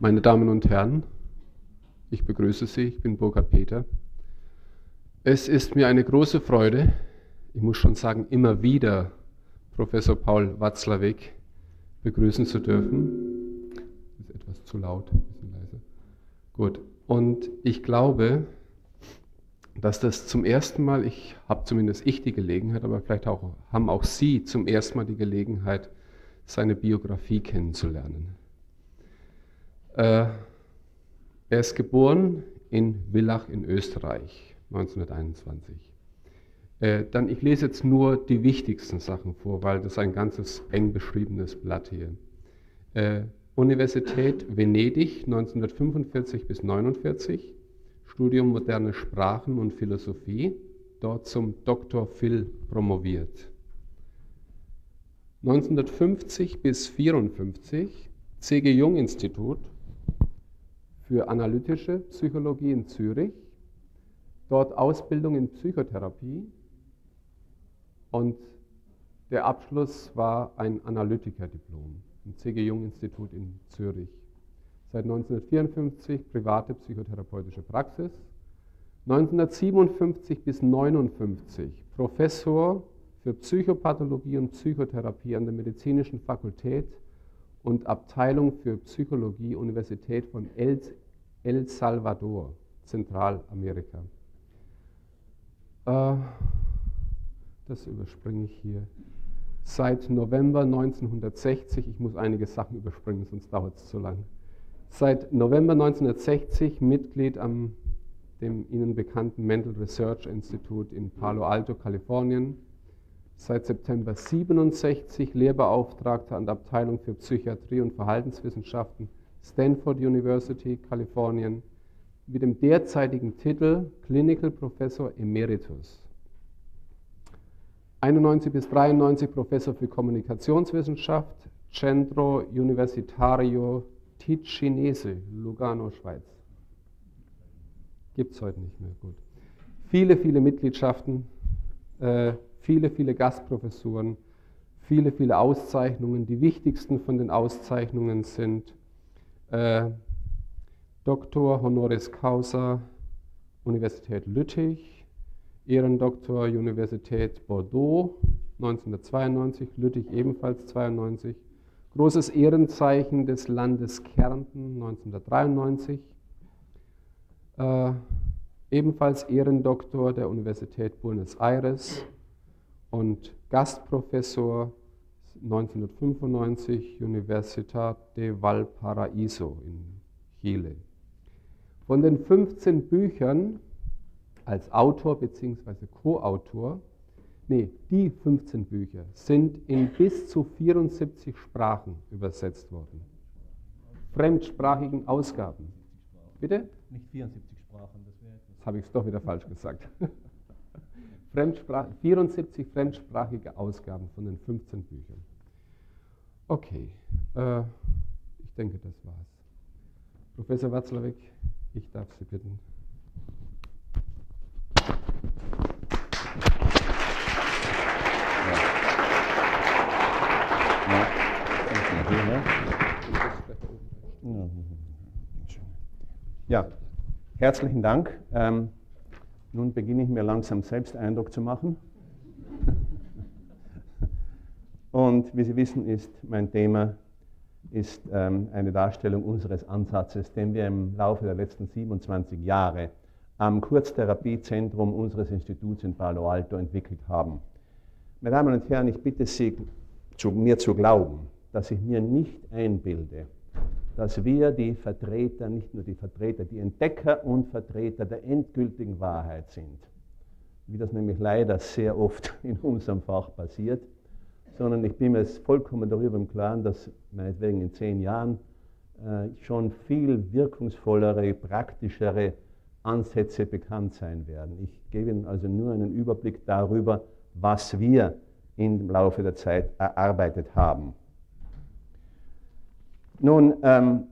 Meine Damen und Herren, ich begrüße Sie, ich bin Burkhard Peter. Es ist mir eine große Freude, ich muss schon sagen, immer wieder Professor Paul Watzlawick begrüßen zu dürfen. Ist etwas zu laut, ein bisschen leise. Gut, und ich glaube, dass das zum ersten Mal, ich habe zumindest ich die Gelegenheit, aber vielleicht auch, haben auch Sie zum ersten Mal die Gelegenheit, seine Biografie kennenzulernen. Äh, er ist geboren in Villach in Österreich 1921. Äh, dann, ich lese jetzt nur die wichtigsten Sachen vor, weil das ein ganzes eng beschriebenes Blatt hier. Äh, Universität Venedig 1945 bis 1949, Studium moderne Sprachen und Philosophie, dort zum Dr. Phil promoviert. 1950 bis 1954 C.G. Jung Institut für analytische Psychologie in Zürich, dort Ausbildung in Psychotherapie und der Abschluss war ein Analytikerdiplom im C.G. Jung Institut in Zürich. Seit 1954 private psychotherapeutische Praxis. 1957 bis 1959 Professor für Psychopathologie und Psychotherapie an der Medizinischen Fakultät und Abteilung für Psychologie Universität von El, Salvador, Zentralamerika. Äh, das überspringe ich hier. Seit November 1960, ich muss einige Sachen überspringen, sonst dauert es zu lang. Seit November 1960 Mitglied am dem Ihnen bekannten Mental Research Institute in Palo Alto, Kalifornien. Seit September 67 Lehrbeauftragter an der Abteilung für Psychiatrie und Verhaltenswissenschaften Stanford University, Kalifornien, mit dem derzeitigen Titel Clinical Professor Emeritus. 91 bis 93 Professor für Kommunikationswissenschaft, Centro Universitario Ticinese, Lugano, Schweiz. Gibt es heute nicht mehr, gut. Viele, viele Mitgliedschaften, äh, viele, viele Gastprofessuren, viele, viele Auszeichnungen. Die wichtigsten von den Auszeichnungen sind äh, Doktor Honoris Causa Universität Lüttich, Ehrendoktor Universität Bordeaux 1992, Lüttich ebenfalls 92, großes Ehrenzeichen des Landes Kärnten 1993, äh, ebenfalls Ehrendoktor der Universität Buenos Aires und Gastprofessor 1995 Universidad de Valparaíso in Chile. Von den 15 Büchern als Autor bzw. Co-Autor, nee, die 15 Bücher sind in bis zu 74 Sprachen übersetzt worden. Fremdsprachigen Ausgaben. Bitte? Nicht 74 Sprachen, das wäre etwas. Das habe ich es doch wieder falsch gesagt. Fremdsprach 74 fremdsprachige Ausgaben von den 15 Büchern. Okay, äh, ich denke, das war's. Professor Watzlawick, ich darf Sie bitten. Ja, herzlichen Dank. Ähm, nun beginne ich mir langsam selbst Eindruck zu machen. Und wie Sie wissen, ist mein Thema ist, ähm, eine Darstellung unseres Ansatzes, den wir im Laufe der letzten 27 Jahre am Kurztherapiezentrum unseres Instituts in Palo Alto entwickelt haben. Meine Damen und Herren, ich bitte Sie, zu, mir zu glauben, dass ich mir nicht einbilde, dass wir die Vertreter, nicht nur die Vertreter, die Entdecker und Vertreter der endgültigen Wahrheit sind, wie das nämlich leider sehr oft in unserem Fach passiert, sondern ich bin mir vollkommen darüber im Klaren, dass meinetwegen in zehn Jahren äh, schon viel wirkungsvollere, praktischere Ansätze bekannt sein werden. Ich gebe Ihnen also nur einen Überblick darüber, was wir im Laufe der Zeit erarbeitet haben. Nun, ähm,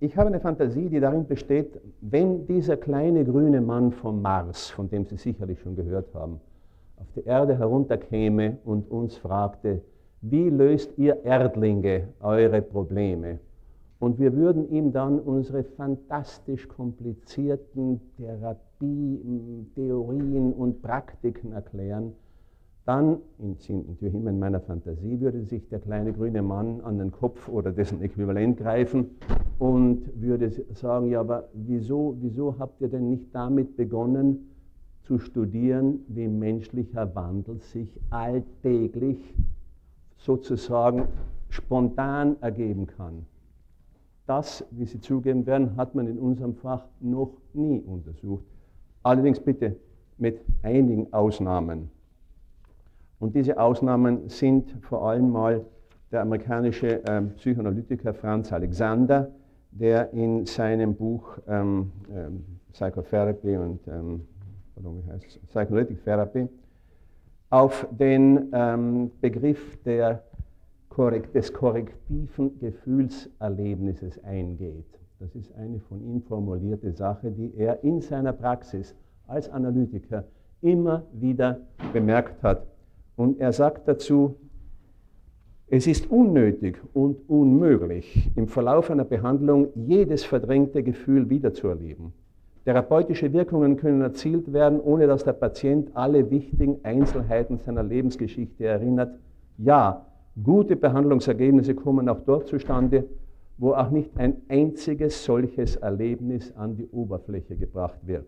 ich habe eine Fantasie, die darin besteht, wenn dieser kleine grüne Mann vom Mars, von dem Sie sicherlich schon gehört haben, auf die Erde herunterkäme und uns fragte, wie löst ihr Erdlinge eure Probleme? Und wir würden ihm dann unsere fantastisch komplizierten Therapie-Theorien und Praktiken erklären. Dann, natürlich in meiner Fantasie, würde sich der kleine grüne Mann an den Kopf oder dessen Äquivalent greifen und würde sagen, ja, aber wieso, wieso habt ihr denn nicht damit begonnen zu studieren, wie menschlicher Wandel sich alltäglich sozusagen spontan ergeben kann? Das, wie Sie zugeben werden, hat man in unserem Fach noch nie untersucht. Allerdings bitte mit einigen Ausnahmen. Und diese Ausnahmen sind vor allem mal der amerikanische äh, Psychoanalytiker Franz Alexander, der in seinem Buch ähm, ähm, Psychotherapy und ähm, wie heißt Psychoanalytic Therapy auf den ähm, Begriff der des korrektiven Gefühlserlebnisses eingeht. Das ist eine von ihm formulierte Sache, die er in seiner Praxis als Analytiker immer wieder bemerkt hat. Und er sagt dazu, es ist unnötig und unmöglich, im Verlauf einer Behandlung jedes verdrängte Gefühl wiederzuerleben. Therapeutische Wirkungen können erzielt werden, ohne dass der Patient alle wichtigen Einzelheiten seiner Lebensgeschichte erinnert. Ja, Gute Behandlungsergebnisse kommen auch dort zustande, wo auch nicht ein einziges solches Erlebnis an die Oberfläche gebracht wird.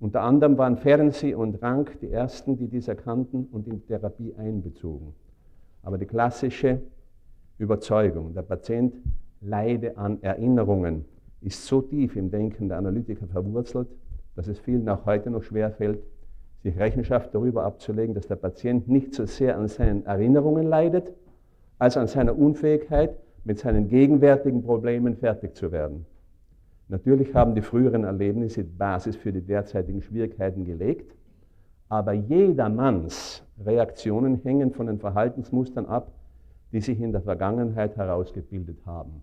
Unter anderem waren Ferenczi und Rank die ersten, die dies erkannten und in Therapie einbezogen. Aber die klassische Überzeugung, der Patient leide an Erinnerungen, ist so tief im Denken der Analytiker verwurzelt, dass es vielen auch heute noch schwerfällt, sich Rechenschaft darüber abzulegen, dass der Patient nicht so sehr an seinen Erinnerungen leidet, als an seiner Unfähigkeit, mit seinen gegenwärtigen Problemen fertig zu werden. Natürlich haben die früheren Erlebnisse die Basis für die derzeitigen Schwierigkeiten gelegt, aber jedermanns Reaktionen hängen von den Verhaltensmustern ab, die sich in der Vergangenheit herausgebildet haben.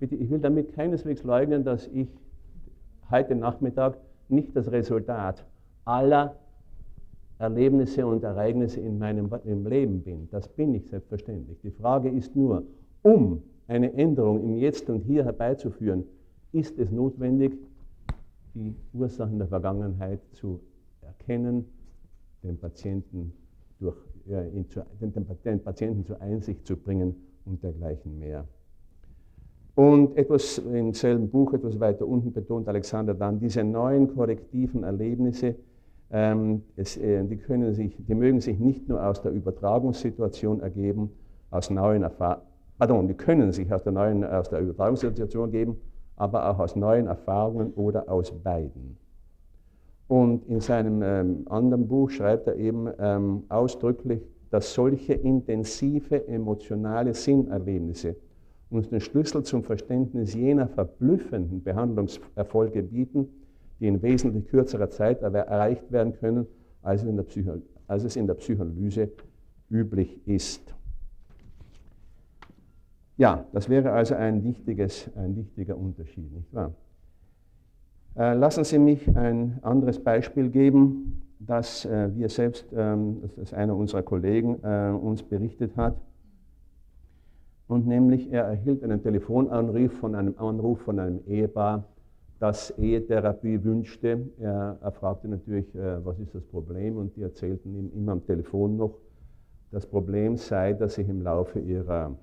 Ich will damit keineswegs leugnen, dass ich heute Nachmittag nicht das Resultat aller Erlebnisse und Ereignisse in meinem im Leben bin. Das bin ich selbstverständlich. Die Frage ist nur, um eine Änderung im Jetzt und Hier herbeizuführen, ist es notwendig, die Ursachen der Vergangenheit zu erkennen, den Patienten, durch, ja, zu, den, den Patienten zur Einsicht zu bringen und dergleichen mehr. Und etwas im selben Buch, etwas weiter unten betont Alexander dann, diese neuen korrektiven Erlebnisse, ähm, es, äh, die, können sich, die mögen sich nicht nur aus der Übertragungssituation ergeben, aus neuen Erfahrungen, pardon, die können sich aus der, neuen, aus der Übertragungssituation geben, aber auch aus neuen Erfahrungen oder aus beiden. Und in seinem ähm, anderen Buch schreibt er eben ähm, ausdrücklich, dass solche intensive emotionale Sinnerlebnisse uns den Schlüssel zum Verständnis jener verblüffenden Behandlungserfolge bieten, die in wesentlich kürzerer Zeit erreicht werden können, als es in der, Psycho es in der Psychoanalyse üblich ist. Ja, das wäre also ein, wichtiges, ein wichtiger Unterschied, nicht wahr? Äh, lassen Sie mich ein anderes Beispiel geben, das äh, wir selbst, ähm, das einer unserer Kollegen äh, uns berichtet hat. Und nämlich, er erhielt einen Telefonanruf von einem Anruf von einem Ehepaar, das Ehetherapie wünschte. Er, er fragte natürlich, äh, was ist das Problem? Und die erzählten ihm immer am Telefon noch, das Problem sei, dass sich im Laufe ihrer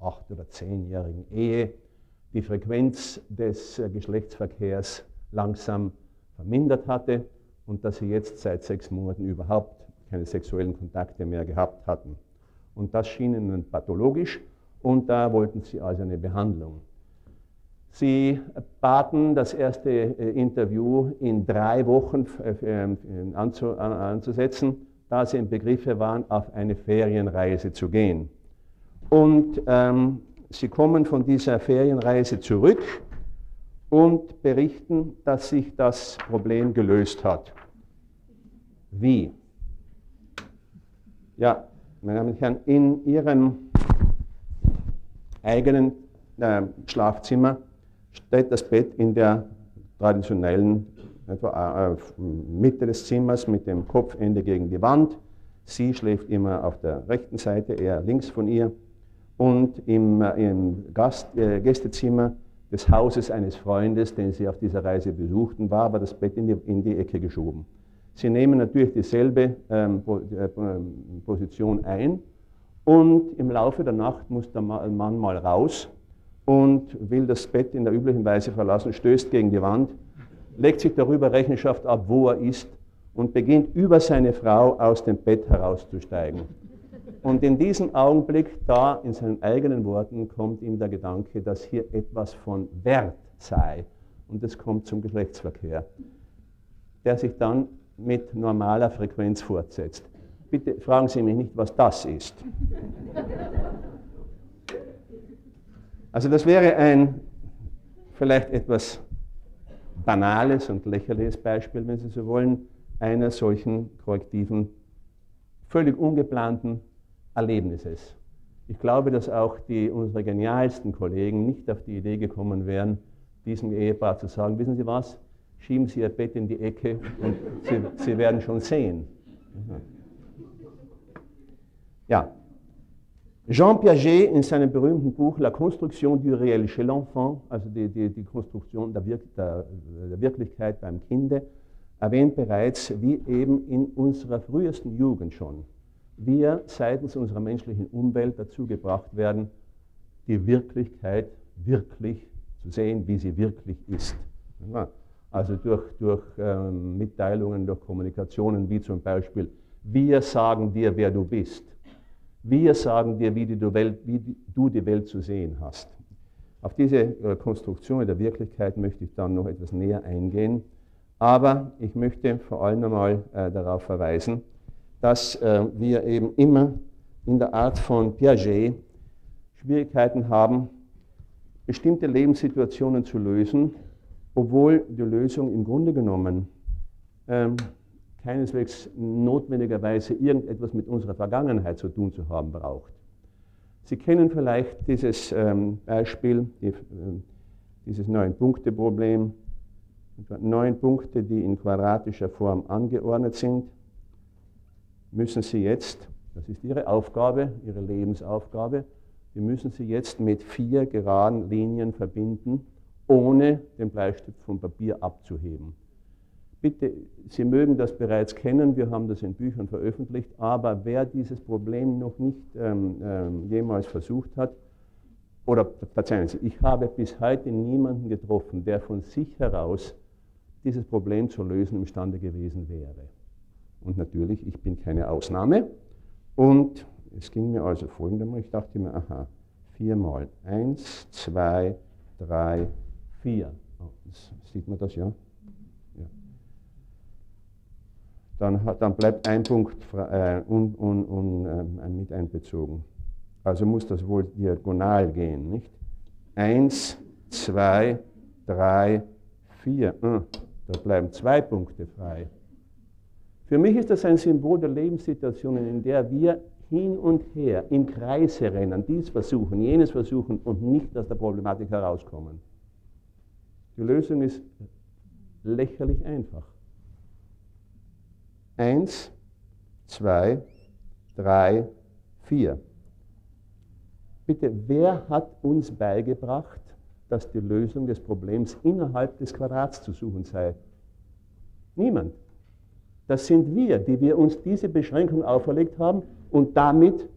acht- oder zehnjährigen Ehe die Frequenz des äh, Geschlechtsverkehrs langsam vermindert hatte und dass sie jetzt seit sechs Monaten überhaupt keine sexuellen Kontakte mehr gehabt hatten. Und das schien ihnen pathologisch und da wollten sie also eine Behandlung. Sie baten das erste äh, Interview in drei Wochen äh, ähm, anzusetzen, da sie im Begriffe waren, auf eine Ferienreise zu gehen. Und ähm, sie kommen von dieser Ferienreise zurück und berichten, dass sich das Problem gelöst hat. Wie? Ja, meine Damen und Herren, in Ihrem eigenen äh, Schlafzimmer steht das Bett in der traditionellen etwa äh, Mitte des Zimmers mit dem Kopfende gegen die Wand. Sie schläft immer auf der rechten Seite, er links von ihr. und im, äh, im Gast, äh, Gästezimmer des Hauses eines Freundes, den sie auf dieser Reise besuchten, war aber das Bett in die, in die Ecke geschoben. Sie nehmen natürlich dieselbe ähm, äh, Position ein und im Laufe der Nacht muss der Mann mal raus und will das Bett in der üblichen Weise verlassen, stößt gegen die Wand, legt sich darüber Rechenschaft ab, wo er ist und beginnt über seine Frau aus dem Bett herauszusteigen. Und in diesem Augenblick, da in seinen eigenen Worten, kommt ihm der Gedanke, dass hier etwas von Wert sei. Und es kommt zum Geschlechtsverkehr, der sich dann mit normaler Frequenz fortsetzt. Bitte fragen Sie mich nicht, was das ist. Also das wäre ein vielleicht etwas banales und lächerliches Beispiel, wenn Sie so wollen, einer solchen korrektiven, völlig ungeplanten Erlebnisses. Ich glaube, dass auch die, unsere genialsten Kollegen nicht auf die Idee gekommen wären, diesem Ehepaar zu sagen, wissen Sie was, schieben Sie Ihr Bett in die Ecke und Sie, Sie werden schon sehen. Ja. Jean Piaget in seinem berühmten Buch La Construction du réel chez l'enfant, also die, die, die Konstruktion der, Wirk der, der Wirklichkeit beim Kinde, erwähnt bereits, wie eben in unserer frühesten Jugend schon wir seitens unserer menschlichen Umwelt dazu gebracht werden, die Wirklichkeit wirklich zu sehen, wie sie wirklich ist. Also durch, durch ähm, Mitteilungen, durch Kommunikationen, wie zum Beispiel, wir sagen dir, wer du bist. Wir sagen dir, wie, die Welt, wie du die Welt zu sehen hast. Auf diese äh, Konstruktion der Wirklichkeit möchte ich dann noch etwas näher eingehen. Aber ich möchte vor allem einmal äh, darauf verweisen, dass äh, wir eben immer in der Art von Piaget Schwierigkeiten haben, bestimmte Lebenssituationen zu lösen, obwohl die Lösung im Grunde genommen ähm, keineswegs notwendigerweise irgendetwas mit unserer Vergangenheit zu tun zu haben braucht. Sie kennen vielleicht dieses ähm, Beispiel, äh, dieses Neun-Punkte-Problem, neun Punkte, die in quadratischer Form angeordnet sind müssen Sie jetzt, das ist Ihre Aufgabe, Ihre Lebensaufgabe, die müssen Sie jetzt mit vier geraden Linien verbinden, ohne den Bleistift vom Papier abzuheben. Bitte, Sie mögen das bereits kennen, wir haben das in Büchern veröffentlicht, aber wer dieses Problem noch nicht ähm, ähm, jemals versucht hat, oder verzeihen Sie, ich habe bis heute niemanden getroffen, der von sich heraus dieses Problem zu lösen imstande gewesen wäre. Und natürlich, ich bin keine Ausnahme. Und es ging mir also folgendermaßen, ich dachte mir, aha, viermal. Eins, zwei, drei, vier. Oh, sieht man das, ja? ja. Dann, dann, bleibt ein Punkt äh, un, un, un, äh, mit einbezogen. Also muss das wohl diagonal gehen, nicht? Eins, zwei, drei, vier. Hm, da bleiben zwei Punkte frei. Für mich ist das ein Symbol der Lebenssituationen, in der wir hin und her im Kreise rennen, dies versuchen, jenes versuchen und nicht aus der Problematik herauskommen. Die Lösung ist lächerlich einfach. Eins, zwei, drei, vier. Bitte, wer hat uns beigebracht, dass die Lösung des Problems innerhalb des Quadrats zu suchen sei? Niemand. Das sind wir, die wir uns diese Beschränkung auferlegt haben und damit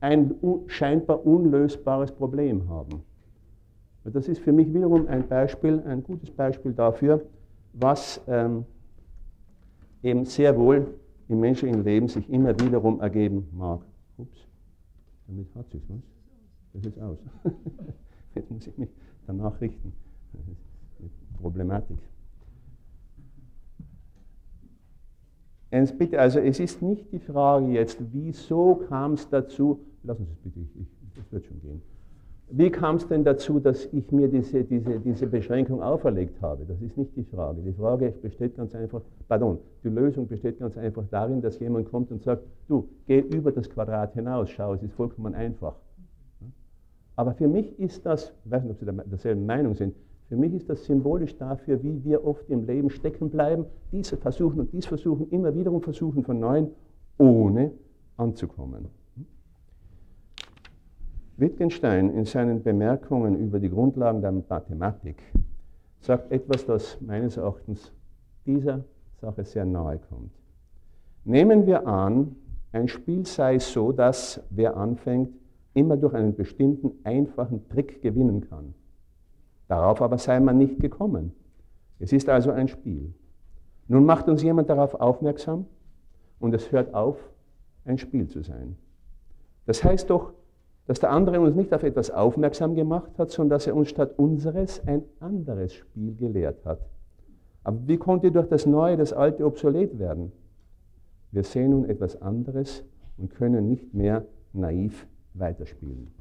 ein scheinbar unlösbares Problem haben. Das ist für mich wiederum ein Beispiel, ein gutes Beispiel dafür, was ähm, eben sehr wohl im menschlichen Leben sich immer wiederum ergeben mag. Ups, damit hat sich was. Das ist aus. Jetzt muss ich mich danach richten. Das ist eine Problematik. Ernst, bitte, also es ist nicht die Frage jetzt, wieso kam es dazu, lassen Sie es bitte, ich, ich, das wird schon gehen. Wie kam es denn dazu, dass ich mir diese, diese, diese Beschränkung auferlegt habe? Das ist nicht die Frage. Die Frage besteht ganz einfach, pardon, die Lösung besteht ganz einfach darin, dass jemand kommt und sagt, du, geh über das Quadrat hinaus, schau, es ist vollkommen einfach. Aber für mich ist das, ich weiß nicht, ob Sie derselben Meinung sind, für mich ist das symbolisch dafür, wie wir oft im Leben stecken bleiben, diese versuchen und dies versuchen, immer wiederum versuchen von neuem, ohne anzukommen. Wittgenstein in seinen Bemerkungen über die Grundlagen der Mathematik sagt etwas, das meines Erachtens dieser Sache sehr nahe kommt. Nehmen wir an, ein Spiel sei so, dass wer anfängt, immer durch einen bestimmten einfachen Trick gewinnen kann. Darauf aber sei man nicht gekommen. Es ist also ein Spiel. Nun macht uns jemand darauf aufmerksam und es hört auf, ein Spiel zu sein. Das heißt doch, dass der andere uns nicht auf etwas aufmerksam gemacht hat, sondern dass er uns statt unseres ein anderes Spiel gelehrt hat. Aber wie konnte durch das Neue das Alte obsolet werden? Wir sehen nun etwas anderes und können nicht mehr naiv weiterspielen.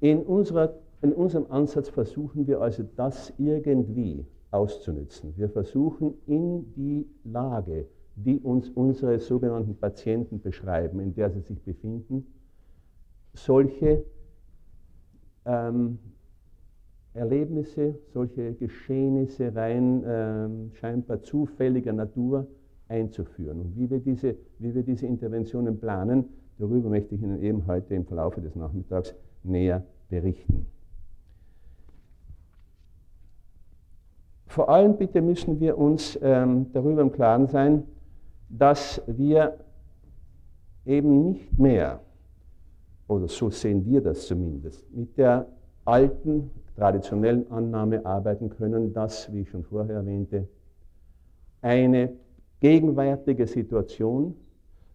In, unserer, in unserem Ansatz versuchen wir also das irgendwie auszunützen. Wir versuchen in die Lage, die uns unsere sogenannten Patienten beschreiben, in der sie sich befinden, solche ähm, Erlebnisse, solche Geschehnisse rein ähm, scheinbar zufälliger Natur einzuführen. Und wie wir, diese, wie wir diese Interventionen planen, darüber möchte ich Ihnen eben heute im Verlauf des Nachmittags näher berichten. Vor allem bitte müssen wir uns ähm, darüber im Klaren sein, dass wir eben nicht mehr, oder so sehen wir das zumindest, mit der alten, traditionellen Annahme arbeiten können, dass, wie ich schon vorher erwähnte, eine gegenwärtige Situation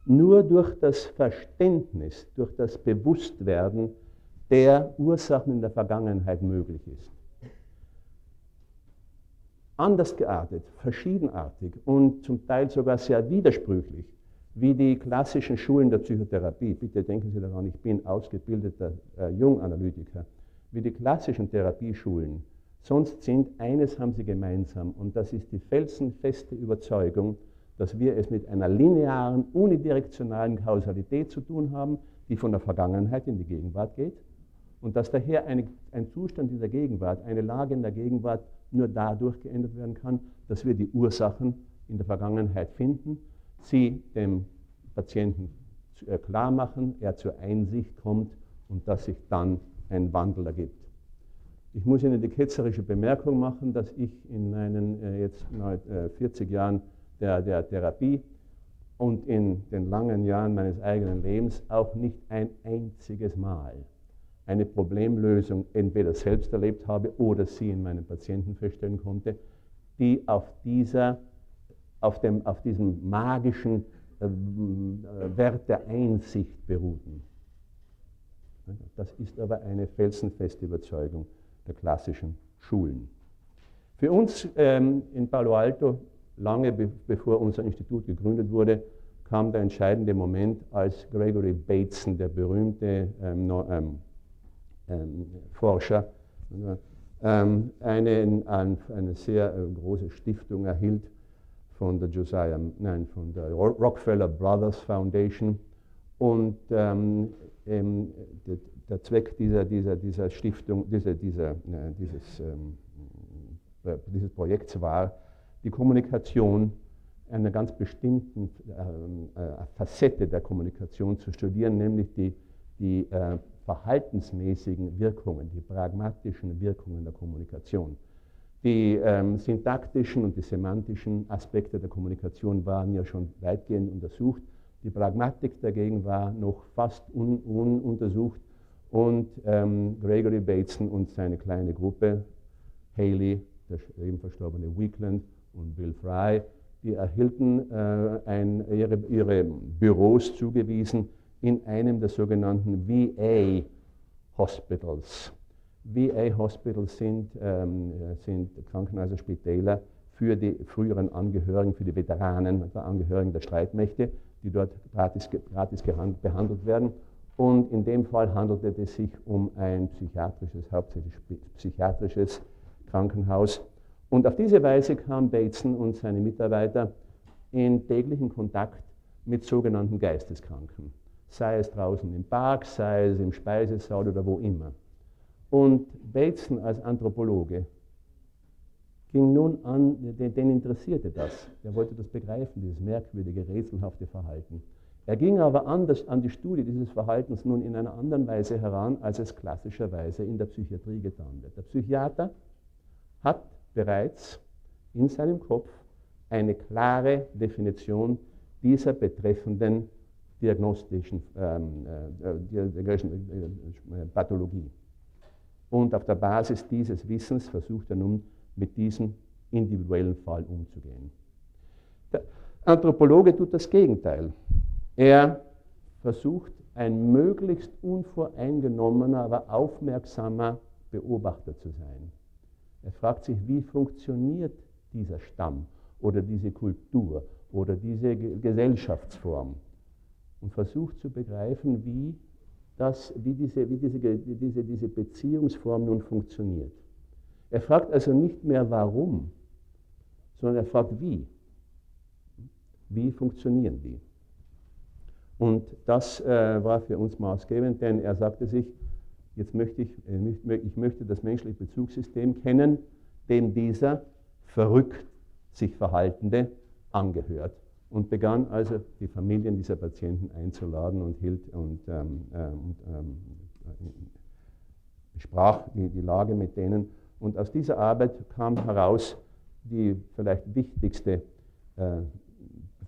nur durch das Verständnis, durch das Bewusstwerden der Ursachen in der Vergangenheit möglich ist anders geartet, verschiedenartig und zum Teil sogar sehr widersprüchlich, wie die klassischen Schulen der Psychotherapie. Bitte denken Sie daran, ich bin ausgebildeter äh, Junganalytiker. Wie die klassischen Therapieschulen sonst sind, eines haben sie gemeinsam und das ist die felsenfeste Überzeugung, dass wir es mit einer linearen, unidirektionalen Kausalität zu tun haben, die von der Vergangenheit in die Gegenwart geht und dass daher eine, ein Zustand dieser Gegenwart, eine Lage in der Gegenwart nur dadurch geändert werden kann, dass wir die Ursachen in der Vergangenheit finden, sie dem Patienten äh, klar machen, er zur Einsicht kommt und dass sich dann ein Wandel ergibt. Ich muss Ihnen die ketzerische Bemerkung machen, dass ich in meinen äh, jetzt 40 äh, Jahren der, der Therapie und in den langen Jahren meines eigenen Lebens auch nicht ein einziges Mal eine Problemlösung entweder selbst erlebt habe oder sie in meinen Patienten feststellen konnte, die auf, dieser, auf, dem, auf diesem magischen äh, Wert der Einsicht beruhten. Das ist aber eine felsenfeste Überzeugung der klassischen Schulen. Für uns ähm, in Palo Alto, lange be bevor unser Institut gegründet wurde, kam der entscheidende Moment, als Gregory Bateson, der berühmte ähm, ähm, ähm, Forscher, ähm, eine, eine sehr äh, große Stiftung erhielt von der Josiah, nein, von der Rockefeller Brothers Foundation. Und ähm, der, der, Zweck dieser, dieser, dieser Stiftung, dieser, dieser, äh, dieses, ähm, äh, dieses Projekts war, die Kommunikation einer ganz bestimmten äh, äh, Facette der Kommunikation zu studieren, nämlich die, die äh, verhaltensmäßigen Wirkungen, die pragmatischen Wirkungen der Kommunikation. Die ähm, syntaktischen und die semantischen Aspekte der Kommunikation waren ja schon weitgehend untersucht. Die Pragmatik dagegen war noch fast un ununtersucht und ähm, Gregory Bateson und seine kleine Gruppe, Haley, der eben verstorbene Weekland und Bill Fry, die erhielten äh, ein, ihre, ihre Büros zugewiesen, in einem der sogenannten VA Hospitals. VA Hospitals sind, ähm, sind Krankenhäuser, Spitäler für die früheren Angehörigen, für die Veteranen, der Angehörigen der Streitmächte, die dort gratis, gratis behandelt werden. Und in dem Fall handelte es sich um ein psychiatrisches, hauptsächlich psychiatrisches Krankenhaus. Und auf diese Weise kam Bateson und seine Mitarbeiter in täglichen Kontakt mit sogenannten Geisteskranken sei es draußen im Park, sei es im Speisesaal oder wo immer. Und Bateson als Anthropologe ging nun an, den, den interessierte das. Er wollte das begreifen, dieses merkwürdige, rätselhafte Verhalten. Er ging aber anders an die Studie dieses Verhaltens nun in einer anderen Weise heran, als es klassischerweise in der Psychiatrie getan wird. Der Psychiater hat bereits in seinem Kopf eine klare Definition dieser betreffenden diagnostischen ähm, äh, äh, äh, Pathologie. Und auf der Basis dieses Wissens versucht er nun mit diesem individuellen Fall umzugehen. Der Anthropologe tut das Gegenteil. Er versucht, ein möglichst unvoreingenommener, aber aufmerksamer Beobachter zu sein. Er fragt sich, wie funktioniert dieser Stamm oder diese Kultur oder diese Gesellschaftsform und versucht zu begreifen, wie, das, wie, diese, wie diese, diese, diese Beziehungsform nun funktioniert. Er fragt also nicht mehr warum, sondern er fragt wie. Wie funktionieren die? Und das äh, war für uns maßgebend, denn er sagte sich, jetzt möchte ich, äh, ich möchte das menschliche Bezugssystem kennen, dem dieser verrückt sich Verhaltende angehört und begann also die Familien dieser Patienten einzuladen und hielt und, ähm, ähm, ähm, sprach die, die Lage mit denen. Und aus dieser Arbeit kam heraus die vielleicht wichtigste äh,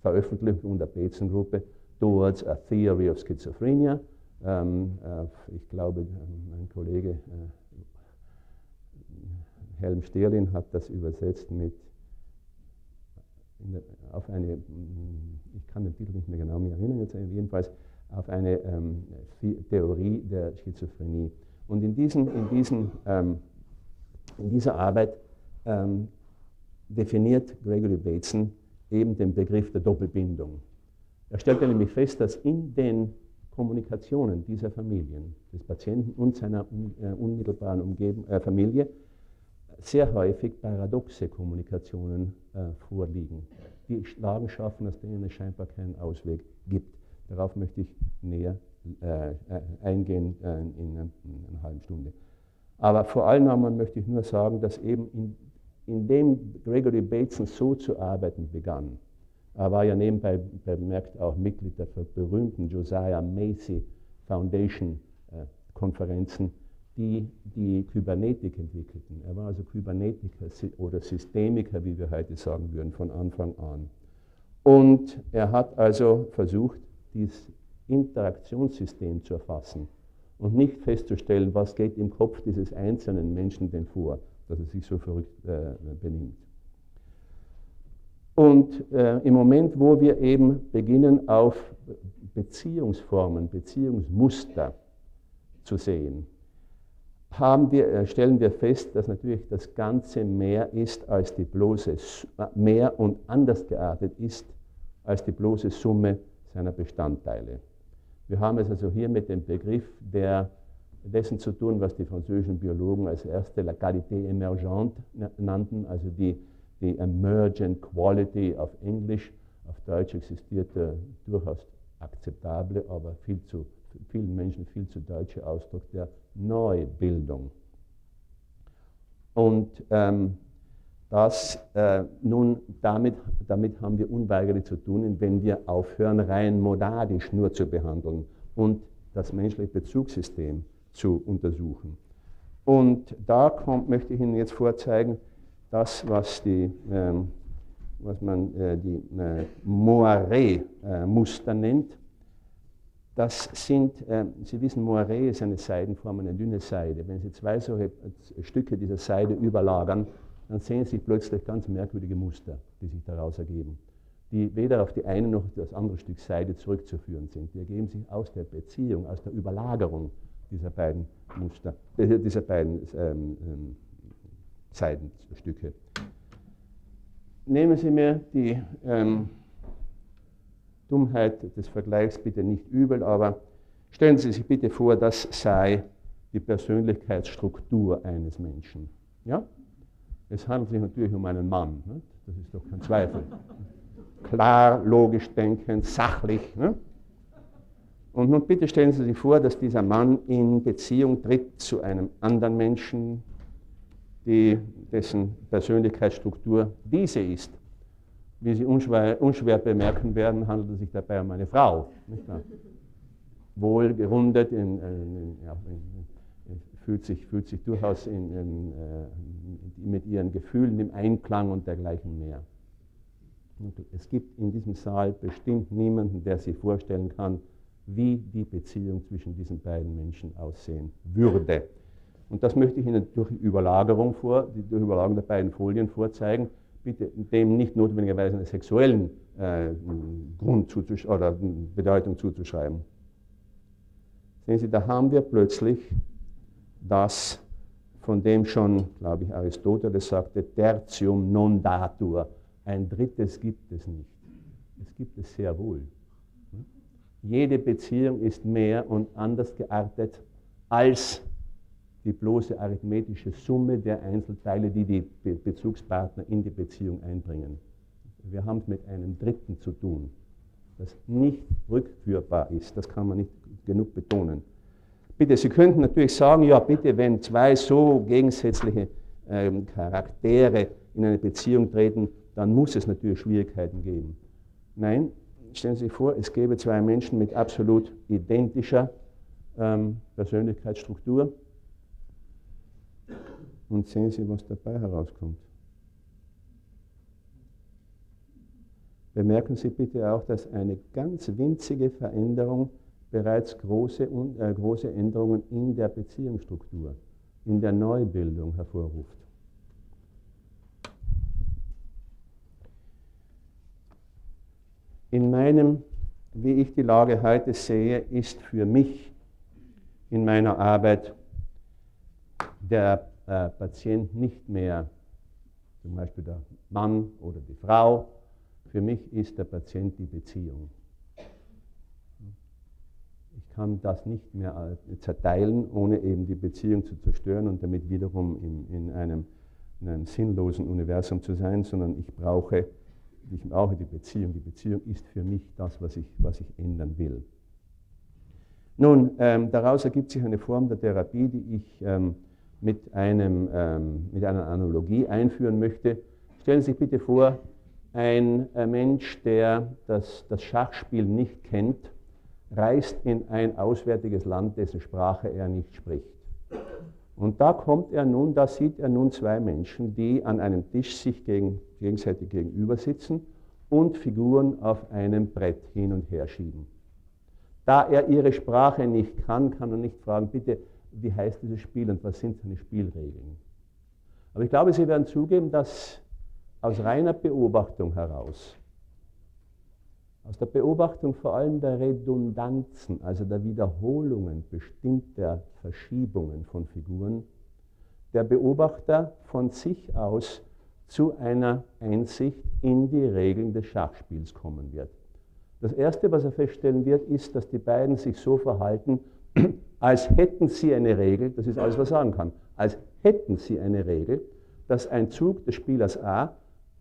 Veröffentlichung der Betzen-Gruppe, Towards a Theory of Schizophrenia. Ähm, äh, ich glaube, mein Kollege äh, Helm Sterlin hat das übersetzt mit der, auf eine, mm, ich kann den Titel nicht mehr genau mehr erinnern, jetzt jedenfalls auf eine ähm, Theorie der Schizophrenie. Und in, diesen, in, diesen, ähm, in dieser Arbeit ähm, definiert Gregory Bateson eben den Begriff der Doppelbindung. Er stellte nämlich fest, dass in den Kommunikationen dieser Familien, des Patienten und seiner äh, unmittelbaren Umgebung, äh, Familie, sehr häufig paradoxe Kommunikationen äh, vorliegen, die Lagen schaffen, aus denen es scheinbar keinen Ausweg gibt. Darauf möchte ich näher äh, äh eingehen äh, in, einer, in, einer halben Stunde. Aber vor allem einmal möchte ich nur sagen, dass eben in, indem Gregory Bateson so zu arbeiten begann, er war ja nebenbei bemerkt auch Mitglied der berühmten Josiah Macy Foundation äh, Konferenzen, die die Kybernetik entwickelten. Er war also Kybernetiker oder Systemiker, wie wir heute sagen würden, von Anfang an. Und er hat also versucht, dieses Interaktionssystem zu erfassen und nicht festzustellen, was geht im Kopf dieses einzelnen Menschen denn vor, dass er sich so verrückt äh, benimmt. Und äh, im Moment, wo wir eben beginnen, auf Beziehungsformen, Beziehungsmuster zu sehen, wir, äh, stellen wir fest, dass natürlich das Ganze mehr ist als die bloße, äh, mehr und anders geartet ist als die bloße Summe seiner Bestandteile. Wir haben es also hier mit dem Begriff der, dessen zu tun, was die französischen Biologen als erste la qualité émergente nannten, also die, die emergent quality auf Englisch. Auf Deutsch existiert der durchaus akzeptable, aber viel zu vielen Menschen viel zu deutsche Ausdruck der Neubildung. Und ähm, das äh, nun damit, damit haben wir unweigerlich zu tun, wenn wir aufhören, rein modadisch nur zu behandeln und das menschliche Bezugssystem zu untersuchen. Und da kommt, möchte ich Ihnen jetzt vorzeigen, das, was, die, ähm, was man äh, die äh, Moiré-Muster nennt. Das sind, äh, Sie wissen, Moiré ist eine Seidenform, eine dünne Seide. Wenn Sie zwei solche äh, Stücke dieser Seide überlagern, dann sehen Sie plötzlich ganz merkwürdige Muster, die sich daraus ergeben, die weder auf die eine noch das andere Stück Seide zurückzuführen sind. Die ergeben sich aus der Beziehung, aus der Überlagerung dieser beiden Muster, äh, dieser beiden ähm, ähm, Seidenstücke. Nehmen Sie mir die ähm, Dummheit des Vergleichs bitte nicht übel, aber stellen Sie sich bitte vor, das sei die Persönlichkeitsstruktur eines Menschen. Ja? Es handelt sich natürlich um einen Mann, ne? das ist doch kein Zweifel. Klar, logisch denkend, sachlich. Ne? Und nun bitte stellen Sie sich vor, dass dieser Mann in Beziehung tritt zu einem anderen Menschen, die, dessen Persönlichkeitsstruktur diese ist. Wie Sie unschwer, unschwer bemerken werden, handelt es sich dabei um eine Frau. Wohl gerundet, in, in, ja, in, fühlt, sich, fühlt sich durchaus äh, mit ihren Gefühlen im Einklang und dergleichen mehr. Und es gibt in diesem Saal bestimmt niemanden, der sich vorstellen kann, wie die Beziehung zwischen diesen beiden Menschen aussehen würde. Und das möchte ich Ihnen durch Überlagerung vor, durch Überlagerung der beiden Folien vorzeigen, bitte dem nicht notwendigerweise einen sexuellen äh, Grund oder Bedeutung zuzuschreiben. Sehen Sie, da haben wir plötzlich das, von dem schon, glaube ich, Aristoteles sagte, tertium non datur. Ein drittes gibt es nicht. Es gibt es sehr wohl. Jede Beziehung ist mehr und anders geartet als die bloße arithmetische Summe der Einzelteile, die die Bezugspartner in die Beziehung einbringen. Wir haben es mit einem Dritten zu tun, das nicht rückführbar ist. Das kann man nicht genug betonen. Bitte, Sie könnten natürlich sagen, ja bitte, wenn zwei so gegensätzliche ähm, Charaktere in eine Beziehung treten, dann muss es natürlich Schwierigkeiten geben. Nein, stellen Sie sich vor, es gäbe zwei Menschen mit absolut identischer ähm, Persönlichkeitsstruktur und sehen Sie, was dabei herauskommt. Bemerken Sie bitte auch, dass eine ganz winzige Veränderung bereits große, äh, große Änderungen in der Beziehungsstruktur, in der Neubildung hervorruft. In meinem, wie ich die Lage heute sehe, ist für mich in meiner Arbeit der äh, Patient nicht mehr zum Beispiel der Mann oder die Frau. Für mich ist der Patient die Beziehung. Ich kann das nicht mehr zerteilen, ohne eben die Beziehung zu zerstören und damit wiederum in, in, einem, in einem sinnlosen Universum zu sein, sondern ich brauche, ich brauche die Beziehung. Die Beziehung ist für mich das, was ich, was ich ändern will. Nun, ähm, daraus ergibt sich eine Form der Therapie, die ich ähm, mit, einem, ähm, mit einer Analogie einführen möchte. Stellen Sie sich bitte vor, ein äh, Mensch, der das, das Schachspiel nicht kennt, reist in ein auswärtiges Land, dessen Sprache er nicht spricht. Und da kommt er nun, da sieht er nun zwei Menschen, die an einem Tisch sich gegen, gegenseitig gegenüber sitzen und Figuren auf einem Brett hin und her schieben. Da er ihre Sprache nicht kann, kann er nicht fragen, bitte, wie heißt dieses Spiel und was sind seine Spielregeln. Aber ich glaube, Sie werden zugeben, dass aus reiner Beobachtung heraus, aus der Beobachtung vor allem der Redundanzen, also der Wiederholungen bestimmter Verschiebungen von Figuren, der Beobachter von sich aus zu einer Einsicht in die Regeln des Schachspiels kommen wird. Das Erste, was er feststellen wird, ist, dass die beiden sich so verhalten, als hätten sie eine Regel, das ist alles, was er sagen kann, als hätten sie eine Regel, dass ein Zug des Spielers A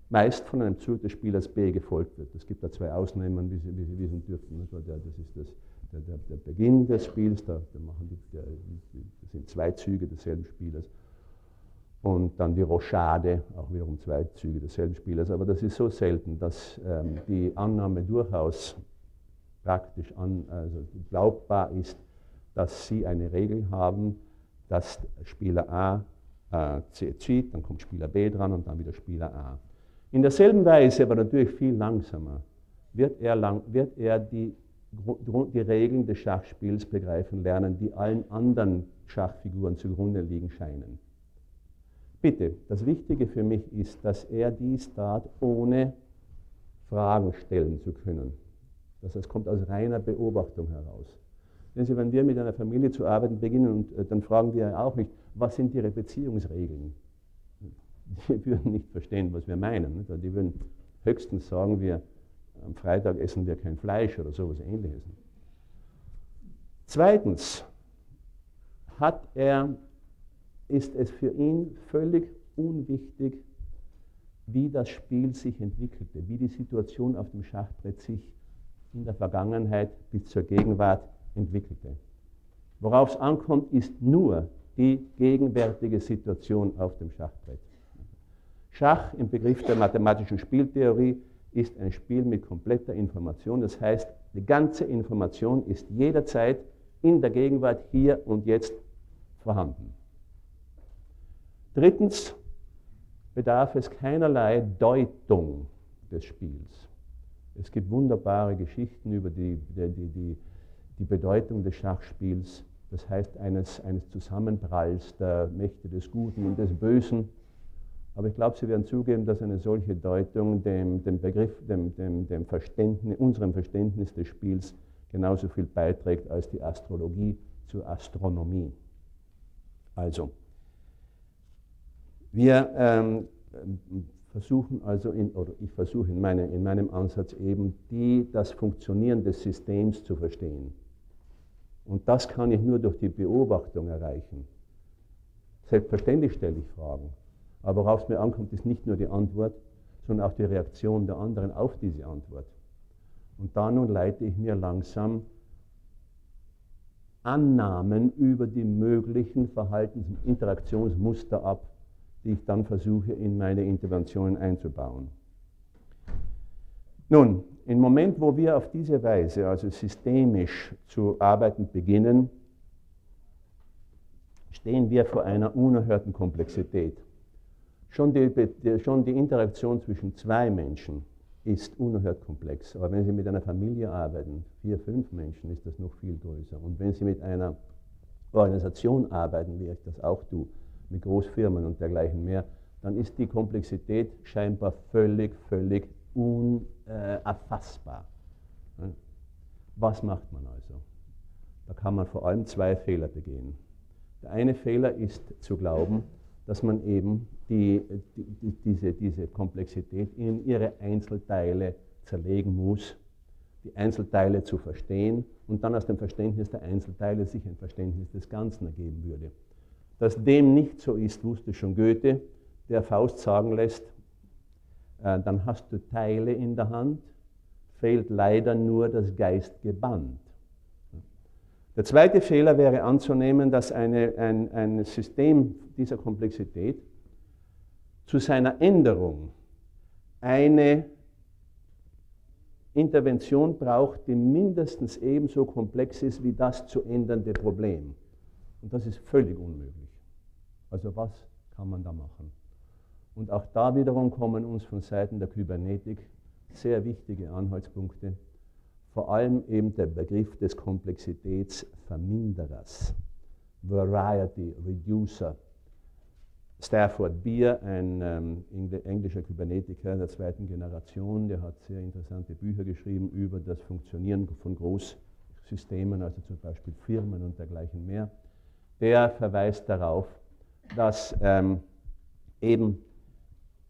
meist von einem Zug des Spielers B gefolgt wird. Es gibt da zwei Ausnahmen, wie Sie, wie Sie wissen dürfen. Das ist das, der, der, der Beginn des Spiels, da, da machen die, der, das sind zwei Züge desselben Spielers. Und dann die Rochade, auch wiederum zwei Züge desselben Spielers. Aber das ist so selten, dass ähm, die Annahme durchaus praktisch an, also glaubbar ist, dass Sie eine Regel haben, dass Spieler A äh, zieht, dann kommt Spieler B dran und dann wieder Spieler A. In derselben Weise, aber natürlich viel langsamer, wird er, lang, wird er die, die Regeln des Schachspiels begreifen lernen, die allen anderen Schachfiguren zugrunde liegen scheinen. Bitte, das Wichtige für mich ist, dass er dies tat, ohne Fragen stellen zu können. Das heißt, kommt aus reiner Beobachtung heraus. Wenn Sie, wenn wir mit einer Familie zu arbeiten beginnen, und, äh, dann fragen wir auch nicht, was sind Ihre Beziehungsregeln? Die würden nicht verstehen, was wir meinen. Die würden höchstens sagen, wir, am Freitag essen wir kein Fleisch oder sowas ähnliches. Zweitens hat er, ist es für ihn völlig unwichtig, wie das Spiel sich entwickelte, wie die Situation auf dem Schachbrett sich in der Vergangenheit bis zur Gegenwart entwickelte. Worauf es ankommt, ist nur die gegenwärtige Situation auf dem Schachbrett. Schach im Begriff der mathematischen Spieltheorie ist ein Spiel mit kompletter Information. Das heißt, die ganze Information ist jederzeit in der Gegenwart hier und jetzt vorhanden. Drittens bedarf es keinerlei Deutung des Spiels. Es gibt wunderbare Geschichten über die, die, die, die Bedeutung des Schachspiels, das heißt eines, eines Zusammenpralls der Mächte des Guten und des Bösen. Aber ich glaube, Sie werden zugeben, dass eine solche Deutung dem, dem Begriff, dem, dem, dem Verständnis, unserem Verständnis des Spiels genauso viel beiträgt als die Astrologie zur Astronomie. Also, wir ähm, versuchen also, in, oder ich versuche in, meine, in meinem Ansatz eben, die, das Funktionieren des Systems zu verstehen. Und das kann ich nur durch die Beobachtung erreichen. Selbstverständlich stelle ich Fragen, aber worauf es mir ankommt, ist nicht nur die Antwort, sondern auch die Reaktion der anderen auf diese Antwort. Und da nun leite ich mir langsam Annahmen über die möglichen Verhaltens- und Interaktionsmuster ab, die ich dann versuche in meine Interventionen einzubauen. Nun, im Moment, wo wir auf diese Weise, also systemisch zu arbeiten beginnen, stehen wir vor einer unerhörten Komplexität. Schon die, schon die Interaktion zwischen zwei Menschen ist unerhört komplex. Aber wenn Sie mit einer Familie arbeiten, vier, fünf Menschen, ist das noch viel größer. Und wenn Sie mit einer Organisation arbeiten, wie ich das auch tue, mit Großfirmen und dergleichen mehr, dann ist die Komplexität scheinbar völlig, völlig unerfassbar. Was macht man also? Da kann man vor allem zwei Fehler begehen. Der eine Fehler ist zu glauben, dass man eben die, die, diese, diese Komplexität in ihre Einzelteile zerlegen muss, die Einzelteile zu verstehen und dann aus dem Verständnis der Einzelteile sich ein Verständnis des Ganzen ergeben würde. Dass dem nicht so ist, wusste schon Goethe, der Faust sagen lässt, dann hast du Teile in der Hand, fehlt leider nur das Geistgeband. Der zweite Fehler wäre anzunehmen, dass eine, ein, ein System dieser Komplexität zu seiner Änderung eine Intervention braucht, die mindestens ebenso komplex ist wie das zu ändernde Problem. Und das ist völlig unmöglich. Also was kann man da machen? Und auch da wiederum kommen uns von Seiten der Kybernetik sehr wichtige Anhaltspunkte, vor allem eben der Begriff des Komplexitätsverminderers, Variety Reducer. Stafford Beer, ein ähm, englischer Kybernetiker der zweiten Generation, der hat sehr interessante Bücher geschrieben über das Funktionieren von Großsystemen, also zum Beispiel Firmen und dergleichen mehr. Der verweist darauf, dass ähm, eben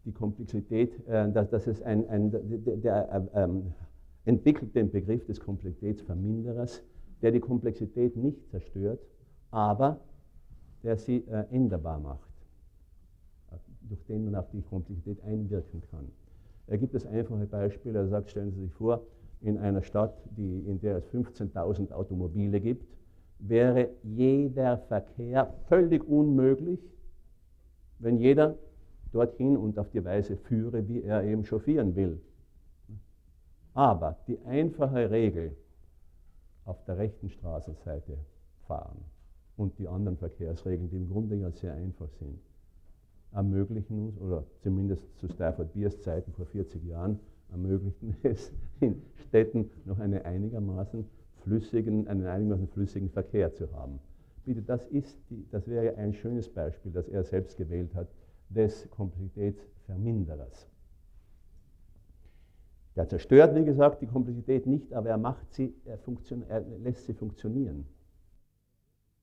die Komplexität, äh, dass, dass, es ein, ein der, der äh, ähm, entwickelt den Begriff des Komplexitätsverminderers, der die Komplexität nicht zerstört, aber der sie äh, änderbar macht, durch den man auf die Komplexität einwirken kann. Er gibt das einfache Beispiel, er sagt, stellen Sie sich vor, in einer Stadt, die, in der es 15.000 Automobile gibt, wäre jeder Verkehr völlig unmöglich, wenn jeder dorthin und auf die Weise führe, wie er eben chauffieren will. Aber die einfache Regel, auf der rechten Straßenseite fahren und die anderen Verkehrsregeln, die im Grunde ja sehr einfach sind, ermöglichen uns, oder zumindest zu Stafford Beers Zeiten vor 40 Jahren, ermöglichten es in Städten noch eine einigermaßen flüssigen, einen einigermaßen flüssigen Verkehr zu haben. Bitte, das, ist die, das wäre ein schönes Beispiel, das er selbst gewählt hat, des Komplexitätsverminderers. Der zerstört, wie gesagt, die Komplexität nicht, aber er, macht sie, er, er lässt sie funktionieren.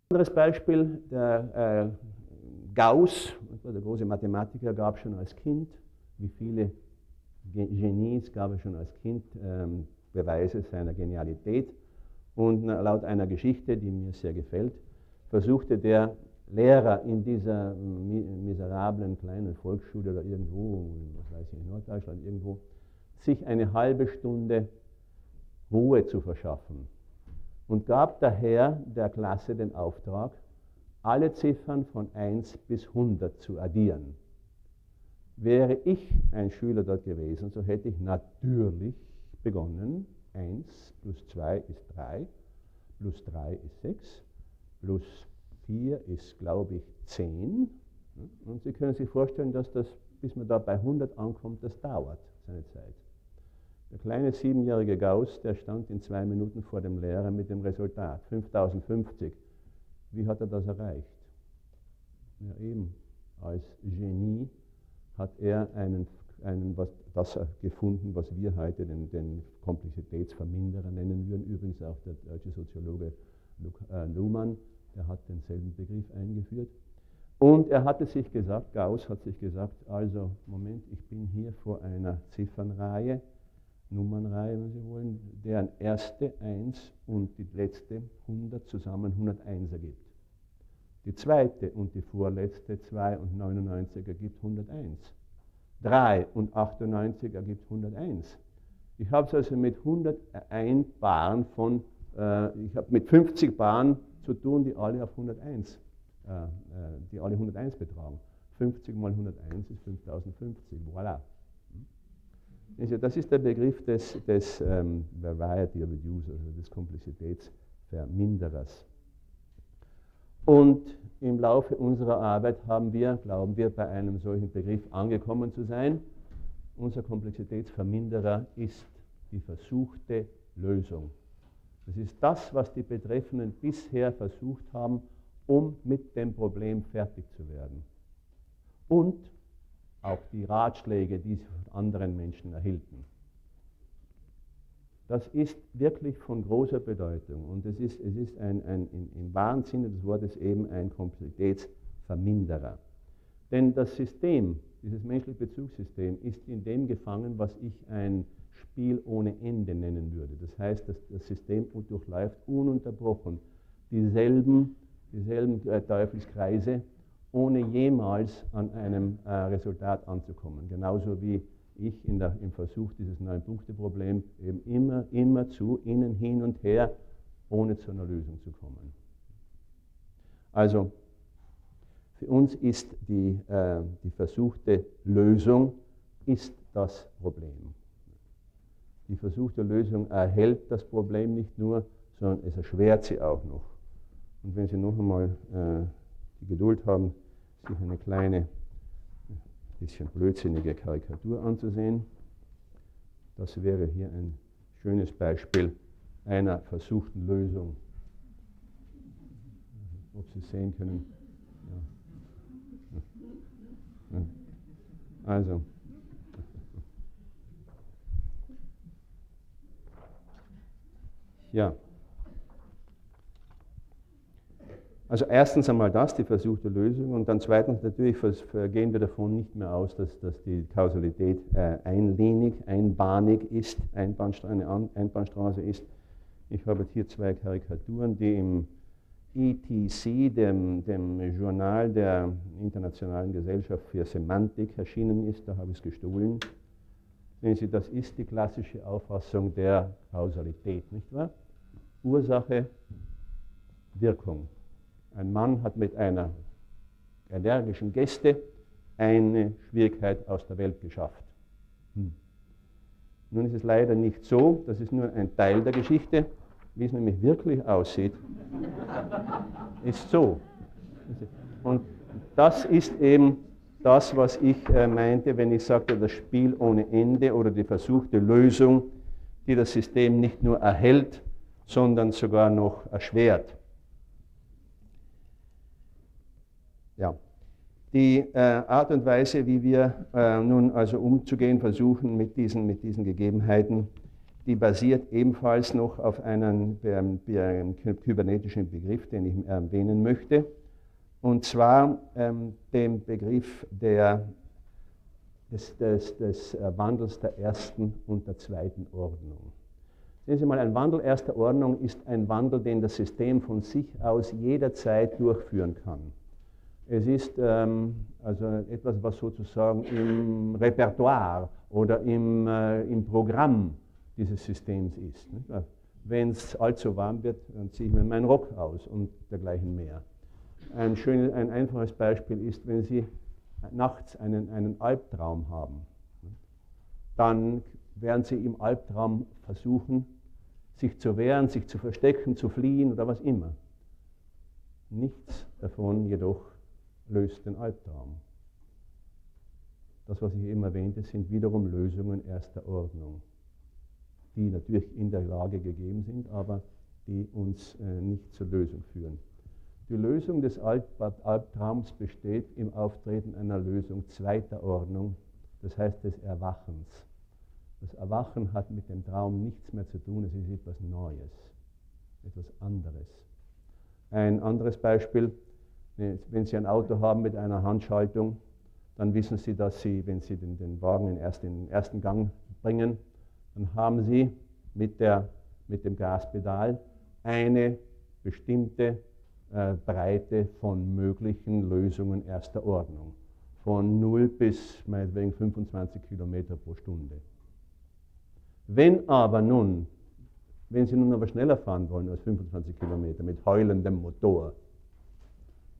Ein anderes Beispiel, der äh, Gauss, der große Mathematiker, gab schon als Kind, wie viele Genies gab er schon als Kind ähm, Beweise seiner Genialität. Und laut einer Geschichte, die mir sehr gefällt, versuchte der Lehrer in dieser miserablen kleinen Volksschule oder irgendwo, was weiß ich, in Norddeutschland irgendwo, sich eine halbe Stunde Ruhe zu verschaffen und gab daher der Klasse den Auftrag, alle Ziffern von 1 bis 100 zu addieren. Wäre ich ein Schüler dort gewesen, so hätte ich natürlich begonnen, 1 plus 2 ist 3, plus 3 ist 6, plus 4 ist, glaube ich, 10. Und Sie können sich vorstellen, dass das, bis man da bei 100 ankommt, das dauert seine Zeit. Der kleine siebenjährige Gauss, der stand in zwei Minuten vor dem Lehrer mit dem Resultat 5050. Wie hat er das erreicht? Ja, eben als Genie hat er einen, einen was, das gefunden, was wir heute den, den Komplexitätsverminderer nennen würden. Übrigens auch der deutsche Soziologe äh, Luhmann, der hat denselben Begriff eingeführt. Und er hatte sich gesagt, Gauss hat sich gesagt, also Moment, ich bin hier vor einer Ziffernreihe, Nummernreihe, wenn Sie wollen, deren erste 1 und die letzte 100 zusammen 101 ergibt. Die zweite und die vorletzte 2 und 99 ergibt 101. 3 und 98 ergibt 101. Ich habe es also mit 101 Baren von, äh, ich habe mit 50 Baren zu tun, die alle auf 101, äh, äh, die alle 101 betragen. 50 mal 101 ist 5050, voilà. Also das ist der Begriff des, des ähm, Variety Reducer, also des Komplexitätsverminderers. Und im Laufe unserer Arbeit haben wir, glauben wir, bei einem solchen Begriff angekommen zu sein. Unser Komplexitätsverminderer ist die versuchte Lösung. Das ist das, was die Betreffenden bisher versucht haben, um mit dem Problem fertig zu werden. Und auch die Ratschläge, die sie von anderen Menschen erhielten. Das ist wirklich von großer Bedeutung und es ist, es ist ein, ein, im wahren Sinne des Wortes eben ein Komplexitätsverminderer. Denn das System, dieses menschliche Bezugssystem, ist in dem gefangen, was ich ein Spiel ohne Ende nennen würde. Das heißt, dass das System durchläuft ununterbrochen dieselben, dieselben äh, Teufelskreise, ohne jemals an einem äh, Resultat anzukommen. Genauso wie ich der, im Versuch dieses Neun-Punkte-Problems eben immer, immer zu, innen, hin und her, ohne zu einer Lösung zu kommen. Also, für uns ist die, äh, die versuchte Lösung ist das Problem. Die versuchte Lösung erhält das Problem nicht nur, sondern es erschwert sie auch noch. Und wenn Sie noch einmal äh, die Geduld haben, sich eine kleine bisschen blödsinnige Karikatur anzusehen. Das wäre hier ein schönes Beispiel einer versuchten Lösung. Ob Sie sehen können. Ja. Also. Ja. Also erstens einmal das, die versuchte Lösung, und dann zweitens natürlich gehen wir davon nicht mehr aus, dass, dass die Kausalität äh, einlinig, einbahnig ist, eine Einbahnstraße ist. Ich habe hier zwei Karikaturen, die im ETC, dem, dem Journal der Internationalen Gesellschaft für Semantik, erschienen ist. Da habe ich es gestohlen. Sehen Sie, das ist die klassische Auffassung der Kausalität, nicht wahr? Ursache, Wirkung. Ein Mann hat mit einer energischen Geste eine Schwierigkeit aus der Welt geschafft. Hm. Nun ist es leider nicht so, das ist nur ein Teil der Geschichte. Wie es nämlich wirklich aussieht, ist so. Und das ist eben das, was ich äh, meinte, wenn ich sagte, das Spiel ohne Ende oder die versuchte Lösung, die das System nicht nur erhält, sondern sogar noch erschwert. Ja. Die äh, Art und Weise, wie wir äh, nun also umzugehen versuchen mit diesen, mit diesen Gegebenheiten, die basiert ebenfalls noch auf einem ähm, kybernetischen Begriff, den ich erwähnen möchte, und zwar ähm, dem Begriff der, des, des, des äh, Wandels der ersten und der zweiten Ordnung. Sehen Sie mal, ein Wandel erster Ordnung ist ein Wandel, den das System von sich aus jederzeit durchführen kann. Es ist ähm, also etwas, was sozusagen im Repertoire oder im, äh, im Programm dieses Systems ist. Wenn es allzu warm wird, dann ziehe ich mir meinen Rock aus und dergleichen mehr. Ein, schönes, ein einfaches Beispiel ist, wenn Sie nachts einen, einen Albtraum haben, dann werden sie im Albtraum versuchen, sich zu wehren, sich zu verstecken, zu fliehen oder was immer. Nichts davon jedoch löst den Albtraum. Das, was ich eben erwähnte, sind wiederum Lösungen erster Ordnung, die natürlich in der Lage gegeben sind, aber die uns äh, nicht zur Lösung führen. Die Lösung des Albtraums besteht im Auftreten einer Lösung zweiter Ordnung, das heißt des Erwachens. Das Erwachen hat mit dem Traum nichts mehr zu tun, es ist etwas Neues, etwas anderes. Ein anderes Beispiel, wenn Sie ein Auto haben mit einer Handschaltung, dann wissen Sie, dass Sie, wenn Sie den, den Wagen in, erst, den ersten Gang bringen, dann haben Sie mit, der, mit dem Gaspedal eine bestimmte äh, Breite von möglichen Lösungen erster Ordnung, von 0 bis meinetwegen 25 Kilometer pro Stunde. Wenn aber nun, wenn Sie nun aber schneller fahren wollen als 25 Kilometer mit heulendem Motor,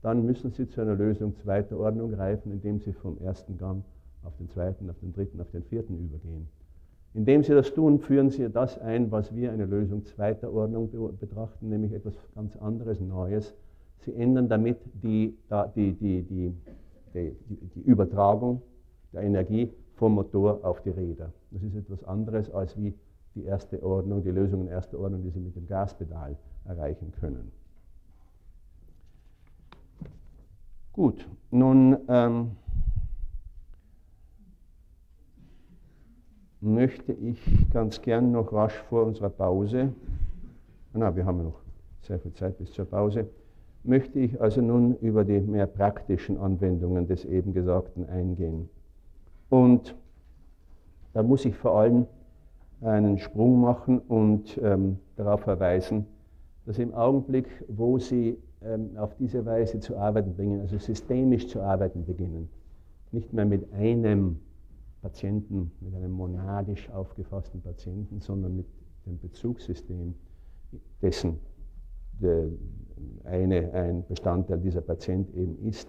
dann müssen Sie zu einer Lösung zweiter Ordnung greifen, indem Sie vom ersten Gang auf den zweiten, auf den dritten, auf den vierten übergehen. Indem Sie das tun, führen Sie das ein, was wir eine Lösung zweiter Ordnung betrachten, nämlich etwas ganz anderes, Neues. Sie ändern damit die, die, die, die, die Übertragung der Energie vom Motor auf die Räder. Das ist etwas anderes als wie die erste Ordnung, die Lösung in erster Ordnung, die Sie mit dem Gaspedal erreichen können. Gut, nun ähm, möchte ich ganz gern noch rasch vor unserer Pause, na, wir haben noch sehr viel Zeit bis zur Pause, möchte ich also nun über die mehr praktischen Anwendungen des eben Gesagten eingehen. Und da muss ich vor allem einen Sprung machen und ähm, darauf verweisen, dass im Augenblick, wo Sie ähm, auf diese Weise zu arbeiten beginnen, also systemisch zu arbeiten beginnen, nicht mehr mit einem Patienten, mit einem monadisch aufgefassten Patienten, sondern mit dem Bezugssystem, dessen eine, ein Bestandteil dieser Patient eben ist,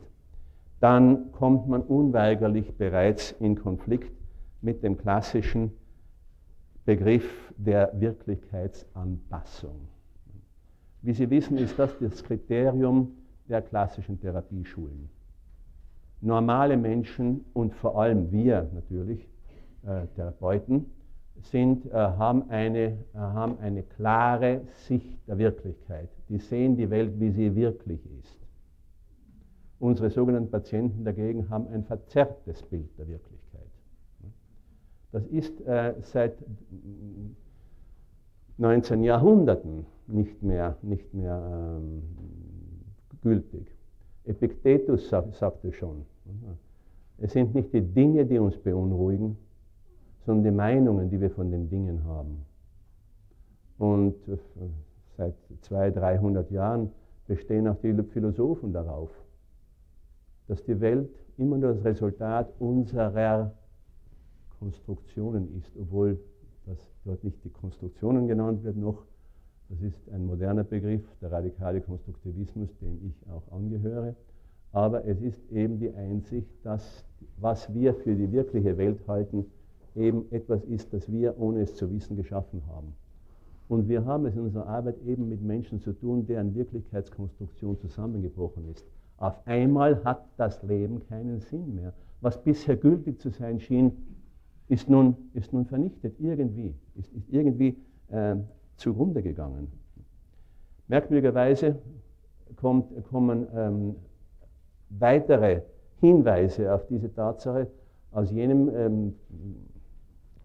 dann kommt man unweigerlich bereits in Konflikt mit dem klassischen Begriff der Wirklichkeitsanpassung. Wie Sie wissen, ist das das Kriterium der klassischen Therapieschulen. Normale Menschen und vor allem wir natürlich, äh, Therapeuten, sind, äh, haben, eine, äh, haben eine klare Sicht der Wirklichkeit. Die sehen die Welt, wie sie wirklich ist. Unsere sogenannten Patienten dagegen haben ein verzerrtes Bild der Wirklichkeit. Das ist äh, seit 19 Jahrhunderten nicht mehr, nicht mehr ähm, gültig. Epictetus sag, sagte schon, es sind nicht die Dinge, die uns beunruhigen, sondern die Meinungen, die wir von den Dingen haben. Und äh, seit 200, 300 Jahren bestehen auch die Philosophen darauf, dass die Welt immer nur das Resultat unserer Konstruktionen ist, obwohl das dort nicht die Konstruktionen genannt wird noch. Das ist ein moderner Begriff, der radikale Konstruktivismus, dem ich auch angehöre. Aber es ist eben die Einsicht, dass was wir für die wirkliche Welt halten, eben etwas ist, das wir, ohne es zu wissen, geschaffen haben. Und wir haben es in unserer Arbeit eben mit Menschen zu tun, deren Wirklichkeitskonstruktion zusammengebrochen ist. Auf einmal hat das Leben keinen Sinn mehr. Was bisher gültig zu sein schien, ist nun, ist nun vernichtet, irgendwie, ist, ist irgendwie äh, zugrunde gegangen. Merkwürdigerweise kommt, kommen ähm, weitere Hinweise auf diese Tatsache aus jenem ähm,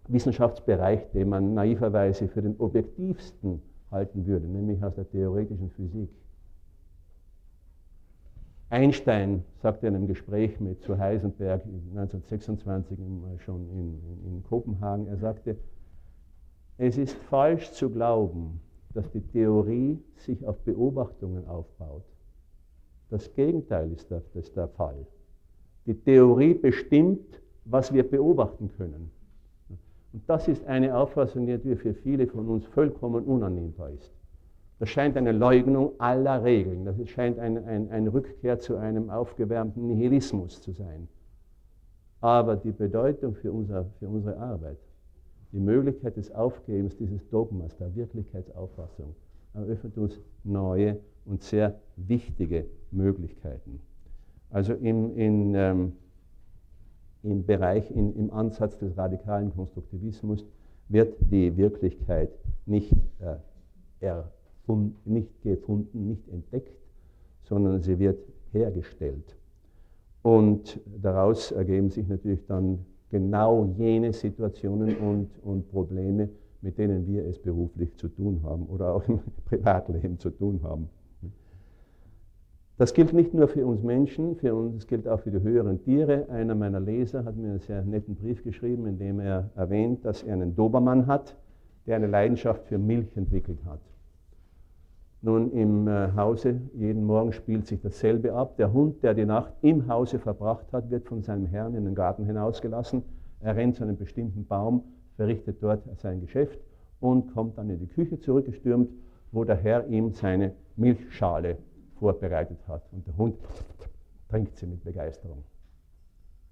Wissenschaftsbereich, den man naiverweise für den objektivsten halten würde, nämlich aus der theoretischen Physik. Einstein sagte in einem Gespräch mit zu Heisenberg 1926 schon in, in Kopenhagen, er sagte, es ist falsch zu glauben, dass die Theorie sich auf Beobachtungen aufbaut. Das Gegenteil ist der, ist der Fall. Die Theorie bestimmt, was wir beobachten können. Und das ist eine Auffassung, die für viele von uns vollkommen unannehmbar ist. Das scheint eine Leugnung aller Regeln. Das scheint eine ein, ein Rückkehr zu einem aufgewärmten Nihilismus zu sein. Aber die Bedeutung für, unser, für unsere Arbeit, die Möglichkeit des Aufgebens dieses Dogmas, der Wirklichkeitsauffassung, eröffnet uns neue und sehr wichtige Möglichkeiten. Also im, in, ähm, im Bereich, in, im Ansatz des radikalen Konstruktivismus wird die Wirklichkeit nicht, äh, erfund, nicht gefunden, nicht entdeckt, sondern sie wird hergestellt. Und daraus ergeben sich natürlich dann genau jene Situationen und, und Probleme, mit denen wir es beruflich zu tun haben oder auch im Privatleben zu tun haben. Das gilt nicht nur für uns Menschen, für uns, es gilt auch für die höheren Tiere. Einer meiner Leser hat mir einen sehr netten Brief geschrieben, in dem er erwähnt, dass er einen Dobermann hat, der eine Leidenschaft für Milch entwickelt hat. Nun, im äh, Hause, jeden Morgen spielt sich dasselbe ab. Der Hund, der die Nacht im Hause verbracht hat, wird von seinem Herrn in den Garten hinausgelassen. Er rennt zu einem bestimmten Baum, verrichtet dort sein Geschäft und kommt dann in die Küche zurückgestürmt, wo der Herr ihm seine Milchschale vorbereitet hat. Und der Hund trinkt sie mit Begeisterung.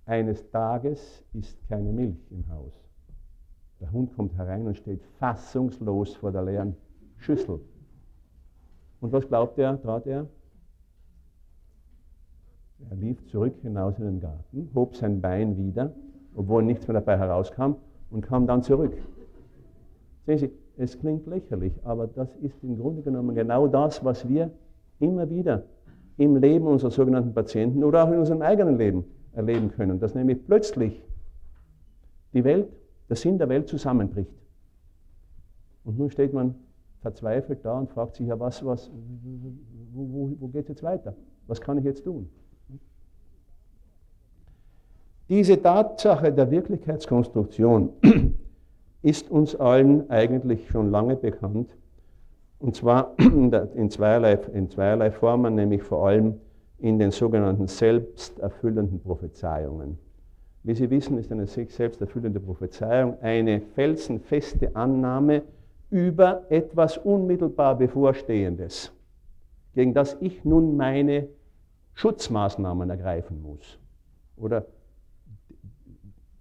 Eines Tages ist keine Milch im Haus. Der Hund kommt herein und steht fassungslos vor der leeren Schüssel. Und was glaubt er, trat er? Er lief zurück hinaus in den Garten, hob sein Bein wieder, obwohl nichts mehr dabei herauskam, und kam dann zurück. Sehen Sie, es klingt lächerlich, aber das ist im Grunde genommen genau das, was wir immer wieder im Leben unserer sogenannten Patienten oder auch in unserem eigenen Leben erleben können, dass nämlich plötzlich die Welt, der Sinn der Welt zusammenbricht. Und nun steht man verzweifelt da und fragt sich ja, was, was, wo, wo, wo geht es jetzt weiter? Was kann ich jetzt tun? Diese Tatsache der Wirklichkeitskonstruktion ist uns allen eigentlich schon lange bekannt und zwar in zweierlei, in zweierlei Formen, nämlich vor allem in den sogenannten selbsterfüllenden Prophezeiungen. Wie Sie wissen, ist eine sich selbsterfüllende Prophezeiung eine felsenfeste Annahme über etwas unmittelbar Bevorstehendes, gegen das ich nun meine Schutzmaßnahmen ergreifen muss oder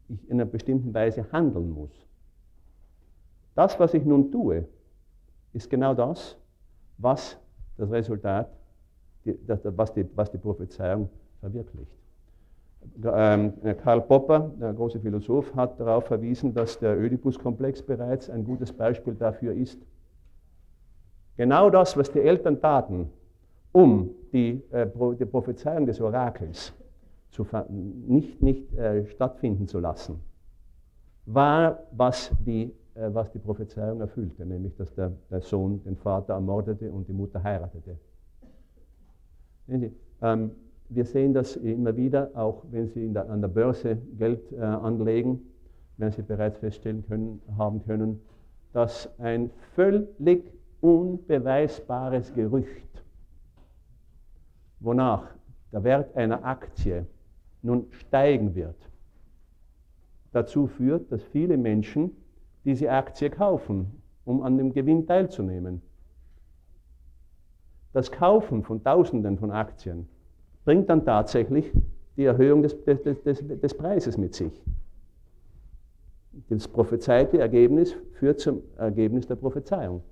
ich in einer bestimmten Weise handeln muss. Das, was ich nun tue, ist genau das, was das Resultat, was, die, Prophezeiung verwirklicht. Ähm, Karl Popper, der große Philosoph, hat darauf verwiesen, dass der Oedipus-Komplex bereits ein gutes Beispiel dafür ist. Genau das, was die Eltern taten, um die, äh, die Prophezeiung des Orakels zu, nicht, nicht äh, stattfinden zu lassen, war, was die was die Prophezeiung erfüllte, nämlich dass der, der, Sohn den Vater ermordete und die Mutter heiratete. Ähm, wir sehen das immer wieder, auch wenn Sie der, an der Börse Geld äh, anlegen, werden Sie bereits feststellen können, haben können, dass ein völlig unbeweisbares Gerücht, wonach der Wert einer Aktie nun steigen wird, dazu führt, dass viele Menschen diese Aktie kaufen, um an dem Gewinn teilzunehmen. Das Kaufen von Tausenden von Aktien bringt dann tatsächlich die Erhöhung des, des, des, des Preises mit sich. Das prophezeite Ergebnis führt zum Ergebnis der Prophezeiung.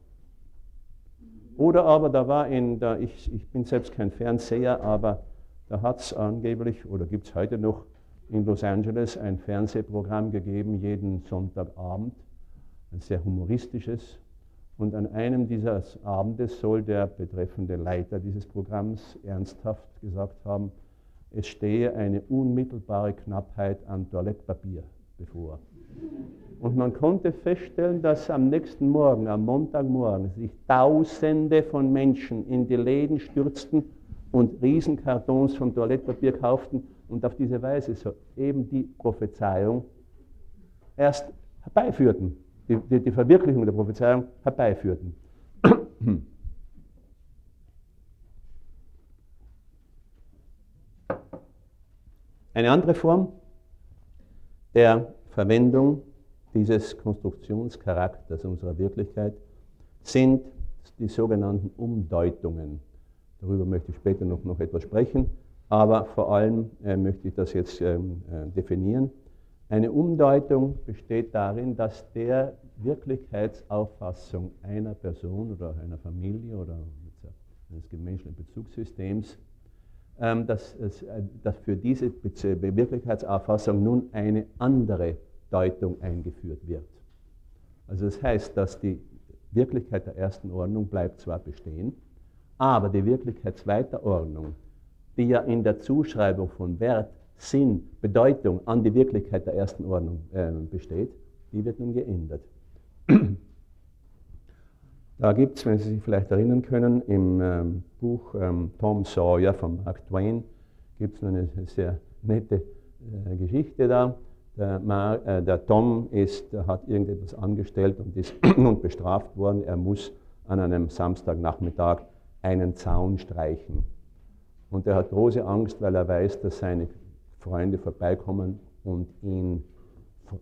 Oder aber da war in der, ich, ich bin selbst kein Fernseher, aber da hat es angeblich oder gibt es heute noch in Los Angeles ein Fernsehprogramm gegeben, jeden Sonntagabend, ein sehr humoristisches. Und an einem dieser Abendes soll der betreffende Leiter dieses Programms ernsthaft gesagt haben, es stehe eine unmittelbare Knappheit an Toilettpapier bevor. Und man konnte feststellen, dass am nächsten Morgen, am Montagmorgen, sich Tausende von Menschen in die Läden stürzten und Riesenkartons von Toilettpapier kauften und auf diese Weise so eben die Prophezeiung erst herbeiführten die, die, die Verwirklichung der Prophezeiung herbeiführten. Eine andere Form der Verwendung dieses Konstruktionscharakters unserer Wirklichkeit sind die sogenannten Umdeutungen. Darüber möchte ich später noch, noch etwas sprechen. aber vor allem äh, möchte ich das jetzt ähm, äh, definieren. Eine Umdeutung besteht darin, dass der Wirklichkeitsauffassung einer Person oder einer Familie oder eines menschlichen Bezugssystems, ähm, dass, äh, dass für diese Wirklichkeitsauffassung nun eine andere Deutung eingeführt wird. Also das heißt, dass die Wirklichkeit der ersten Ordnung bleibt zwar bestehen, aber die Wirklichkeit zweiter Ordnung, die ja in der Zuschreibung von Wert, Sinn, Bedeutung an die Wirklichkeit der ersten Ordnung äh, besteht, die wird nun geändert. Da gibt es, wenn Sie sich vielleicht erinnern können, im ähm, Buch ähm, Tom Sawyer von Mark Twain gibt es eine sehr nette äh, Geschichte da. Der, Mar, äh, der Tom ist, hat irgendetwas angestellt und ist nun bestraft worden. Er muss an einem Samstagnachmittag einen Zaun streichen. Und er hat große Angst, weil er weiß, dass seine Freunde vorbeikommen und ihn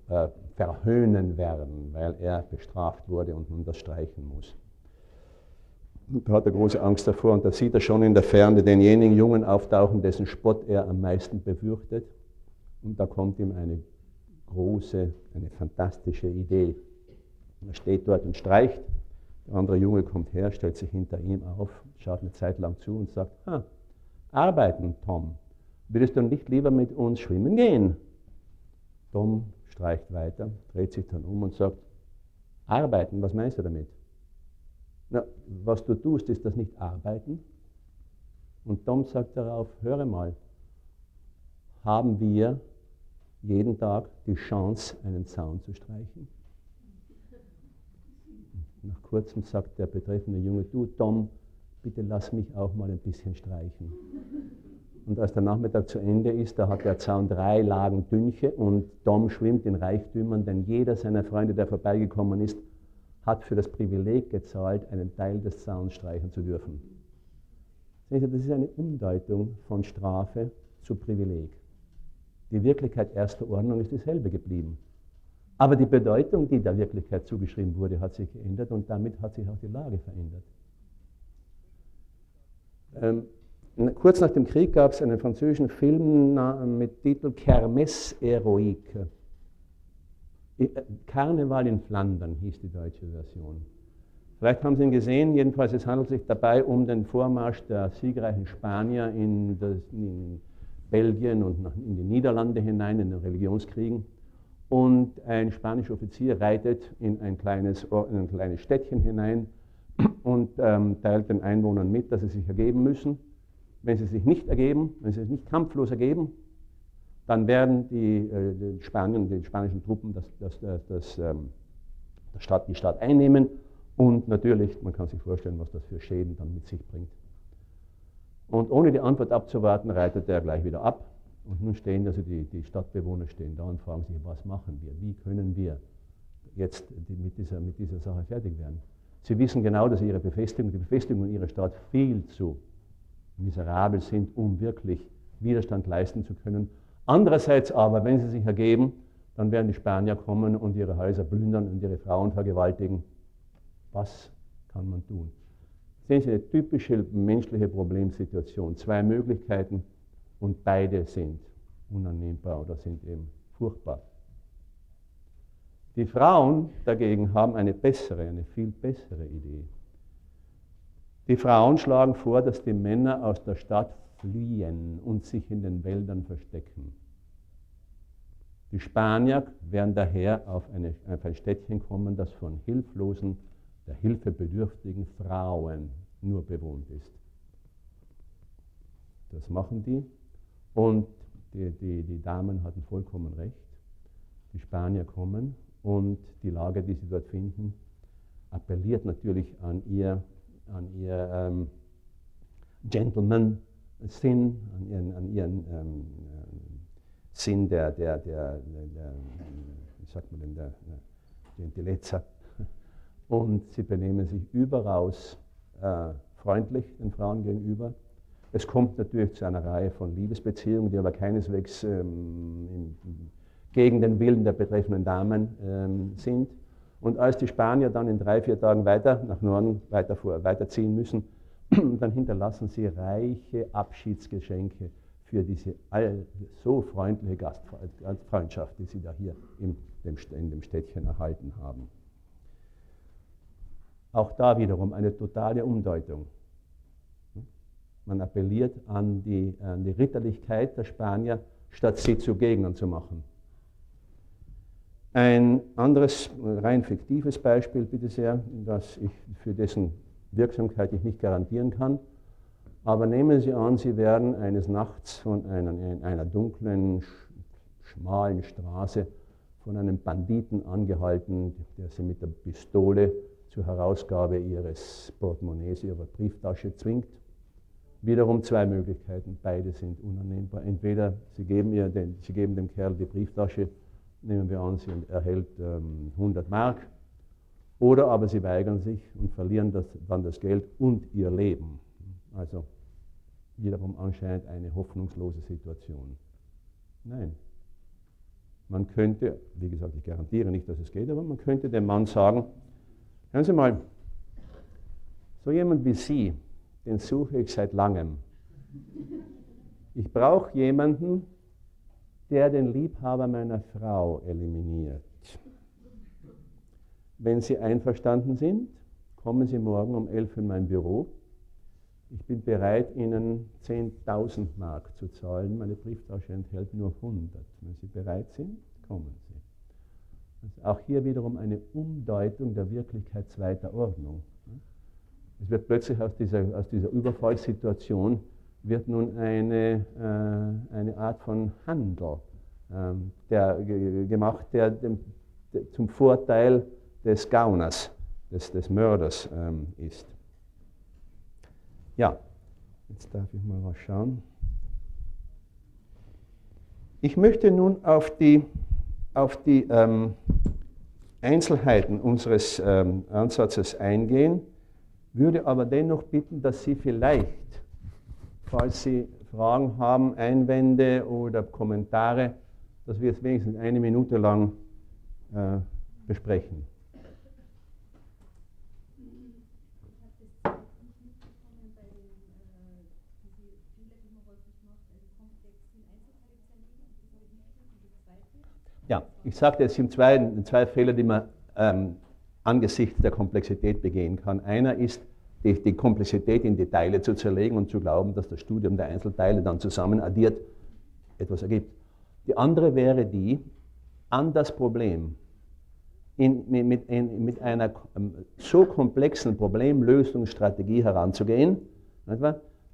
äh, verhöhnen werden, weil er bestraft wurde und nun das streichen muss. Da hat er große Angst davor und da sieht er schon in der Ferne denjenigen Jungen auftauchen, dessen Spott er am meisten befürchtet. Und da kommt ihm eine große, eine fantastische Idee. Er steht dort und streicht. Der andere Junge kommt her, stellt sich hinter ihm auf, schaut eine Zeit lang zu und sagt, ah, arbeiten, Tom. Würdest du nicht lieber mit uns schwimmen gehen? Tom streicht weiter, dreht sich dann um und sagt, arbeiten, was meinst du damit? Na, was du tust, ist das nicht arbeiten? Und Tom sagt darauf, höre mal, haben wir jeden Tag die Chance, einen Zaun zu streichen? Nach kurzem sagt der betreffende Junge, du Tom, bitte lass mich auch mal ein bisschen streichen. Und als der Nachmittag zu Ende ist, da hat der Zaun drei Lagen Dünche und Tom schwimmt in Reichtümern, denn jeder seiner Freunde, der vorbeigekommen ist, hat für das Privileg gezahlt, einen Teil des Zauns streichen zu dürfen. Das ist eine Umdeutung von Strafe zu Privileg. Die Wirklichkeit erster Ordnung ist dieselbe geblieben. Aber die Bedeutung, die der Wirklichkeit zugeschrieben wurde, hat sich geändert und damit hat sich auch die Lage verändert. Ähm, kurz nach dem Krieg gab es einen französischen Film mit Titel Kermesse Heroique. Äh, Karneval in Flandern hieß die deutsche Version. Vielleicht haben Sie ihn gesehen, jedenfalls es handelt sich dabei um den Vormarsch der siegreichen Spanier in, das, in Belgien und in die Niederlande hinein, in den Religionskriegen. Und ein spanischer Offizier reitet in ein kleines, in ein kleines Städtchen hinein und ähm, teilt den Einwohnern mit, dass sie sich ergeben müssen. Wenn sie sich nicht ergeben, wenn sie sich nicht kampflos ergeben, dann werden die, äh, die, Spanien, die spanischen Truppen das, das, das, das ähm, Stadt, die Stadt einnehmen und natürlich, man kann sich vorstellen, was das für Schäden dann mit sich bringt. Und ohne die Antwort abzuwarten, reitet er gleich wieder ab. Und nun stehen also die, die Stadtbewohner stehen da und fragen sich, was machen wir? Wie können wir jetzt mit dieser, mit dieser Sache fertig werden? Sie wissen genau, dass ihre Befestigung, die Befestigung ihrer Stadt viel zu miserabel sind, um wirklich Widerstand leisten zu können. Andererseits aber, wenn sie sich ergeben, dann werden die Spanier kommen und ihre Häuser plündern und ihre Frauen vergewaltigen. Was kann man tun? Sehen Sie, eine typische menschliche Problemsituation. Zwei Möglichkeiten und beide sind unannehmbar oder sind eben furchtbar. Die Frauen dagegen haben eine bessere, eine viel bessere Idee. Die Frauen schlagen vor, dass die Männer aus der Stadt fliehen und sich in den Wäldern verstecken. Die Spanier werden daher auf, eine, auf ein Städtchen kommen, das von hilflosen, der hilfebedürftigen Frauen nur bewohnt ist. Das machen die und die, die, die Damen hatten vollkommen recht. Die Spanier kommen und die Lage, die sie dort finden, appelliert natürlich an ihr, an ihr ähm, Gentleman-Sinn, an ihren, an ihren ähm, Sinn der, der, der, der, wie sagt man denn, der, der Intelligenza. Und sie benehmen sich überaus äh, freundlich den Frauen gegenüber. Es kommt natürlich zu einer Reihe von Liebesbeziehungen, die aber keineswegs ähm, in, gegen den Willen der betreffenden Damen ähm, sind. Und als die Spanier dann in drei, vier Tagen weiter nach Norden weiter vor, weiterziehen müssen, dann hinterlassen sie reiche Abschiedsgeschenke für diese so freundliche Gastfreundschaft, die Sie da hier in dem Städtchen erhalten haben. Auch da wiederum eine totale Umdeutung. Man appelliert an die, an die Ritterlichkeit der Spanier, statt sie zu Gegnern zu machen. Ein anderes, rein fiktives Beispiel, bitte sehr, das ich für dessen Wirksamkeit ich nicht garantieren kann. Aber nehmen Sie an, Sie werden eines Nachts von einer, einer dunklen, schmalen Straße von einem Banditen angehalten, der Sie mit der Pistole zur Herausgabe Ihres Portemonnaies, Ihrer Brieftasche zwingt. Wiederum zwei Möglichkeiten, beide sind unannehmbar. Entweder Sie geben, ihr den, Sie geben dem Kerl die Brieftasche, nehmen wir an, sie erhält ähm, 100 Mark, oder aber Sie weigern sich und verlieren das, dann das Geld und Ihr Leben. Also wiederum anscheinend eine hoffnungslose Situation. Nein. Man könnte, wie gesagt, ich garantiere nicht, dass es geht, aber man könnte dem Mann sagen, hören Sie mal, so jemand wie Sie, den suche ich seit langem. Ich brauche jemanden, der den Liebhaber meiner Frau eliminiert. Wenn Sie einverstanden sind, kommen Sie morgen um 11 in mein Büro. Ich bin bereit, Ihnen 10.000 Mark zu zahlen. Meine Brieftasche enthält nur 100. Wenn Sie bereit sind, kommen Sie. Also auch hier wiederum eine Umdeutung der Wirklichkeit zweiter Ordnung. Es wird plötzlich aus dieser, aus dieser Überfallssituation wird nun eine, äh, eine Art von Handel ähm, der, gemacht, der, dem, der, zum Vorteil des Gauners, des, des Mörders ähm, ist. Ja, jetzt darf ich mal was schauen. Ich möchte nun auf die, auf die ähm, Einzelheiten unseres ähm, Ansatzes eingehen, würde aber dennoch bitten, dass Sie vielleicht, falls Sie Fragen haben, Einwände oder Kommentare, dass wir es wenigstens eine Minute lang äh, besprechen. Ja, ich sagte, es sind zwei, zwei Fehler, die man ähm, angesichts der Komplexität begehen kann. Einer ist, die, die, Komplexität in die Teile zu zerlegen und zu glauben, dass das Studium der Einzelteile dann zusammen addiert etwas ergibt. Die andere wäre die, an das Problem in, mit, in, mit, einer ähm, so komplexen Problemlösungsstrategie heranzugehen,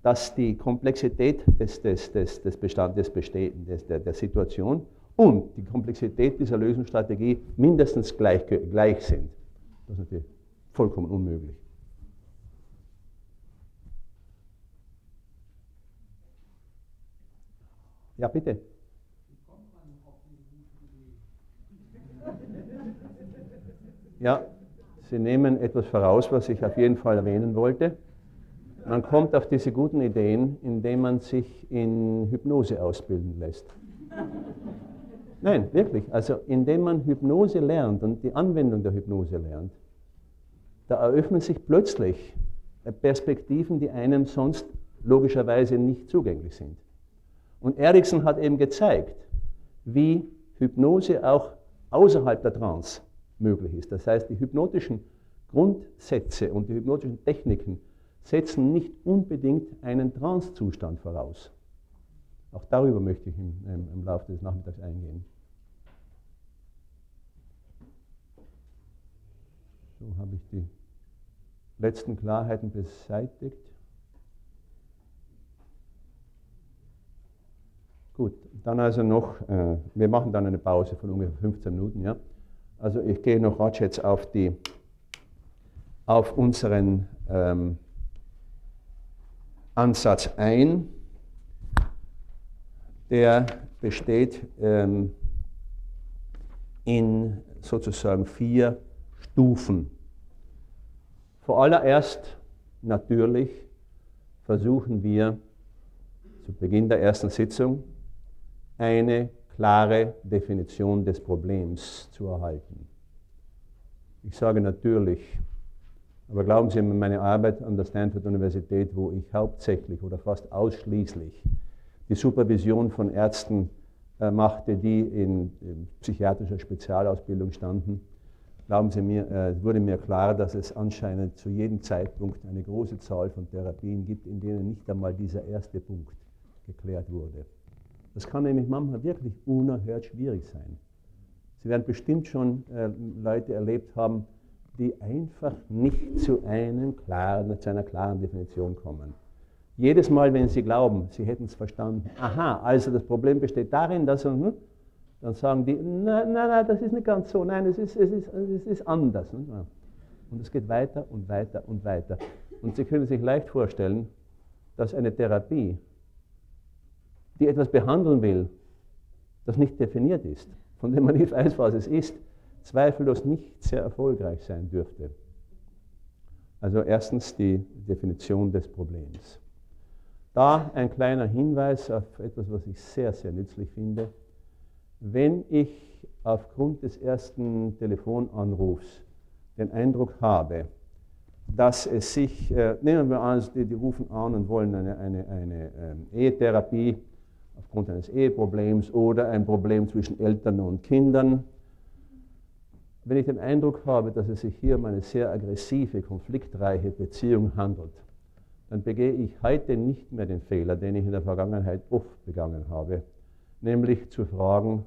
dass die Komplexität des, des, des, des Bestand, des des, der, der Situation und die Komplexität dieser Lösungsstrategie mindestens gleich, gleich sind. Das ist natürlich vollkommen unmöglich. Ja, bitte. Ja, Sie nehmen etwas voraus, was ich auf jeden Fall erwähnen wollte. Man kommt auf diese guten Ideen, indem man sich in Hypnose ausbilden lässt. Nein, wirklich. Also indem man Hypnose lernt und die Anwendung der Hypnose lernt, da eröffnen sich plötzlich Perspektiven, die einem sonst logischerweise nicht zugänglich sind. Und Erickson hat eben gezeigt, wie Hypnose auch außerhalb der Trance möglich ist. Das heißt, die hypnotischen Grundsätze und die hypnotischen Techniken setzen nicht unbedingt einen Trancezustand voraus. Auch darüber möchte ich im, im, im Laufe des Nachmittags eingehen. So habe ich die letzten Klarheiten beseitigt. Gut, dann also noch, äh, wir machen dann eine Pause von ungefähr 15 Minuten, ja. Also ich gehe noch rasch jetzt auf, die, auf unseren ähm, Ansatz ein. Der besteht ähm, in sozusagen vier Stufen. Vor allererst natürlich versuchen wir zu Beginn der ersten Sitzung eine klare Definition des Problems zu erhalten. Ich sage natürlich, aber glauben Sie, meine Arbeit an der Stanford Universität, wo ich hauptsächlich oder fast ausschließlich die Supervision von Ärzten äh, machte, die in, in, psychiatrischer Spezialausbildung standen, glauben Sie mir, äh, wurde mir klar, dass es anscheinend zu jedem Zeitpunkt eine große Zahl von Therapien gibt, in denen nicht einmal dieser erste Punkt geklärt wurde. Das kann nämlich manchmal wirklich unerhört schwierig sein. Sie werden bestimmt schon äh, Leute erlebt haben, die einfach nicht zu, einem klaren, zu einer klaren Definition kommen. Jedes Mal, wenn sie glauben, sie hätten es verstanden, aha, also das Problem besteht darin, dass, hm, dann sagen die, nein, nein, nein, das ist nicht ganz so, nein, es ist, es ist, es ist anders. Und es geht weiter und weiter und weiter. Und Sie können sich leicht vorstellen, dass eine Therapie, die etwas behandeln will, das nicht definiert ist, von dem man nicht weiß, was es ist, zweifellos nicht sehr erfolgreich sein dürfte. Also erstens die Definition des Problems. Da ein kleiner Hinweis auf etwas, was ich sehr, sehr nützlich finde. Wenn ich aufgrund des ersten Telefonanrufs den Eindruck habe, dass es sich, äh, nehmen wir an, die, die, rufen an und wollen eine, eine, eine ähm, Ehetherapie aufgrund eines Eheproblems oder ein Problem zwischen Eltern und Kindern, wenn ich den Eindruck habe, dass es sich hier um eine sehr aggressive, konfliktreiche Beziehung handelt, dann begehe ich heute nicht mehr den Fehler, den ich in der Vergangenheit oft begangen habe, nämlich zu fragen,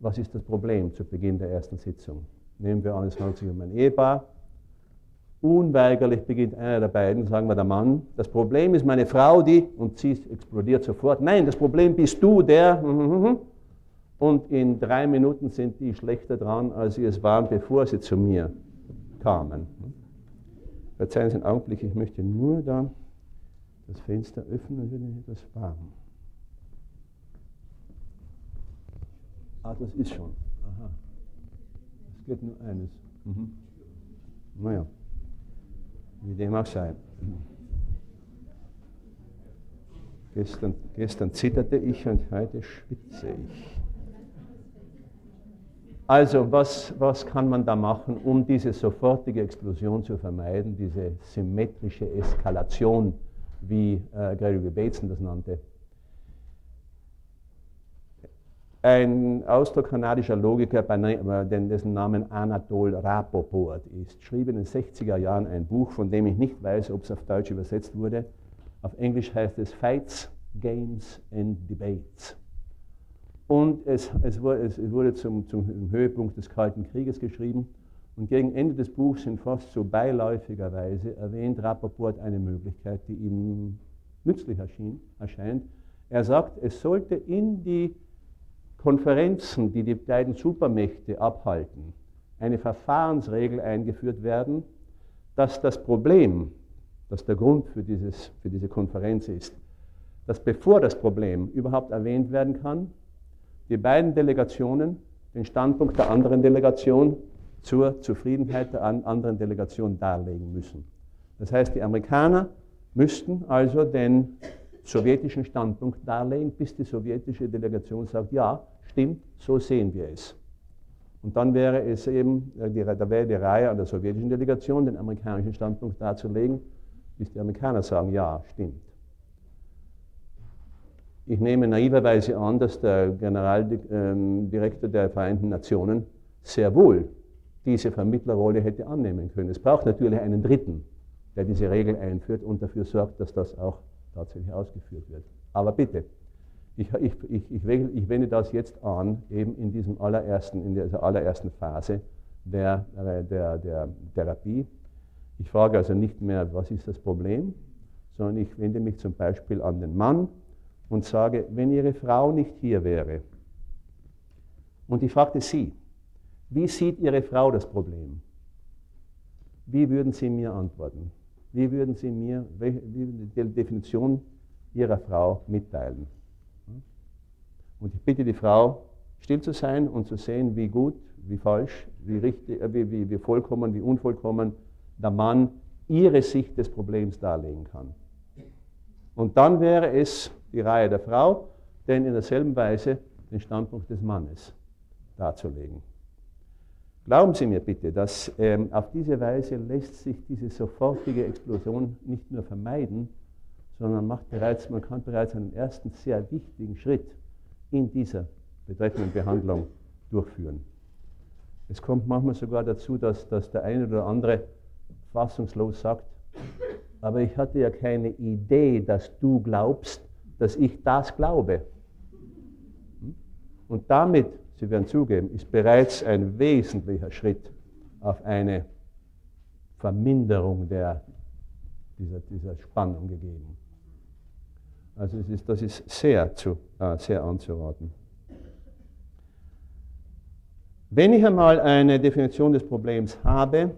was ist das Problem zu Beginn der ersten Sitzung? Nehmen wir an, es handelt sich um ein Ehepaar. Unweigerlich beginnt einer der beiden, sagen wir der Mann, das Problem ist meine Frau, die, und sie explodiert sofort, nein, das Problem bist du, der, und in drei Minuten sind die schlechter dran, als sie es waren, bevor sie zu mir kamen. Verzeihen Sie einen Augenblick, ich möchte nur da das Fenster öffnen, wird es etwas warm. Ah, das ist schon. Aha. Es geht nur eines. Mhm. Naja, wie dem auch sei. Gestern, gestern zitterte ich und heute schwitze ich. Also was, was kann man da machen, um diese sofortige Explosion zu vermeiden, diese symmetrische Eskalation, wie äh, Gregory Bateson das nannte? Ein austrokanadischer Logiker, dessen Namen Anatol Rapoport ist, schrieb in den 60er Jahren ein Buch, von dem ich nicht weiß, ob es auf Deutsch übersetzt wurde. Auf Englisch heißt es Fights, Games and Debates. Und es, es, wurde, zum, zum, Höhepunkt des Kalten Krieges geschrieben. Und gegen Ende des Buchs sind fast so beiläufigerweise erwähnt Rappaport eine Möglichkeit, die ihm nützlich erschien, erscheint. Er sagt, es sollte in die Konferenzen, die die beiden Supermächte abhalten, eine Verfahrensregel eingeführt werden, dass das Problem, das der Grund für, dieses, für diese Konferenz ist, dass bevor das Problem überhaupt erwähnt werden kann, die beiden Delegationen den Standpunkt der anderen Delegation zur Zufriedenheit der anderen Delegation darlegen müssen. Das heißt, die Amerikaner müssten also den sowjetischen Standpunkt darlegen, bis die sowjetische Delegation sagt, ja, stimmt, so sehen wir es. Und dann wäre es eben, äh, da wäre die Reihe an der sowjetischen Delegation, den amerikanischen Standpunkt darzulegen, bis die Amerikaner sagen, ja, stimmt. Ich nehme naiverweise an, dass der Generaldirektor der Vereinten Nationen sehr wohl diese Vermittlerrolle hätte annehmen können. Es braucht natürlich einen Dritten, der diese Regel einführt und dafür sorgt, dass das auch tatsächlich ausgeführt wird. Aber bitte, ich, ich, ich, ich, wende das jetzt an, eben in, diesem allerersten, in dieser allerersten Phase der, der, der Therapie. Ich frage also nicht mehr, was ist das Problem, sondern ich wende mich zum Beispiel an den Mann, und sage, wenn Ihre Frau nicht hier wäre, und ich fragte Sie, wie sieht Ihre Frau das Problem? Wie würden Sie mir antworten? Wie würden Sie mir die Definition Ihrer Frau mitteilen? Und ich bitte die Frau, still zu sein und zu sehen, wie gut, wie falsch, wie, richtig, äh, wie, wie, wie vollkommen, wie unvollkommen der Mann ihre Sicht des Problems darlegen kann. Und dann wäre es die Reihe der Frau, denn in derselben Weise den Standpunkt des Mannes darzulegen. Glauben Sie mir bitte, dass ähm, auf diese Weise lässt sich diese sofortige Explosion nicht nur vermeiden, sondern man, macht bereits, man kann bereits einen ersten sehr wichtigen Schritt in dieser betreffenden Behandlung durchführen. Es kommt manchmal sogar dazu, dass, dass der eine oder andere fassungslos sagt, aber ich hatte ja keine Idee, dass du glaubst, dass ich das glaube. Und damit, Sie werden zugeben, ist bereits ein wesentlicher Schritt auf eine Verminderung der, dieser, dieser Spannung gegeben. Also ist, das ist sehr, zu, äh, sehr anzuraten. Wenn ich einmal eine Definition des Problems habe,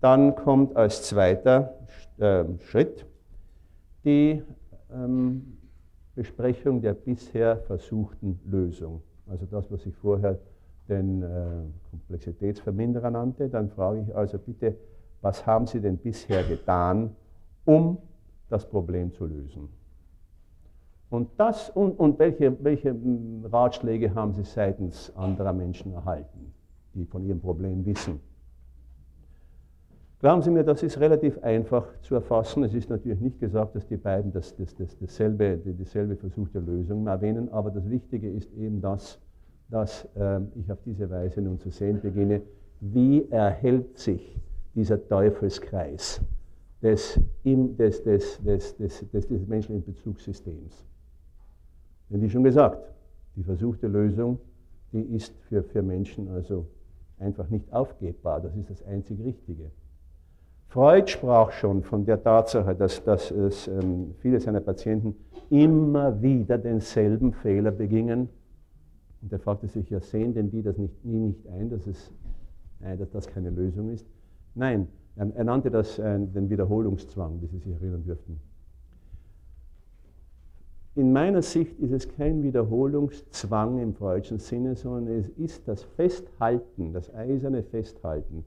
dann kommt als zweiter äh, Schritt die ähm, Besprechung der bisher versuchten Lösung. Also das, was ich vorher den äh, Komplexitätsverminderer nannte. Dann frage ich also bitte, was haben Sie denn bisher getan, um das Problem zu lösen? Und, das, und, und welche, welche hm, Ratschläge haben Sie seitens anderer Menschen erhalten, die von Ihrem Problem wissen? Glauben Sie mir, das ist relativ einfach zu erfassen. Es ist natürlich nicht gesagt, dass die beiden das, das, das, dasselbe, dieselbe versuchte Lösung erwähnen, aber das Wichtige ist eben das, dass äh, ich auf diese Weise nun zu sehen beginne, wie erhält sich dieser Teufelskreis des, des, des, des, des, des, des menschlichen Bezugssystems. Denn wie schon gesagt, die versuchte Lösung, die ist für, für Menschen also einfach nicht aufgebbar. Das ist das einzig Richtige. Freud sprach schon von der Tatsache, dass, dass es, ähm, viele seiner Patienten immer wieder denselben Fehler begingen. Und er fragte sich, ja, sehen denn die das nicht, nie nicht ein, dass, es, äh, dass das keine Lösung ist? Nein, er, er nannte das äh, den Wiederholungszwang, wie Sie sich erinnern dürften. In meiner Sicht ist es kein Wiederholungszwang im freudschen Sinne, sondern es ist das Festhalten, das eiserne Festhalten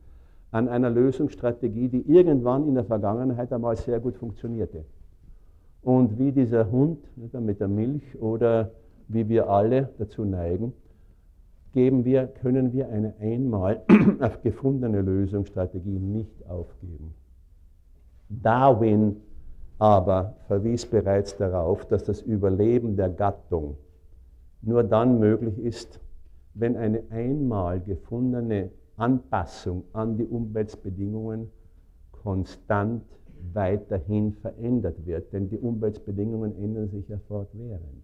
an einer Lösungsstrategie, die irgendwann in der Vergangenheit einmal sehr gut funktionierte. Und wie dieser Hund mit der Milch oder wie wir alle dazu neigen, geben wir, können wir eine einmal gefundene Lösungsstrategie nicht aufgeben. Darwin aber verwies bereits darauf, dass das Überleben der Gattung nur dann möglich ist, wenn eine einmal gefundene Anpassung an die Umweltbedingungen konstant weiterhin verändert wird. Denn die Umweltbedingungen ändern sich ja fortwährend.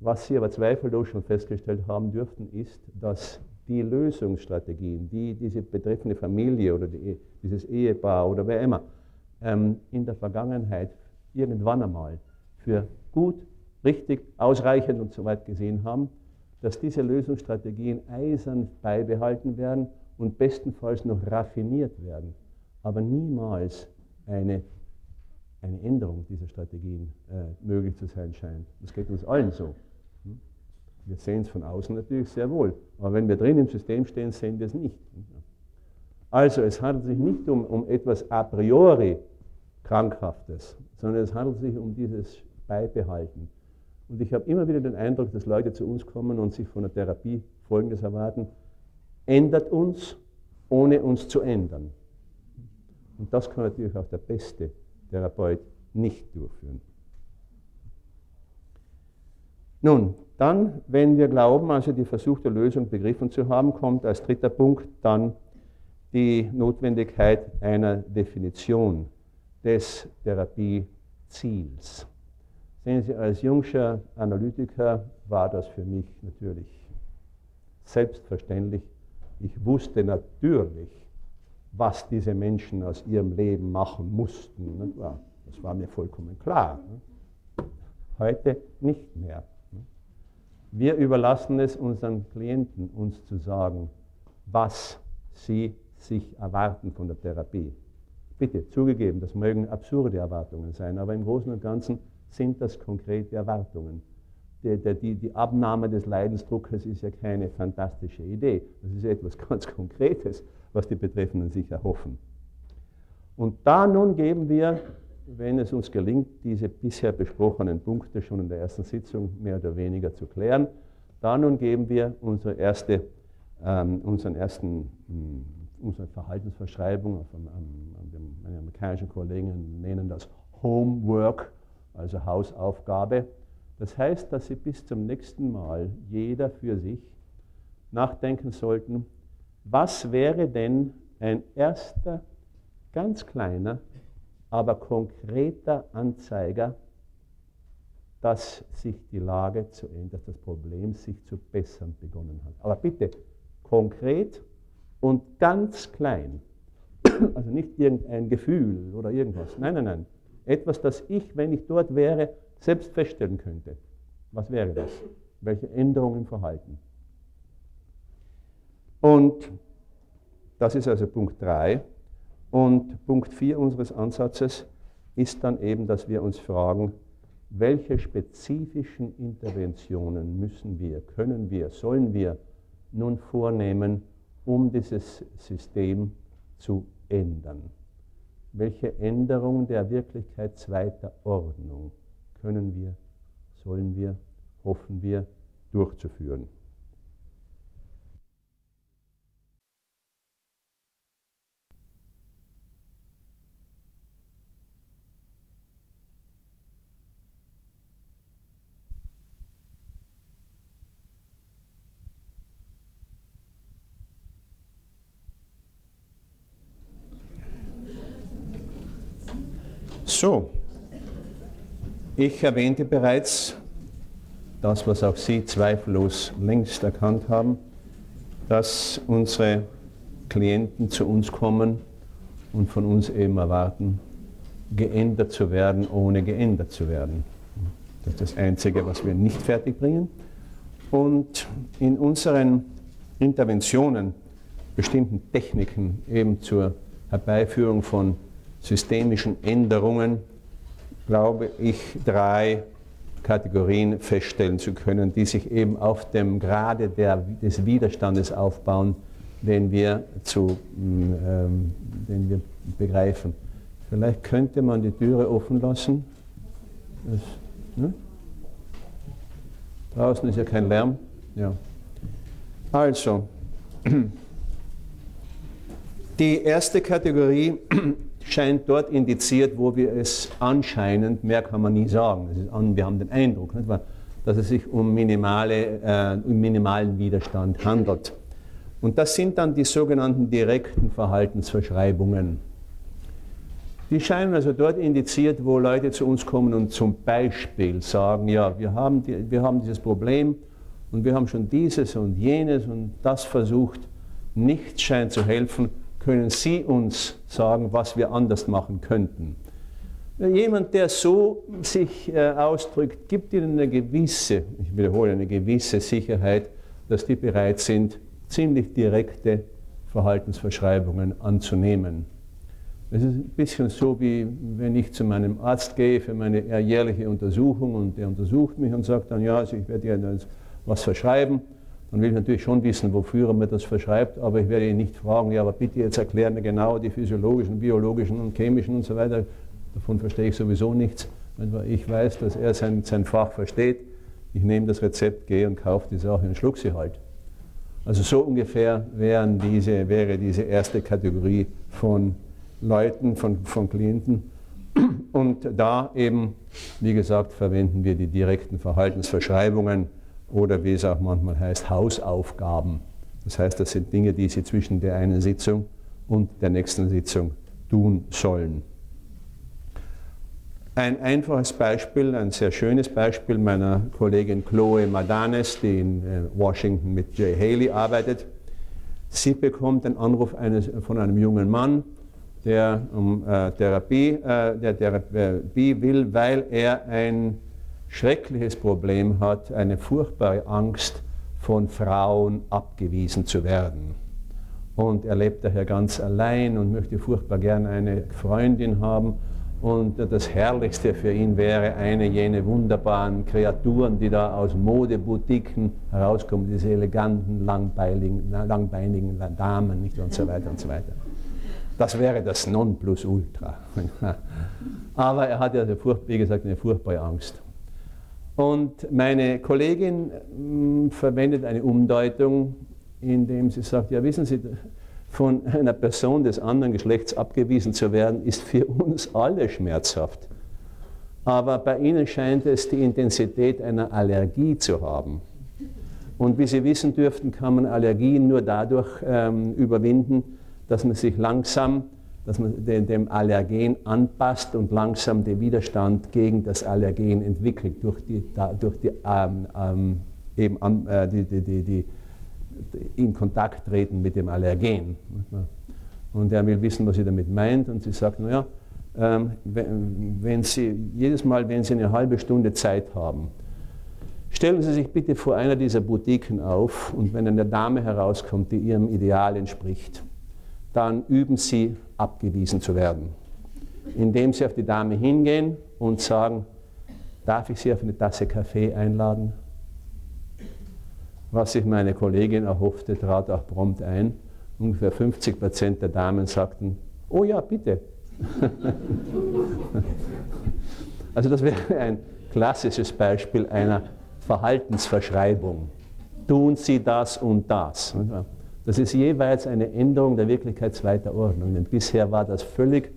Was Sie aber zweifellos schon festgestellt haben dürften, ist, dass die Lösungsstrategien, die diese betreffende Familie oder die, dieses Ehepaar oder wer immer ähm, in der Vergangenheit irgendwann einmal für gut, richtig, ausreichend und so weit gesehen haben, dass diese Lösungsstrategien eisern beibehalten werden und bestenfalls noch raffiniert werden, aber niemals eine, eine Änderung dieser Strategien äh, möglich zu sein scheint. Das geht uns allen so. Hm? Wir sehen es von außen natürlich sehr wohl, aber wenn wir drin im System stehen, sehen wir es nicht. Also es handelt sich nicht um, um etwas a priori Krankhaftes, sondern es handelt sich um dieses Beibehalten. Und ich habe immer wieder den Eindruck, dass Leute zu uns kommen und sich von der Therapie Folgendes erwarten, ändert uns, ohne uns zu ändern. Und das kann natürlich auch der beste Therapeut nicht durchführen. Nun, dann, wenn wir glauben, also die versuchte Lösung begriffen zu haben, kommt als dritter Punkt dann die Notwendigkeit einer Definition des Therapieziels. Sehen Sie, als jungscher Analytiker war das für mich natürlich selbstverständlich. Ich wusste natürlich, was diese Menschen aus ihrem Leben machen mussten. Das war mir vollkommen klar. Heute nicht mehr. Wir überlassen es unseren Klienten, uns zu sagen, was sie sich erwarten von der Therapie. Bitte, zugegeben, das mögen absurde Erwartungen sein, aber im Großen und Ganzen sind das konkrete Erwartungen. Die, die, die, Abnahme des Leidensdruckes ist ja keine fantastische Idee. Das ist etwas ganz Konkretes, was die Betreffenden sich erhoffen. Und da nun geben wir, wenn es uns gelingt, diese bisher besprochenen Punkte schon in der ersten Sitzung mehr oder weniger zu klären, da nun geben wir unsere erste, ähm, unseren ersten, unsere Verhaltensverschreibung, meine amerikanischen Kollegen nennen das Homework, also Hausaufgabe. Das heißt, dass Sie bis zum nächsten Mal jeder für sich nachdenken sollten, was wäre denn ein erster, ganz kleiner, aber konkreter Anzeiger, dass sich die Lage zu ändern, dass das Problem sich zu bessern begonnen hat. Aber bitte konkret und ganz klein. Also nicht irgendein Gefühl oder irgendwas. Nein, nein, nein. Etwas, das ich, wenn ich dort wäre, selbst feststellen könnte. Was wäre das? Welche Änderung im Verhalten? Und das ist also Punkt 3. Und Punkt 4 unseres Ansatzes ist dann eben, dass wir uns fragen, welche spezifischen Interventionen müssen wir, können wir, sollen wir nun vornehmen, um dieses System zu ändern? Welche Änderung der Wirklichkeit zweiter Ordnung können wir, sollen wir, hoffen wir durchzuführen? So, ich erwähnte bereits das, was auch Sie zweifellos längst erkannt haben, dass unsere Klienten zu uns kommen und von uns eben erwarten, geändert zu werden, ohne geändert zu werden. Das ist das Einzige, was wir nicht fertigbringen. Und in unseren Interventionen, bestimmten Techniken eben zur Herbeiführung von systemischen Änderungen, glaube ich, drei Kategorien feststellen zu können, die sich eben auf dem Grade der, des Widerstandes aufbauen, den wir, zu, mm, ähm, den wir begreifen. Vielleicht könnte man die Türe offen lassen. Das, ne? Draußen ist ja kein Lärm. Ja. Also, die erste Kategorie scheint dort indiziert, wo wir es anscheinend, mehr kann man nie sagen, an, wir haben den Eindruck, nicht, dass es sich um, minimale, äh, um minimalen Widerstand handelt. Und das sind dann die sogenannten direkten Verhaltensverschreibungen. Die scheinen also dort indiziert, wo Leute zu uns kommen und zum Beispiel sagen, ja, wir haben, die, wir haben dieses Problem und wir haben schon dieses und jenes und das versucht, nichts scheint zu helfen können Sie uns sagen, was wir anders machen könnten? Jemand, der so sich äh, ausdrückt, gibt Ihnen eine gewisse, ich wiederhole, eine gewisse Sicherheit, dass die bereit sind, ziemlich direkte Verhaltensverschreibungen anzunehmen. Es ist ein bisschen so, wie wenn ich zu meinem Arzt gehe für meine jährliche Untersuchung und der untersucht mich und sagt dann, ja, also ich werde Ihnen was verschreiben dann will ich natürlich schon wissen, wofür er mir das verschreibt, aber ich werde ihn nicht fragen, ja, aber bitte jetzt erklären mir genau die physiologischen, biologischen und chemischen und so weiter. Davon verstehe ich sowieso nichts. Ich weiß, dass er sein, sein Fach versteht. Ich nehme das Rezept, gehe und kaufe die Sache und schluck sie halt. Also so ungefähr diese, wäre diese erste Kategorie von Leuten, von, von Klienten. Und da eben, wie gesagt, verwenden wir die direkten Verhaltensverschreibungen oder wie es auch manchmal heißt, Hausaufgaben. Das heißt, das sind Dinge, die Sie zwischen der einen Sitzung und der nächsten Sitzung tun sollen. Ein einfaches Beispiel, ein sehr schönes Beispiel meiner Kollegin Chloe Madanes, die in äh, Washington mit Jay Haley arbeitet. Sie bekommt einen Anruf eines, von einem jungen Mann, der um äh, Therapie, äh, der Therapie will, weil er ein schreckliches Problem hat, eine furchtbare Angst, von Frauen abgewiesen zu werden. Und er lebt daher ganz allein und möchte furchtbar gern eine Freundin haben. Und das Herrlichste für ihn wäre eine jene wunderbaren Kreaturen, die da aus Modeboutiquen herauskommen, diese eleganten, langbeinigen, langbeinigen Damen nicht? und so weiter und so weiter. Das wäre das Nonplusultra. Aber er hat ja, wie gesagt, eine furchtbare Angst. Und meine Kollegin hm, verwendet eine Umdeutung, indem sie sagt, ja wissen Sie, von einer Person des anderen Geschlechts abgewiesen zu werden, ist für uns alle schmerzhaft. aber bei Ihnen scheint es die Intensität einer Allergie zu haben. Und wie Sie wissen dürften, kann man Allergien nur dadurch ähm, überwinden, dass man sich langsam, dass man dem Allergen anpasst und langsam den Widerstand gegen das Allergen entwickelt, durch die, durch die, ähm, ähm, eben an, äh, die, die, die, die, in Kontakt treten mit dem Allergen. Und er will wissen, was sie damit meint, und sie sagt, naja, ähm, wenn Sie, jedes Mal, wenn Sie eine halbe Stunde Zeit haben, stellen Sie sich bitte vor einer dieser Boutiquen auf und wenn eine Dame herauskommt, die Ihrem Ideal entspricht, dann üben Sie, abgewiesen zu werden. Indem Sie auf die Dame hingehen und sagen, darf ich Sie auf eine Tasse Kaffee einladen? Was sich meine Kollegin erhoffte, trat auch prompt ein. Ungefähr 50 Prozent der Damen sagten, oh ja, bitte, also das wäre ein klassisches Beispiel einer Verhaltensverschreibung. Tun Sie das und das. Das ist jeweils eine Änderung der Wirklichkeit zweiter Ordnung. Denn bisher war das völlig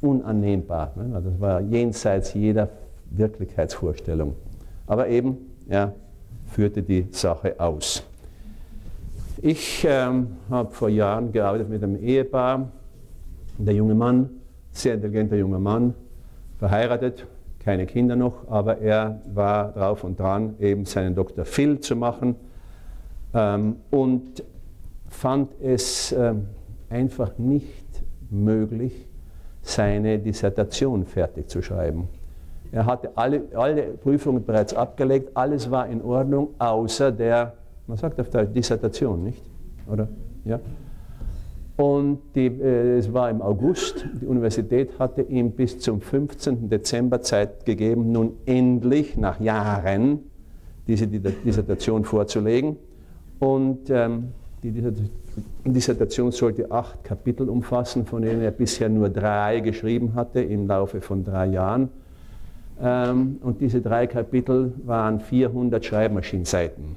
unannehmbar. Das war jenseits jeder Wirklichkeitsvorstellung. Aber eben, ja, führte die Sache aus. Ich ähm, habe vor Jahren gearbeitet mit einem Ehepaar. Der junge Mann sehr intelligenter junger Mann, verheiratet, keine Kinder noch, aber er war drauf und dran, eben seinen Dr. Phil zu machen ähm, und fand es ähm, einfach nicht möglich, seine Dissertation fertig zu schreiben. Er hatte alle, alle Prüfungen bereits abgelegt, alles war in Ordnung, außer der, man sagt auf der Dissertation, nicht? Oder? Ja? Und die, äh, es war im August. Die Universität hatte ihm bis zum 15. Dezember Zeit gegeben, nun endlich nach Jahren diese Dissertation vorzulegen. Und ähm, die Dissertation sollte acht Kapitel umfassen, von denen er bisher nur drei geschrieben hatte im Laufe von drei Jahren. Ähm, und diese drei Kapitel waren 400 Schreibmaschinenseiten.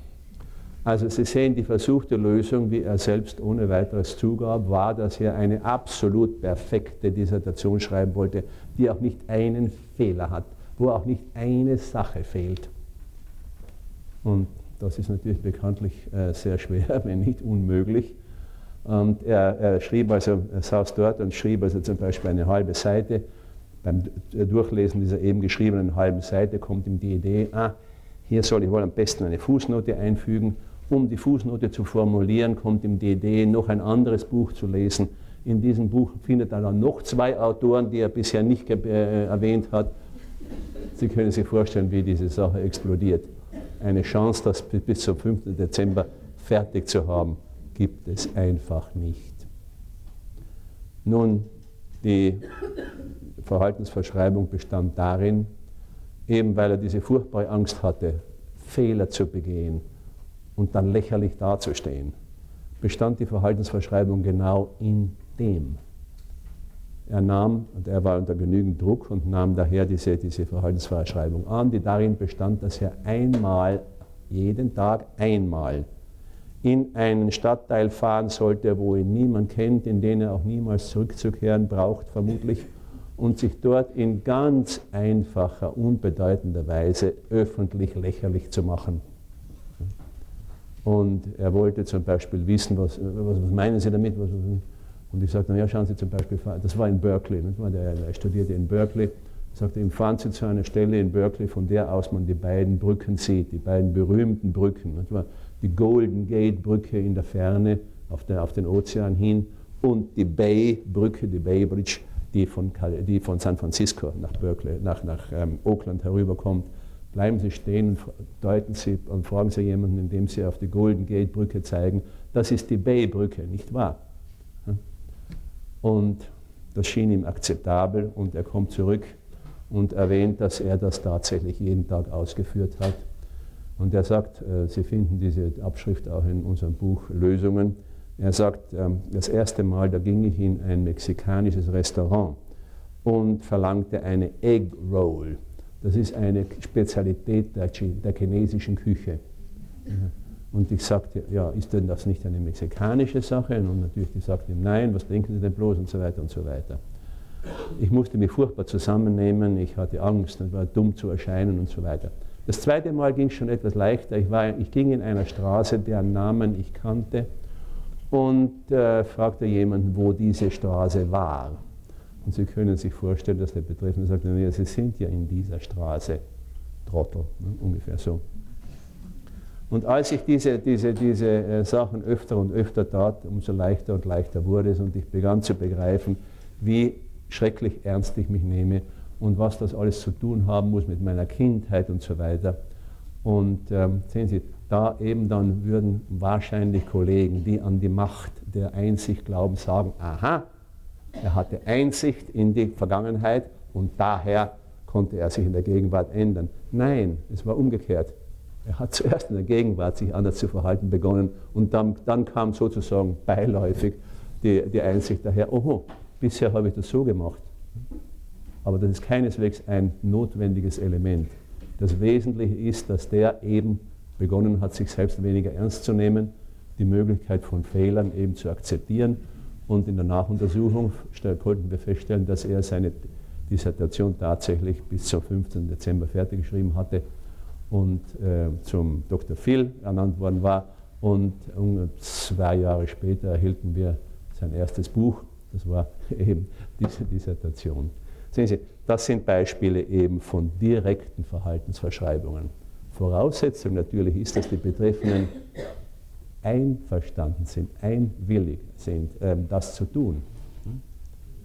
Also Sie sehen, die versuchte Lösung, wie er selbst ohne weiteres zugab, war, dass er eine absolut perfekte Dissertation schreiben wollte, die auch nicht einen Fehler hat, wo auch nicht eine Sache fehlt. Und das ist natürlich bekanntlich äh, sehr schwer, wenn nicht unmöglich. Und er, er, schrieb also, er saß dort und schrieb also zum Beispiel eine halbe Seite. Beim Durchlesen dieser eben geschriebenen halben Seite kommt ihm die Idee, ah, hier soll ich wohl am besten eine Fußnote einfügen um die Fußnote zu formulieren, kommt ihm die Idee, noch ein anderes Buch zu lesen. In diesem Buch findet er dann noch zwei Autoren, die er bisher nicht äh, erwähnt hat. Sie können sich vorstellen, wie diese Sache explodiert. Eine Chance, das bis zum 5. Dezember fertig zu haben, gibt es einfach nicht. Nun, die Verhaltensverschreibung bestand darin, eben weil er diese furchtbare Angst hatte, Fehler zu begehen, und dann lächerlich dazustehen, bestand die Verhaltensverschreibung genau in dem. Er nahm, und er war unter genügend Druck und nahm daher diese, diese Verhaltensverschreibung an, die darin bestand, dass er einmal, jeden Tag einmal, in einen Stadtteil fahren sollte, wo ihn niemand kennt, in den er auch niemals zurückzukehren braucht, vermutlich, und sich dort in ganz einfacher, unbedeutender Weise öffentlich lächerlich zu machen. Und er wollte zum Beispiel wissen, was, was, was meinen Sie damit? Was, und ich sagte, naja, schauen Sie zum Beispiel, das war in Berkeley, er studierte in Berkeley, er sagte ihm, fahren Sie zu einer Stelle in Berkeley, von der aus man die beiden Brücken sieht, die beiden berühmten Brücken, die Golden Gate Brücke in der Ferne auf, der, auf den Ozean hin und die Bay Brücke, die Bay Bridge, die von, die von San Francisco nach Berkeley, nach, nach ähm, Oakland herüberkommt. Bleiben Sie stehen und deuten Sie und fragen Sie jemanden, indem Sie auf die Golden Gate Brücke zeigen, das ist die Bay Brücke, nicht wahr? Und das schien ihm akzeptabel und er kommt zurück und erwähnt, dass er das tatsächlich jeden Tag ausgeführt hat. Und er sagt, äh, Sie finden diese Abschrift auch in unserem Buch Lösungen. Er sagt, ähm, das erste Mal, da ging ich in ein mexikanisches Restaurant und verlangte eine Egg Roll. Das ist eine Spezialität der, der chinesischen Küche. Und ich sagte, ja, ist denn das nicht eine mexikanische Sache? Und natürlich, die sagte ihm, nein, was denken Sie denn bloß und so weiter und so weiter. Ich musste mich furchtbar zusammennehmen, ich hatte Angst und war dumm zu erscheinen und so weiter. Das zweite Mal ging es schon etwas leichter. Ich, war, ich ging in einer Straße, deren Namen ich kannte, und äh, fragte jemanden, wo diese Straße war. Und Sie können sich vorstellen, dass der Betreffende sagte, ja, Sie sind ja in dieser Straße, Trottel, ne, ungefähr so. Und als ich diese, diese, diese äh, Sachen öfter und öfter tat, umso leichter und leichter wurde es und ich begann zu begreifen, wie schrecklich ernst ich mich nehme und was das alles zu tun haben muss mit meiner Kindheit und so weiter. Und ähm, sehen Sie, da eben dann würden wahrscheinlich Kollegen, die an die Macht der Einsicht glauben, sagen, aha, er hatte Einsicht in die Vergangenheit und daher konnte er sich in der Gegenwart ändern. Nein, es war umgekehrt. Er hat zuerst in der Gegenwart sich anders zu verhalten begonnen und dann, dann kam sozusagen beiläufig die, die Einsicht daher, oho, bisher habe ich das so gemacht. Aber das ist keineswegs ein notwendiges Element. Das Wesentliche ist, dass der eben begonnen hat, sich selbst weniger ernst zu nehmen, die Möglichkeit von Fehlern eben zu akzeptieren. Und in der Nachuntersuchung konnten wir feststellen, dass er seine Dissertation tatsächlich bis zum 15. Dezember fertig geschrieben hatte und äh, zum Dr. Phil ernannt worden war. Und zwei Jahre später erhielten wir sein erstes Buch. Das war eben diese Dissertation. Sehen Sie, das sind Beispiele eben von direkten Verhaltensverschreibungen. Voraussetzung natürlich ist, dass die Betreffenden einverstanden sind, einwillig sind, ähm, das zu tun.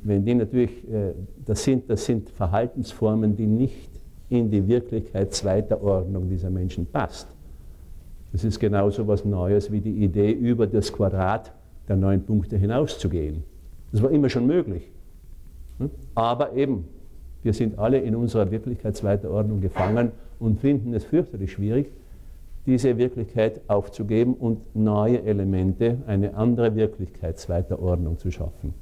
Wenn die natürlich, äh, das sind, das sind Verhaltensformen, die nicht in die Wirklichkeit zweiter Ordnung dieser Menschen passt. Das ist genauso was Neues wie die Idee, über das Quadrat der neun Punkte hinauszugehen. Das war immer schon möglich. Aber eben, wir sind alle in unserer Wirklichkeit zweiter Ordnung gefangen und finden es fürchterlich schwierig, diese Wirklichkeit aufzugeben und neue Elemente, eine andere Wirklichkeit zweiter Ordnung zu schaffen.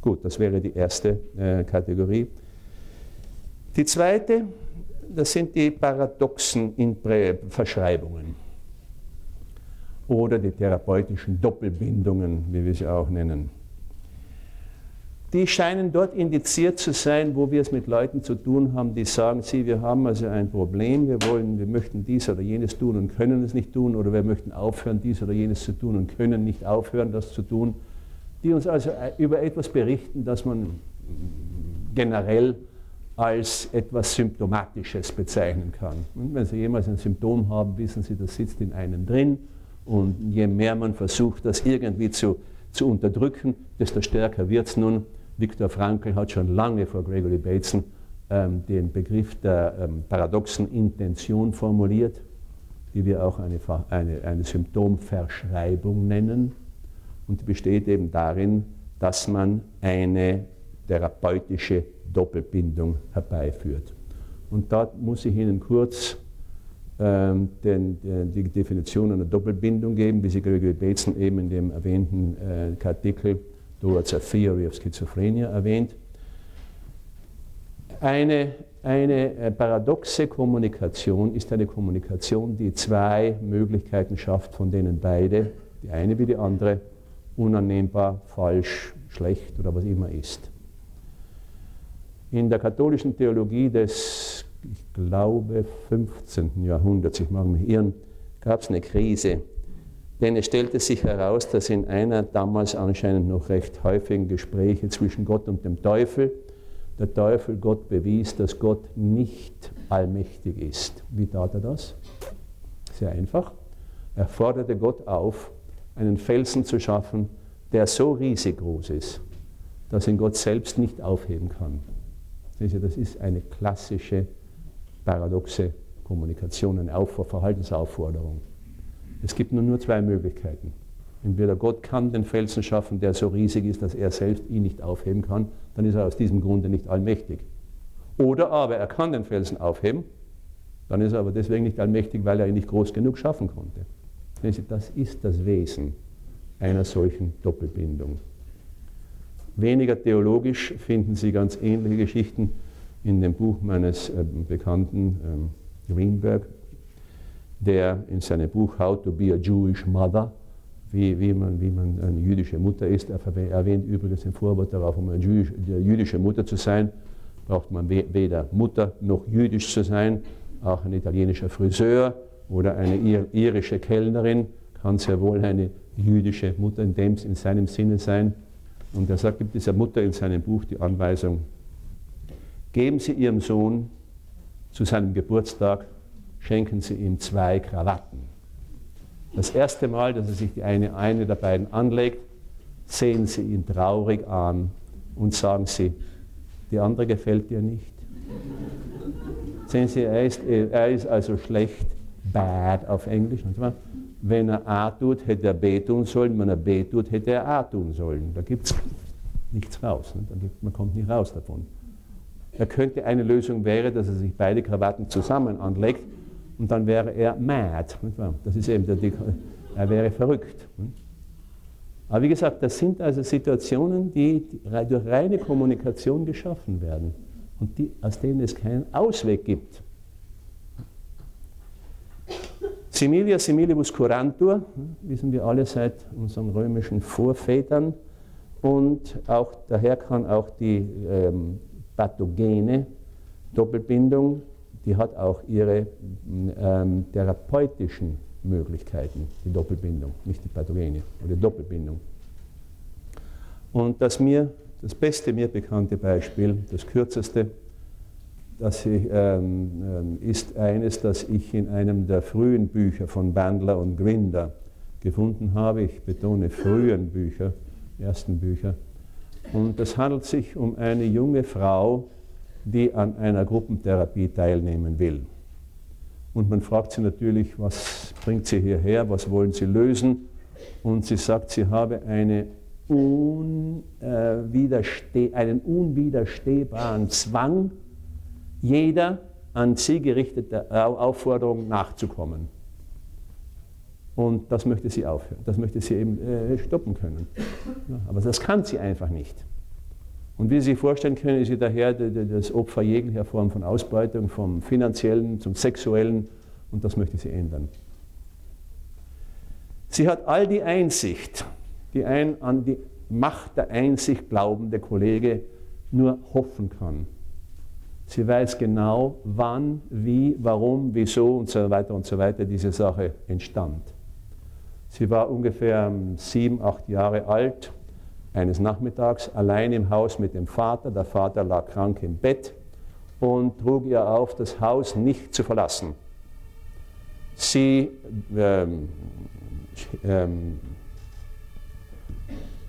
Gut, das wäre die erste äh, Kategorie. Die zweite, das sind die paradoxen Verschreibungen oder die therapeutischen Doppelbindungen, wie wir sie auch nennen. Die scheinen dort indiziert zu sein, wo wir es mit Leuten zu tun haben, die sagen, sie, wir haben also ein Problem, wir wollen, wir möchten dies oder jenes tun und können es nicht tun, oder wir möchten aufhören, dies oder jenes zu tun und können nicht aufhören, das zu tun. Die uns also über etwas berichten, das man generell als etwas Symptomatisches bezeichnen kann. Und wenn Sie jemals ein Symptom haben, wissen Sie, das sitzt in einem drin. Und je mehr man versucht, das irgendwie zu, zu unterdrücken, desto stärker wird es nun. Viktor Frankl hat schon lange vor Gregory Bateson ähm, den Begriff der ähm, paradoxen Intention formuliert, die wir auch eine, eine, eine Symptomverschreibung nennen. Und die besteht eben darin, dass man eine therapeutische Doppelbindung herbeiführt. Und da muss ich Ihnen kurz ähm, den, den, die Definition einer Doppelbindung geben, wie sie Gregory Bateson eben in dem erwähnten äh, Artikel Towards a Theory of Schizophrenia erwähnt. Eine, eine äh, paradoxe Kommunikation ist eine Kommunikation, die zwei Möglichkeiten schafft, von denen beide, die eine wie die andere, unannehmbar, falsch, schlecht oder was immer ist. In der katholischen Theologie des, ich glaube, 15. Jahrhunderts, ich mag mich irren, gab es eine Krise. Denn es stellte sich heraus, dass in einer damals anscheinend noch recht häufigen Gespräche zwischen Gott und dem Teufel der Teufel Gott bewies, dass Gott nicht allmächtig ist. Wie tat er das? Sehr einfach. Er forderte Gott auf, einen Felsen zu schaffen, der so riesig groß ist, dass ihn Gott selbst nicht aufheben kann. Das ist eine klassische paradoxe Kommunikation, eine Verhaltensaufforderung. Es gibt nur, nur zwei Möglichkeiten. Entweder Gott kann den Felsen schaffen, der so riesig ist, dass er selbst ihn nicht aufheben kann, dann ist er aus diesem Grunde nicht allmächtig. Oder aber er kann den Felsen aufheben, dann ist er aber deswegen nicht allmächtig, weil er ihn nicht groß genug schaffen konnte. Das ist das Wesen einer solchen Doppelbindung. Weniger theologisch finden Sie ganz ähnliche Geschichten in dem Buch meines äh, Bekannten ähm, Greenberg, der in seinem Buch How to be a Jewish Mother wie, wie, man, wie man eine jüdische Mutter ist. Er erwähnt übrigens im Vorwort darauf, um eine jüdische Mutter zu sein, braucht man weder Mutter noch jüdisch zu sein. Auch ein italienischer Friseur oder eine irische Kellnerin kann sehr wohl eine jüdische Mutter in, dem, in seinem Sinne sein. Und er sagt, gibt dieser Mutter in seinem Buch die Anweisung, geben Sie Ihrem Sohn zu seinem Geburtstag, schenken Sie ihm zwei Krawatten. Das erste Mal, dass er sich die eine, eine der beiden anlegt, sehen Sie ihn traurig an und sagen Sie, die andere gefällt dir nicht. Sehen Sie, er ist, er ist also schlecht, bad auf Englisch. Wenn er A tut, hätte er B tun sollen. Wenn er B tut, hätte er A tun sollen. Da gibt es nichts raus. Ne? Gibt, man kommt nicht raus davon. Da könnte eine Lösung wäre, dass er sich beide Krawatten zusammen anlegt und dann wäre er mad. Das ist eben der, er wäre verrückt. Aber wie gesagt, das sind also Situationen, die durch reine Kommunikation geschaffen werden und die, aus denen es keinen Ausweg gibt. Similia similibus curantur, wissen wir alle seit unseren römischen Vorvätern. Und auch, daher kann auch die ähm, pathogene Doppelbindung, die hat auch ihre ähm, therapeutischen Möglichkeiten, die Doppelbindung, nicht die pathogene, oder Doppelbindung. Und das mir, das beste mir bekannte Beispiel, das kürzeste, das ich, ähm, ähm, ist eines, das ich in einem der frühen Bücher von Bandler und Grinder gefunden habe. Ich betone frühen Bücher, ersten Bücher. Und es handelt sich um eine junge Frau, die an einer Gruppentherapie teilnehmen will. Und man fragt sie natürlich, was bringt sie hierher, was wollen sie lösen? Und sie sagt, sie habe eine unwidersteh einen unwiderstehbaren Zwang, jeder an sie gerichtete Aufforderung nachzukommen. Und das möchte sie aufhören, das möchte sie eben äh, stoppen können. Aber das kann sie einfach nicht. Und wie Sie sich vorstellen können, ist sie daher das Opfer jeglicher Form von Ausbeutung, vom finanziellen zum sexuellen, und das möchte sie ändern. Sie hat all die Einsicht, die ein an die Macht der Einsicht glaubende Kollege nur hoffen kann. Sie weiß genau, wann, wie, warum, wieso und so weiter und so weiter diese Sache entstand. Sie war ungefähr sieben, acht Jahre alt, eines Nachmittags allein im Haus mit dem Vater. Der Vater lag krank im Bett und trug ihr auf, das Haus nicht zu verlassen. Sie ähm, ähm,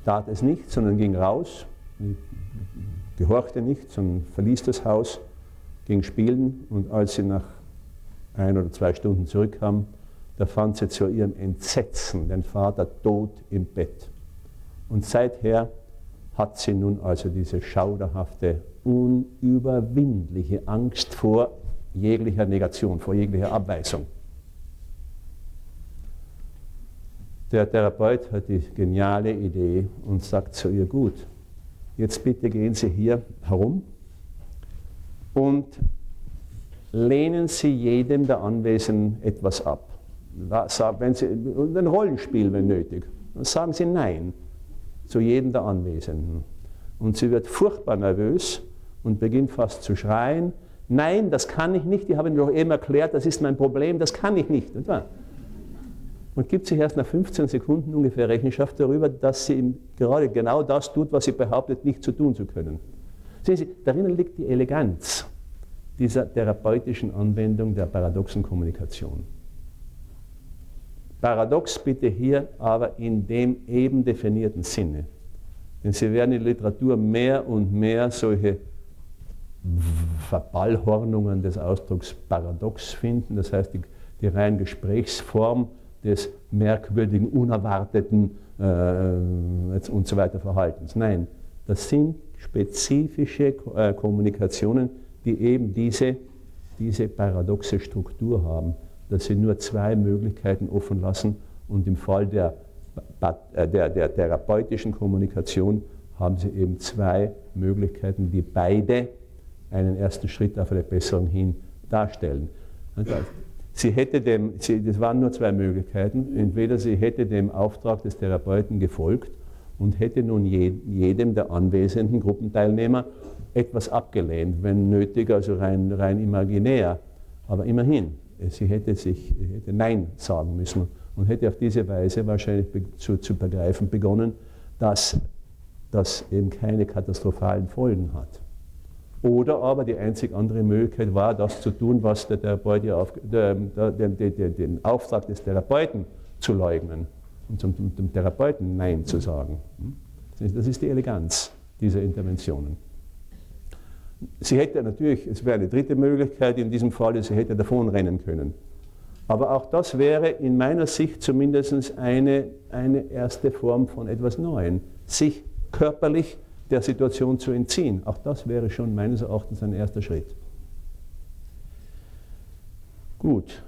tat es nicht, sondern ging raus, gehorchte nicht, sondern verließ das Haus ging spielen und als sie nach ein oder zwei Stunden zurückkam, da fand sie zu ihrem Entsetzen den Vater tot im Bett. Und seither hat sie nun also diese schauderhafte, unüberwindliche Angst vor jeglicher Negation, vor jeglicher Abweisung. Der Therapeut hat die geniale Idee und sagt zu ihr, gut, jetzt bitte gehen Sie hier herum und lehnen Sie jedem der Anwesenden etwas ab. Wenn Sie, ein Rollenspiel, wenn nötig. Dann sagen Sie Nein zu jedem der Anwesenden. Und sie wird furchtbar nervös und beginnt fast zu schreien. Nein, das kann ich nicht. Die haben mir doch eben erklärt, das ist mein Problem, das kann ich nicht. Und gibt sich erst nach 15 Sekunden ungefähr Rechenschaft darüber, dass sie gerade genau das tut, was sie behauptet, nicht zu tun zu können. Sehen Sie, darin liegt die Eleganz dieser therapeutischen Anwendung der paradoxen Kommunikation. Paradox bitte hier aber in dem eben definierten Sinne. Denn Sie werden in der Literatur mehr und mehr solche Verballhornungen des Ausdrucks Paradox finden, das heißt die, die rein Gesprächsform des merkwürdigen, unerwarteten äh, und so weiter Verhaltens. Nein, das sind spezifische äh, Kommunikationen, die eben diese, diese paradoxe Struktur haben, dass sie nur zwei Möglichkeiten offen lassen und im Fall der, äh, der, der therapeutischen Kommunikation haben sie eben zwei Möglichkeiten, die beide einen ersten Schritt auf eine Besserung hin darstellen. Sie hätte dem, sie, das waren nur zwei Möglichkeiten. Entweder sie hätte dem Auftrag des Therapeuten gefolgt und hätte nun jedem der anwesenden Gruppenteilnehmer etwas abgelehnt, wenn nötig, also rein, rein imaginär. Aber immerhin, sie hätte sich hätte Nein sagen müssen und hätte auf diese Weise wahrscheinlich zu, zu begreifen begonnen, dass das eben keine katastrophalen Folgen hat. Oder aber die einzig andere Möglichkeit war, das zu tun, was der Therapeut auf, der, der, der, den Auftrag des Therapeuten zu leugnen zum, dem Therapeuten Nein zu sagen. Das ist die Eleganz dieser Interventionen. Sie hätte natürlich, es wäre eine dritte Möglichkeit in diesem Fall, sie hätte davonrennen können. Aber auch das wäre in meiner Sicht zumindest eine, eine erste Form von etwas Neuem. Sich körperlich der Situation zu entziehen. Auch das wäre schon meines Erachtens ein erster Schritt. Gut,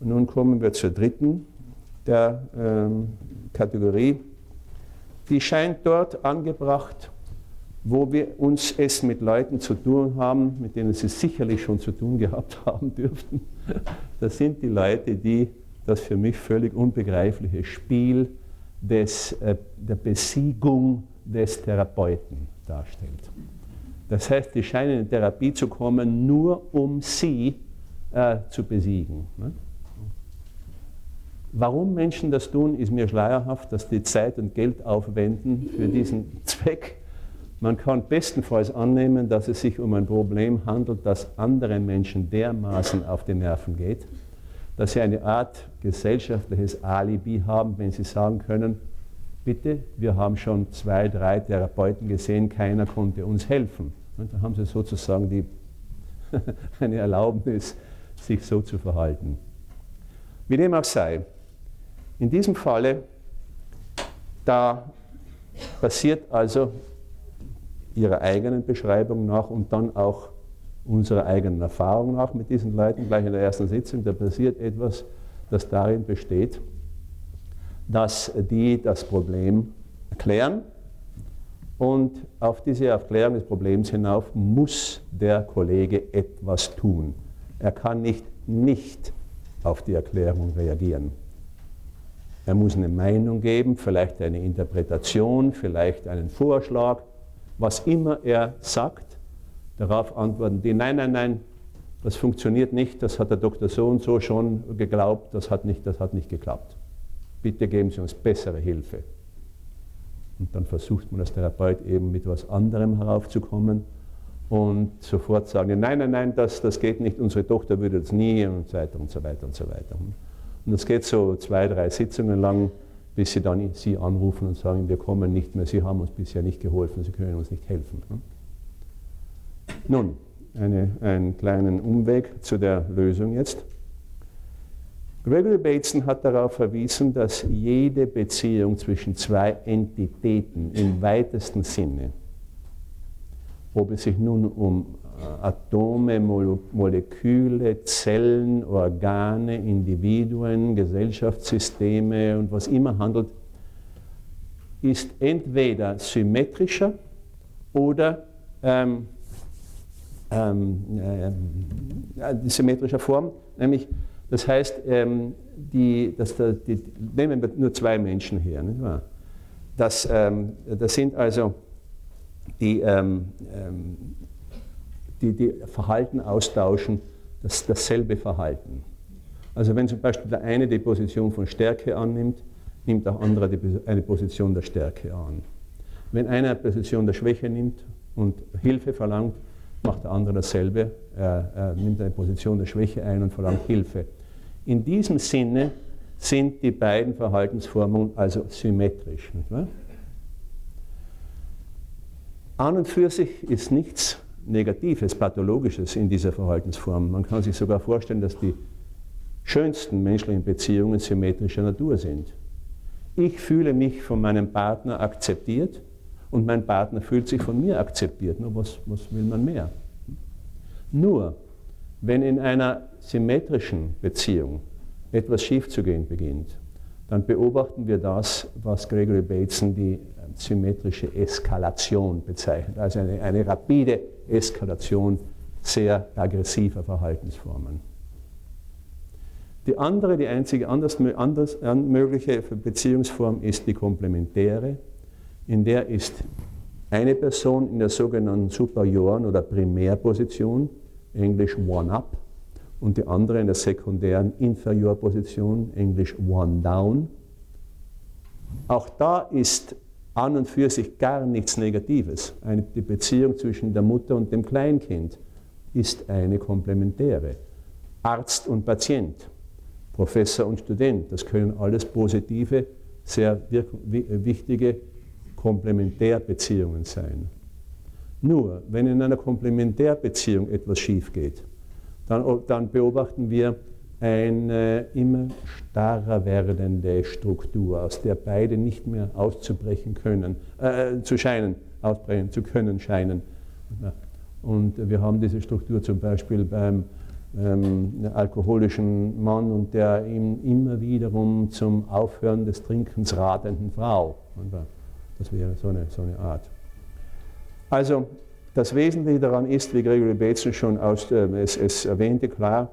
nun kommen wir zur dritten der ähm, Kategorie. Die scheint dort angebracht, wo wir uns es mit Leuten zu tun haben, mit denen Sie sicherlich schon zu tun gehabt haben dürften. Das sind die Leute, die das für mich völlig unbegreifliche Spiel des, äh, der Besiegung des Therapeuten darstellt. Das heißt, die scheinen in Therapie zu kommen, nur um sie äh, zu besiegen. Ne? Warum Menschen das tun, ist mir schleierhaft, dass die Zeit und Geld aufwenden für diesen Zweck. Man kann bestenfalls annehmen, dass es sich um ein Problem handelt, das anderen Menschen dermaßen auf die Nerven geht, dass sie eine Art gesellschaftliches Alibi haben, wenn sie sagen können, bitte, wir haben schon zwei, drei Therapeuten gesehen, keiner konnte uns helfen. Und da haben sie sozusagen die, eine Erlaubnis, sich so zu verhalten. Wie dem auch sei, in diesem Falle, da passiert also ihrer eigenen Beschreibung nach und dann auch unserer eigenen Erfahrung nach mit diesen Leuten, gleich in der ersten Sitzung, da passiert etwas, das darin besteht, dass die das Problem erklären und auf diese Erklärung des Problems hinauf muss der Kollege etwas tun. Er kann nicht nicht auf die Erklärung reagieren. Er muss eine Meinung geben, vielleicht eine Interpretation, vielleicht einen Vorschlag, was immer er sagt. Darauf antworten die, nein, nein, nein, das funktioniert nicht, das hat der Doktor so und so schon geglaubt, das hat nicht, das hat nicht geklappt bitte geben Sie uns bessere Hilfe. Und dann versucht man als Therapeut eben mit etwas anderem heraufzukommen und sofort sagen, nein, nein, nein, das, das geht nicht, unsere Tochter würde das nie und so weiter und so weiter und so weiter. Und das geht so zwei, drei Sitzungen lang, bis sie dann Sie anrufen und sagen, wir kommen nicht mehr, Sie haben uns bisher nicht geholfen, Sie können uns nicht helfen. Nun, eine, einen kleinen Umweg zu der Lösung jetzt. Gregory Bateson hat darauf verwiesen, dass jede Beziehung zwischen zwei Entitäten im weitesten Sinne, ob es sich nun um Atome, Moleküle, Zellen, Organe, Individuen, Gesellschaftssysteme und was immer handelt, ist entweder symmetrischer oder ähm, ähm, äh, symmetrischer Form, nämlich das heißt, ähm, die, dass da, die, nehmen wir nur zwei Menschen her. Nicht wahr? Das, ähm, das sind also die, ähm, ähm, die, die Verhalten austauschen, das, dasselbe Verhalten. Also wenn zum Beispiel der eine die Position von Stärke annimmt, nimmt der andere die, eine Position der Stärke an. Wenn einer eine Position der Schwäche nimmt und Hilfe verlangt, macht der andere dasselbe, er, er nimmt eine Position der Schwäche ein und verlangt Hilfe. In diesem Sinne sind die beiden Verhaltensformen also symmetrisch. An und für sich ist nichts Negatives, Pathologisches in dieser Verhaltensform. Man kann sich sogar vorstellen, dass die schönsten menschlichen Beziehungen symmetrischer Natur sind. Ich fühle mich von meinem Partner akzeptiert und mein Partner fühlt sich von mir akzeptiert. Nur was, was will man mehr? Nur, wenn in einer symmetrischen Beziehung etwas schiefzugehen beginnt, dann beobachten wir das, was Gregory Bateson die ähm, symmetrische Eskalation bezeichnet, also eine, eine rapide Eskalation sehr aggressiver Verhaltensformen. Die andere, die einzige anders, anders mögliche Beziehungsform ist die komplementäre. In der ist eine Person in der sogenannten Superioren- oder Primärposition, englisch One-Up, und die andere in der sekundären Inferiorposition, englisch One-Down. Auch da ist an und für sich gar nichts Negatives. Die Beziehung zwischen der Mutter und dem Kleinkind ist eine komplementäre. Arzt und Patient, Professor und Student, das können alles positive, sehr wichtige Komplementärbeziehungen sein. Nur, wenn in einer Komplementärbeziehung etwas schief geht, dann, dann beobachten wir eine immer starrer werdende Struktur, aus der beide nicht mehr auszubrechen können, äh, zu scheinen, ausbrechen zu können scheinen. Und wir haben diese Struktur zum Beispiel beim ähm, alkoholischen Mann und der ihm immer wiederum zum Aufhören des Trinkens ratenden Frau. Das wäre so eine, so eine Art. Also das Wesentliche daran ist, wie Gregory Bateson schon aus, äh, es, es erwähnte, klar,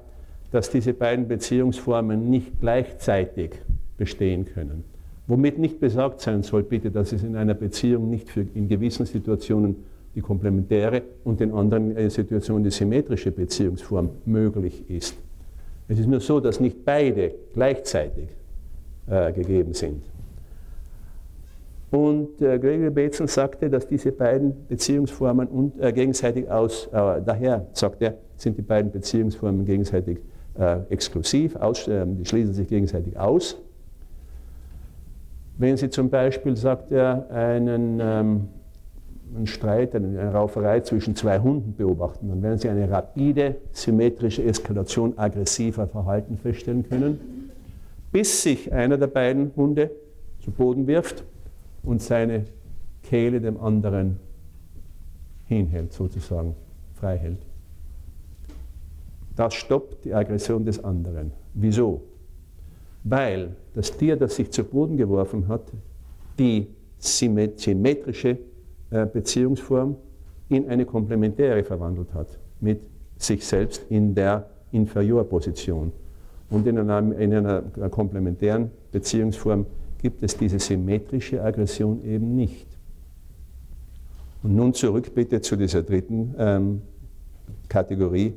dass diese beiden Beziehungsformen nicht gleichzeitig bestehen können. Womit nicht besagt sein soll, bitte, dass es in einer Beziehung nicht für in gewissen Situationen die komplementäre und in anderen äh, Situationen die symmetrische Beziehungsform möglich ist. Es ist nur so, dass nicht beide gleichzeitig äh, gegeben sind. Und äh, Gregory Bateson sagte, dass diese beiden Beziehungsformen und, äh, gegenseitig aus, äh, daher sagt er, sind die beiden Beziehungsformen gegenseitig äh, exklusiv, aus, die schließen sich gegenseitig aus. Wenn Sie zum Beispiel, sagt er, einen ähm, einen Streit, eine Rauferei zwischen zwei Hunden beobachten, dann werden Sie eine rapide, symmetrische Eskalation aggressiver Verhalten feststellen können, bis sich einer der beiden Hunde zu Boden wirft und seine Kehle dem anderen hinhält, sozusagen frei hält. Das stoppt die Aggression des anderen. Wieso? Weil das Tier, das sich zu Boden geworfen hat, die symmetrische äh, Beziehungsform in eine komplementäre verwandelt hat, mit sich selbst in der Inferiorposition. Und in einer, in einer komplementären Beziehungsform gibt es diese symmetrische Aggression eben nicht. Und nun zurück bitte zu dieser dritten ähm, Kategorie,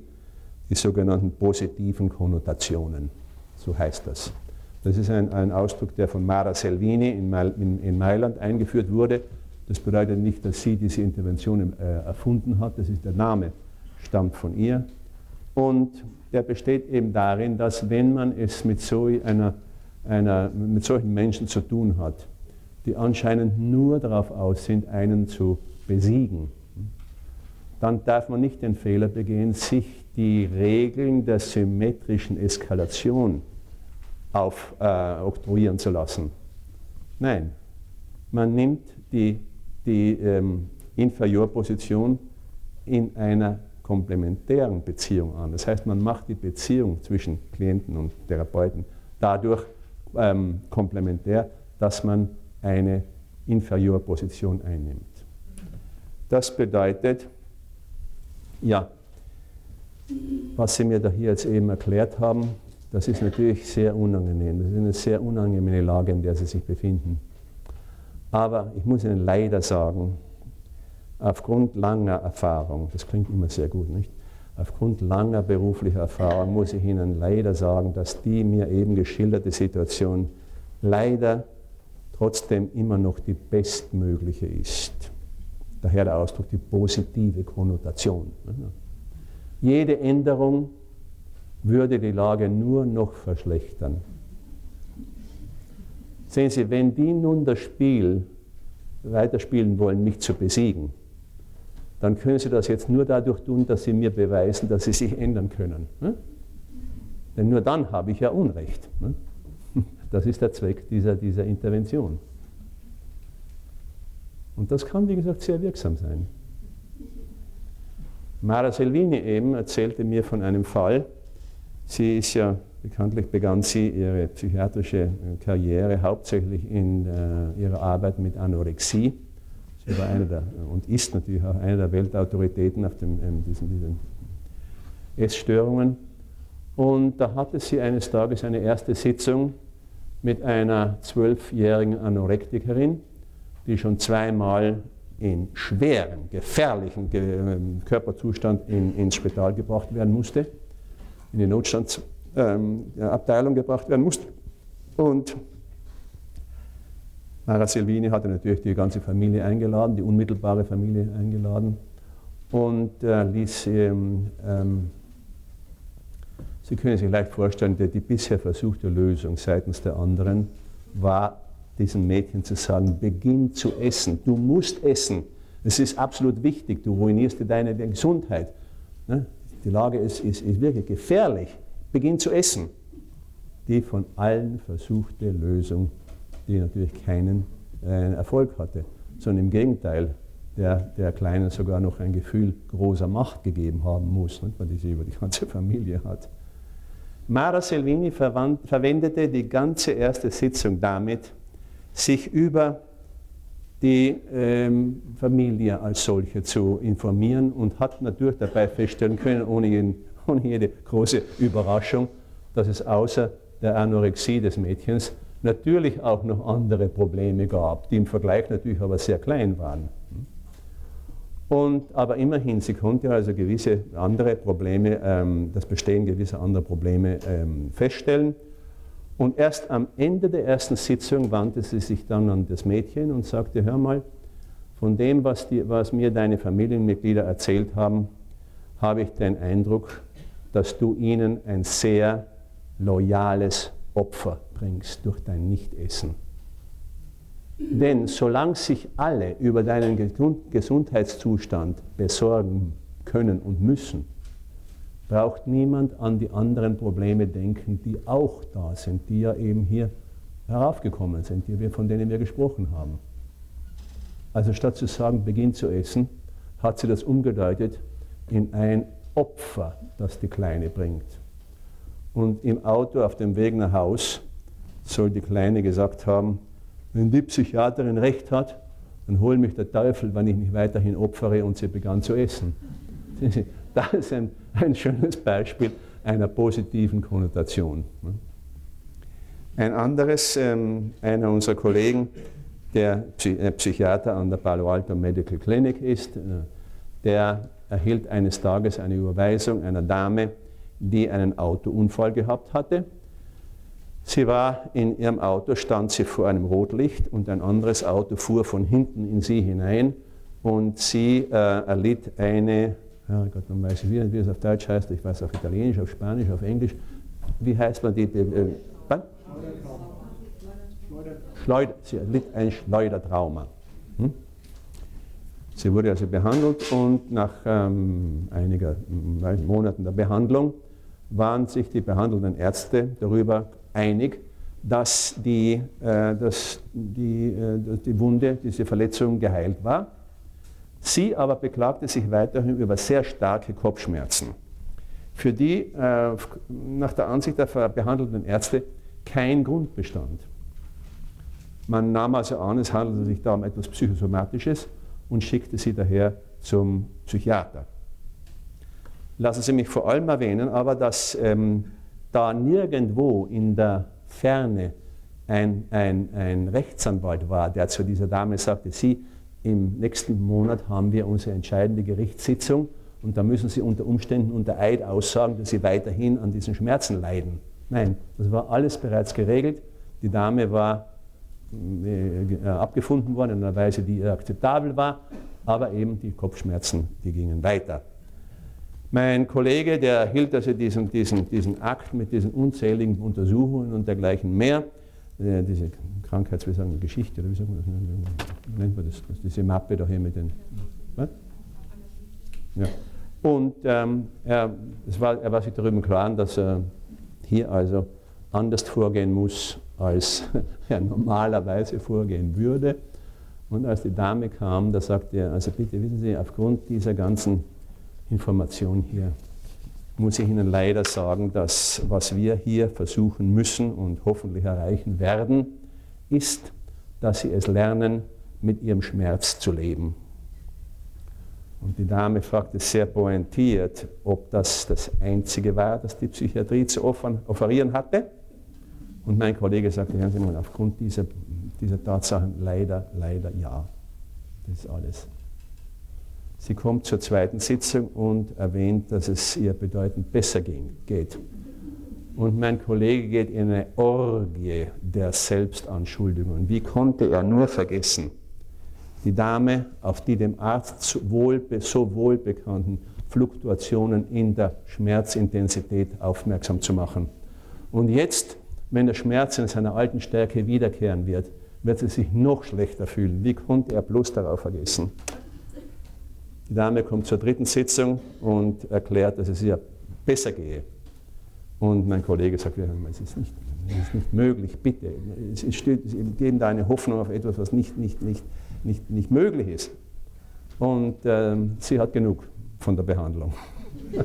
die sogenannten positiven Konnotationen. So heißt das. Das ist ein, ein Ausdruck, der von Mara Selvini in, in, in Mailand eingeführt wurde das bedeutet nicht, dass sie diese Intervention äh, erfunden hat, das ist der Name, stammt von ihr. Und der besteht eben darin, dass wenn man es mit, so einer, einer, mit solchen Menschen zu tun hat, die anscheinend nur darauf aus sind, einen zu besiegen, dann darf man nicht den Fehler begehen, sich die Regeln der symmetrischen Eskalation auf, äh, zu lassen. Nein, man nimmt die die ähm, Inferiorposition in einer komplementären Beziehung an. Das heißt, man macht die Beziehung zwischen Klienten und Therapeuten dadurch ähm, komplementär, dass man eine Inferiorposition einnimmt. Das bedeutet, ja, was Sie mir da hier jetzt eben erklärt haben, das ist natürlich sehr unangenehm. Das ist eine sehr unangenehme Lage, in der Sie sich befinden. Aber ich muss Ihnen leider sagen, aufgrund langer Erfahrung, das klingt immer sehr gut, nicht? Aufgrund langer beruflicher Erfahrung muss ich Ihnen leider sagen, dass die mir eben geschilderte Situation leider trotzdem immer noch die bestmögliche ist. Daher der Ausdruck die positive Konnotation. Jede Änderung würde die Lage nur noch verschlechtern. Sehen Sie, wenn die nun das Spiel weiterspielen wollen, mich zu besiegen, dann können sie das jetzt nur dadurch tun, dass sie mir beweisen, dass sie sich ändern können. Ne? Denn nur dann habe ich ja Unrecht. Ne? Das ist der Zweck dieser, dieser Intervention. Und das kann, wie gesagt, sehr wirksam sein. Mara Selvini eben erzählte mir von einem Fall. Sie ist ja Bekanntlich begann sie ihre psychiatrische äh, Karriere hauptsächlich in äh, ihrer Arbeit mit Anorexie. Sie war eine der, und ist natürlich auch eine der Weltautoritäten auf dem, ähm, diesen, diesen Essstörungen. Und da hatte sie eines Tages eine erste Sitzung mit einer zwölfjährigen Anorektikerin, die schon zweimal in schweren, gefährlichen ähm, Körperzustand in, ins Spital gebracht werden musste, in die Notstandsabteilung ähm, gebracht werden musste. Und Mara Silvini hatte natürlich die ganze Familie eingeladen, die unmittelbare Familie eingeladen und äh, ließ ähm, ähm, Sie können sich leicht vorstellen, die, die bisher versuchte Lösung seitens der anderen war, diesem Mädchen zu sagen, beginn zu essen, du musst essen. Es ist absolut wichtig, du ruinierst dir deine Gesundheit. Ne? Die Lage ist, ist, ist wirklich gefährlich. Beginn zu essen. Die von allen versuchte Lösung, die natürlich keinen äh, Erfolg hatte, sondern im Gegenteil, der, der Kleinen sogar noch ein Gefühl großer Macht gegeben haben muss, nicht, weil die sie über die ganze Familie hat. Mara Selvini verwendete die ganze erste Sitzung damit, sich über die ähm, Familie als solche zu informieren und hat natürlich dabei feststellen können, ohne, jeden, ohne jede große Überraschung, dass es außer der Anorexie des Mädchens natürlich auch noch andere Probleme gab, die im Vergleich natürlich aber sehr klein waren. Und, aber immerhin, sie konnte also gewisse andere Probleme, ähm, das Bestehen gewisser anderer Probleme ähm, feststellen. Und erst am Ende der ersten Sitzung wandte sie sich dann an das Mädchen und sagte, hör mal, von dem, was, die, was mir deine Familienmitglieder erzählt haben, habe ich den Eindruck, dass du ihnen ein sehr loyales Opfer bringst durch dein Nichtessen. Denn solange sich alle über deinen Gesundheitszustand besorgen können und müssen, braucht niemand an die anderen Probleme denken, die auch da sind, die ja eben hier heraufgekommen sind, die wir, von denen wir gesprochen haben. Also statt zu sagen, beginn zu essen, hat sie das umgedeutet in ein Opfer, das die Kleine bringt. Und im Auto auf dem Weg nach Haus soll die Kleine gesagt haben, wenn die Psychiaterin recht hat, dann hol mich der Teufel, wenn ich mich weiterhin opfere und sie begann zu essen. Das ist ein, ein schönes Beispiel einer positiven Konnotation. Ein anderes, ähm, einer unserer Kollegen, der äh, Psychiater an der Palo Alto Medical Clinic ist, äh, der erhielt eines Tages eine Überweisung einer Dame, die einen Autounfall gehabt hatte Sie war in ihrem Auto, stand sie vor einem Rotlicht und ein anderes Auto fuhr von hinten in sie hinein und sie äh, erlitt eine, ja Gott, man weiß ich wie, es auf Deutsch heißt, ich weiß auf Italienisch, auf Spanisch, auf Englisch, wie heißt man die, die äh, Schleuder, sie erlitt ein Schleudertrauma. Hm? Sie wurde also behandelt und nach ähm, einiger Monaten der Behandlung waren sich die behandelnden Ärzte darüber einig, dass die, äh, dass die, äh, die Wunde, diese Verletzung geheilt war. Sie aber beklagte sich weiterhin über sehr starke Kopfschmerzen, für die äh, nach der Ansicht der behandelnden Ärzte kein Grund bestand. Man nahm also an, es handelte sich da um etwas Psychosomatisches und schickte sie daher zum Psychiater. Lassen Sie mich vor allem erwähnen, aber dass ähm, da nirgendwo in der Ferne ein, ein, ein Rechtsanwalt war, der zu dieser Dame sagte, Sie, im nächsten Monat haben wir unsere entscheidende Gerichtssitzung und da müssen Sie unter Umständen unter Eid aussagen, dass Sie weiterhin an diesen Schmerzen leiden. Nein, das war alles bereits geregelt. Die Dame war äh, abgefunden worden in einer Weise, die akzeptabel war, aber eben die Kopfschmerzen, die gingen weiter. Mein Kollege, der hielt also diesen, diesen, diesen Akt mit diesen unzähligen Untersuchungen und dergleichen mehr, äh, diese Krankheits, wie sagen wir, Geschichte, oder wie, sagen wir das, wie nennt man das, diese Mappe da hier mit den. Was? Ja. Und ähm, er, war, er war sich darüber im Klaren, dass er hier also anders vorgehen muss, als er normalerweise vorgehen würde. Und als die Dame kam, da sagte er, also bitte wissen Sie, aufgrund dieser ganzen Information hier. Muss ich Ihnen leider sagen, dass was wir hier versuchen müssen und hoffentlich erreichen werden, ist, dass Sie es lernen, mit Ihrem Schmerz zu leben. Und die Dame fragte sehr pointiert, ob das das Einzige war, das die Psychiatrie zu offerieren hatte. Und mein Kollege sagte, hören Sie mal, aufgrund dieser, dieser Tatsachen leider, leider ja. Das ist alles. Sie kommt zur zweiten Sitzung und erwähnt, dass es ihr bedeutend besser ging, geht. Und mein Kollege geht in eine Orgie der Selbstanschuldigungen. Wie konnte er nur vergessen, die Dame auf die dem Arzt so wohl, so wohl bekannten Fluktuationen in der Schmerzintensität aufmerksam zu machen. Und jetzt, wenn der Schmerz in seiner alten Stärke wiederkehren wird, wird sie sich noch schlechter fühlen. Wie konnte er bloß darauf vergessen? Die Dame kommt zur dritten Sitzung und erklärt, dass es ihr besser gehe. Und mein Kollege sagt, es ist nicht, es ist nicht möglich, bitte. Es steht, Sie geben da eine Hoffnung auf etwas, was nicht, nicht, nicht, nicht, nicht möglich ist. Und ähm, sie hat genug von der Behandlung.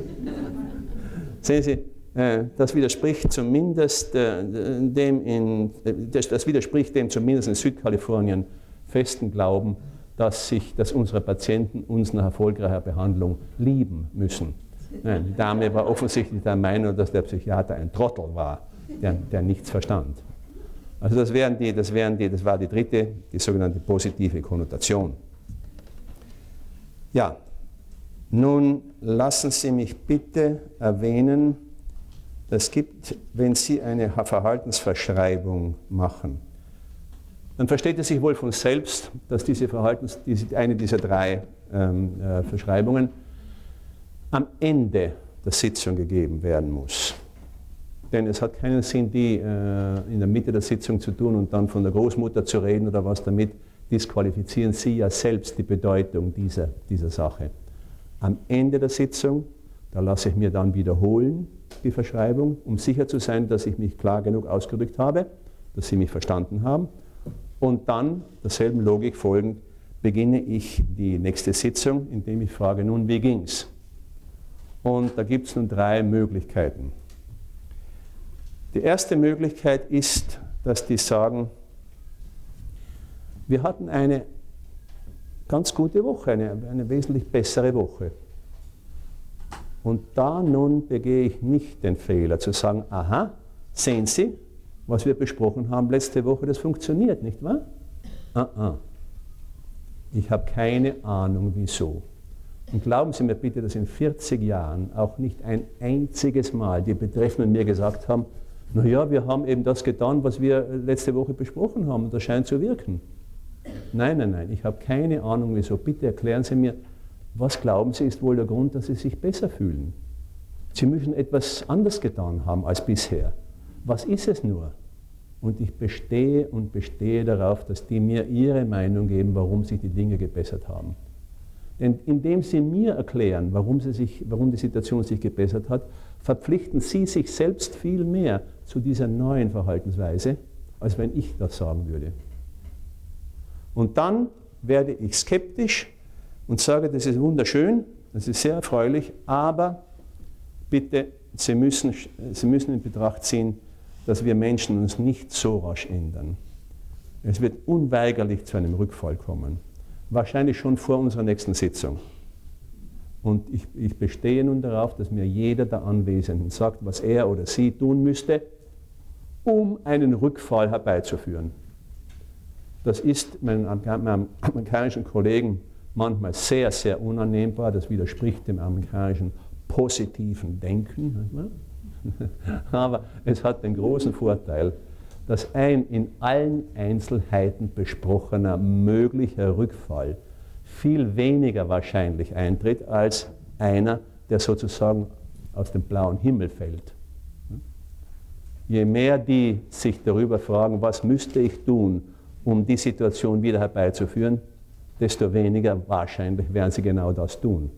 Sehen Sie, äh, das widerspricht zumindest äh, dem in, äh, das, das widerspricht dem zumindest in Südkalifornien festen Glauben, dass, sich, dass unsere Patienten uns nach erfolgreicher Behandlung lieben müssen. Nein, die Dame war offensichtlich der Meinung, dass der Psychiater ein Trottel war, der, der nichts verstand. Also das, wären die, das, wären die, das war die dritte, die sogenannte positive Konnotation. Ja, nun lassen Sie mich bitte erwähnen, es gibt, wenn Sie eine Verhaltensverschreibung machen, dann versteht es sich wohl von selbst, dass diese Verhaltens, diese, eine dieser drei ähm, äh, Verschreibungen am Ende der Sitzung gegeben werden muss. Denn es hat keinen Sinn, die äh, in der Mitte der Sitzung zu tun und dann von der Großmutter zu reden oder was damit, disqualifizieren Sie ja selbst die Bedeutung dieser, dieser Sache. Am Ende der Sitzung, da lasse ich mir dann wiederholen die Verschreibung, um sicher zu sein, dass ich mich klar genug ausgedrückt habe, dass Sie mich verstanden haben. Und dann, derselben Logik folgend, beginne ich die nächste Sitzung, indem ich frage, nun, wie ging's? Und da gibt es nun drei Möglichkeiten. Die erste Möglichkeit ist, dass die sagen, wir hatten eine ganz gute Woche, eine, eine wesentlich bessere Woche. Und da nun begehe ich nicht den Fehler zu sagen, aha, sehen Sie, was wir besprochen haben letzte Woche, das funktioniert, nicht wahr? Ah, ah. Ich habe keine Ahnung, wieso. Und glauben Sie mir bitte, dass in 40 Jahren auch nicht ein einziges Mal die Betreffenden mir gesagt haben, naja, wir haben eben das getan, was wir letzte Woche besprochen haben das scheint zu wirken. Nein, nein, nein, ich habe keine Ahnung, wieso. Bitte erklären Sie mir, was glauben Sie, ist wohl der Grund, dass Sie sich besser fühlen? Sie müssen etwas anders getan haben als bisher. Was ist es nur? Und ich bestehe und bestehe darauf, dass die mir ihre Meinung geben, warum sich die Dinge gebessert haben. Denn indem sie mir erklären, warum, sie sich, warum die Situation sich gebessert hat, verpflichten sie sich selbst viel mehr zu dieser neuen Verhaltensweise, als wenn ich das sagen würde. Und dann werde ich skeptisch und sage, das ist wunderschön, das ist sehr erfreulich, aber bitte, Sie müssen, Sie müssen in Betracht ziehen, dass wir Menschen uns nicht so rasch ändern. Es wird unweigerlich zu einem Rückfall kommen. Wahrscheinlich schon vor unserer nächsten Sitzung. Und ich, ich, bestehe nun darauf, dass mir jeder der Anwesenden sagt, was er oder sie tun müsste, um einen Rückfall herbeizuführen. Das ist meinen, amerikanischen Kollegen manchmal sehr, sehr unannehmbar. Das widerspricht dem amerikanischen positiven Denken. Aber es hat den großen Vorteil, dass ein in allen Einzelheiten besprochener möglicher Rückfall viel weniger wahrscheinlich eintritt als einer, der sozusagen aus dem blauen Himmel fällt. Je mehr die sich darüber fragen, was müsste ich tun, um die Situation wieder herbeizuführen, desto weniger wahrscheinlich werden sie genau das tun.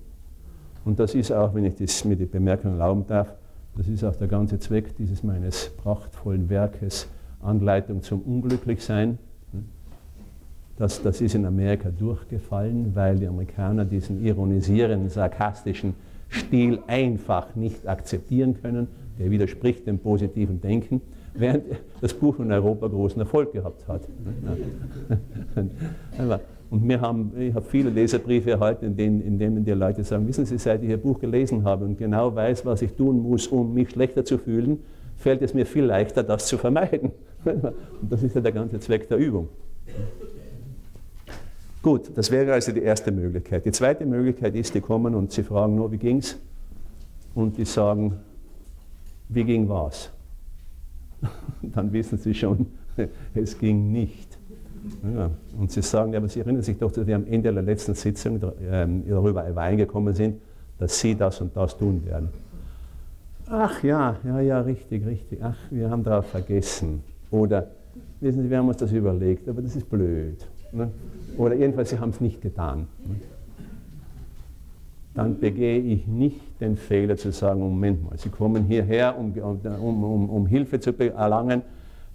Und das ist auch, wenn ich das mit der Bemerkung erlauben darf, das ist auch der ganze Zweck dieses meines prachtvollen Werkes, Anleitung zum Unglücklichsein. Das, das ist in Amerika durchgefallen, weil die Amerikaner diesen ironisierenden, sarkastischen Stil einfach nicht akzeptieren können. Der widerspricht dem positiven Denken, während das Buch in Europa großen Erfolg gehabt hat. Und wir haben, ich habe viele Leserbriefe erhalten, in denen, in denen die Leute sagen, wissen Sie, seit ich Ihr Buch gelesen habe und genau weiß, was ich tun muss, um mich schlechter zu fühlen, fällt es mir viel leichter, das zu vermeiden. Und das ist ja der ganze Zweck der Übung. Gut, das wäre also die erste Möglichkeit. Die zweite Möglichkeit ist, die kommen und sie fragen nur, wie ging's? Und die sagen, wie ging was? Dann wissen sie schon, es ging nicht. Ja, und sie sagen, aber sie erinnern sich doch, dass wir am Ende der letzten Sitzung ähm, darüber übereingekommen sind, dass sie das und das tun werden. Ach ja, ja, ja, richtig, richtig. Ach, wir haben darauf vergessen. Oder, wissen Sie, wir haben uns das überlegt, aber das ist blöd. Ne? Oder jedenfalls, Sie haben es nicht getan. Ne? Dann begehe ich nicht den Fehler zu sagen, Moment mal, Sie kommen hierher, um, um, um, um Hilfe zu erlangen.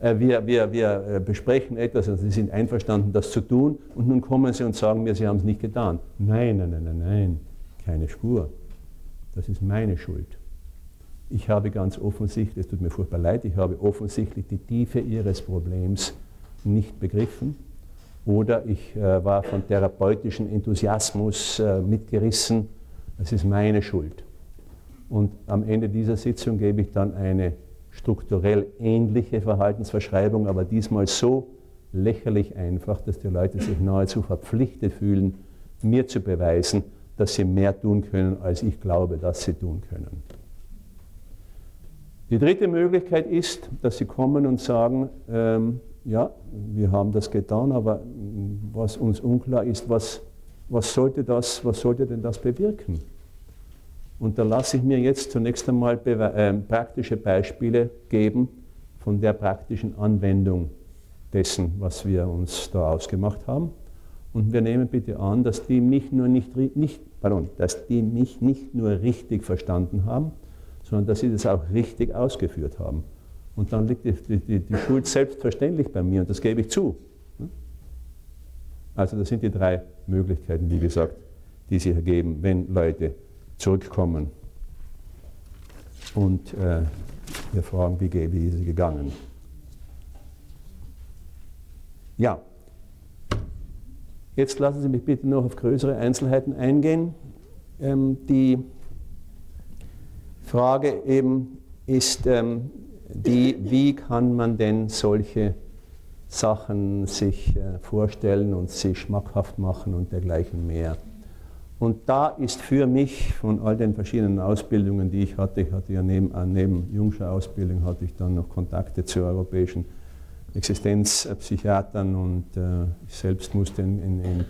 Äh, wir, wir, wir äh, besprechen etwas und Sie sind einverstanden, das zu tun. Und nun kommen Sie und sagen mir, Sie haben es nicht getan. Nein, nein, nein, nein, nein, keine Spur. Das ist meine Schuld. Ich habe ganz offensichtlich, es tut mir furchtbar leid, ich habe offensichtlich die Tiefe Ihres Problems nicht begriffen oder ich äh, war von therapeutischem Enthusiasmus äh, mitgerissen. Das ist meine Schuld. Und am Ende dieser Sitzung gebe ich dann eine strukturell ähnliche Verhaltensverschreibung, aber diesmal so lächerlich einfach, dass die Leute sich nahezu verpflichtet fühlen, mir zu beweisen, dass sie mehr tun können, als ich glaube, dass sie tun können. Die dritte Möglichkeit ist, dass sie kommen und sagen, ähm, ja, wir haben das getan, aber was uns unklar ist, was, was, sollte, das, was sollte denn das bewirken? Und da lasse ich mir jetzt zunächst einmal äh, praktische Beispiele geben von der praktischen Anwendung dessen, was wir uns da ausgemacht haben. Und wir nehmen bitte an, dass die mich, nur nicht, nicht, pardon, dass die mich nicht nur richtig verstanden haben, sondern dass sie das auch richtig ausgeführt haben. Und dann liegt die, die, die Schuld selbstverständlich bei mir und das gebe ich zu. Also das sind die drei Möglichkeiten, wie gesagt, die sich ergeben, wenn Leute zurückkommen und äh, wir fragen, wie, ist es gegangen. Ja, jetzt lassen Sie mich bitte noch auf größere Einzelheiten eingehen. Ähm, die Frage eben ist, ähm, die, wie kann man denn solche Sachen sich äh, vorstellen und sich schmackhaft machen und dergleichen mehr. Und da ist für mich von all den verschiedenen Ausbildungen, die ich hatte, ich hatte ja neben, äh, neben Jungscher Ausbildung, hatte ich dann noch Kontakte zu europäischen Existenzpsychiatern und äh, ich selbst musste in, in,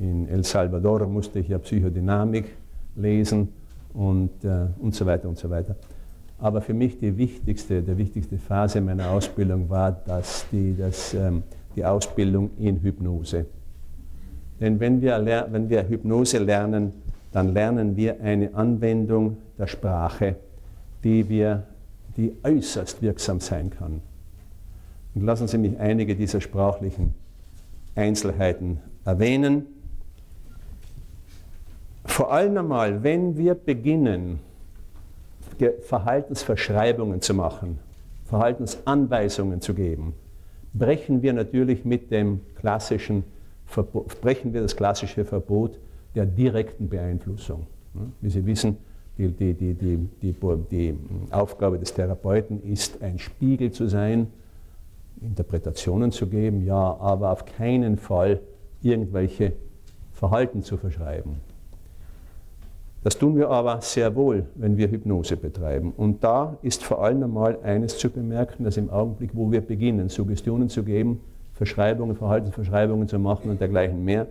in, El Salvador musste ich ja Psychodynamik lesen und, äh, und so weiter und so weiter. Aber für mich die wichtigste, die wichtigste Phase meiner Ausbildung war das, die, das, ähm, die Ausbildung in Hypnose. Denn wenn wir, wenn wir Hypnose lernen, dann lernen wir eine Anwendung der Sprache, die, wir, die äußerst wirksam sein kann. Und lassen Sie mich einige dieser sprachlichen Einzelheiten erwähnen. Vor allem einmal, wenn wir beginnen, Verhaltensverschreibungen zu machen, Verhaltensanweisungen zu geben, brechen wir natürlich mit dem klassischen brechen wir das klassische Verbot der direkten Beeinflussung. Wie Sie wissen, die, die, die, die, Aufgabe des Therapeuten ist, ein Spiegel zu sein, Interpretationen zu geben, ja, aber auf keinen Fall irgendwelche Verhalten zu verschreiben. Das tun wir aber sehr wohl, wenn wir Hypnose betreiben. Und da ist vor allem einmal eines zu bemerken, dass im Augenblick, wo wir beginnen, Suggestionen zu geben, Verschreibungen, Verhaltensverschreibungen zu machen und dergleichen mehr,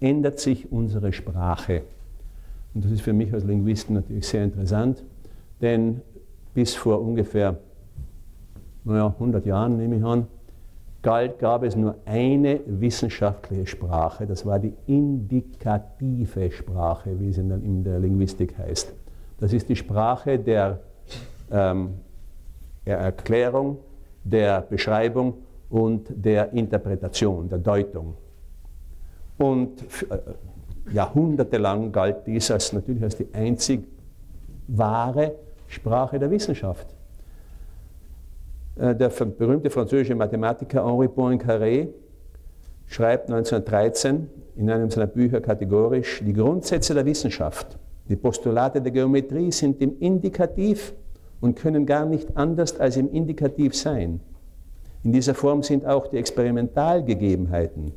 ändert sich unsere Sprache. Und das ist für mich als Linguisten natürlich sehr interessant, denn bis vor ungefähr naja, 100 Jahren, nehme ich an, galt, gab es nur eine wissenschaftliche Sprache, das war die indikative Sprache, wie es in der, in der Linguistik heißt. Das ist die Sprache der, ähm, der Erklärung, der Beschreibung und der Interpretation, der Deutung. Und äh, jahrhundertelang galt dies als natürlich als die einzig wahre Sprache der Wissenschaft. Äh, der berühmte französische Mathematiker Henri Poincaré schreibt 1913 in einem seiner Bücher kategorisch, die Grundsätze der Wissenschaft, die Postulate der Geometrie sind im Indikativ und können gar nicht anders als im Indikativ sein. In dieser Form sind auch die Experimentalgegebenheiten.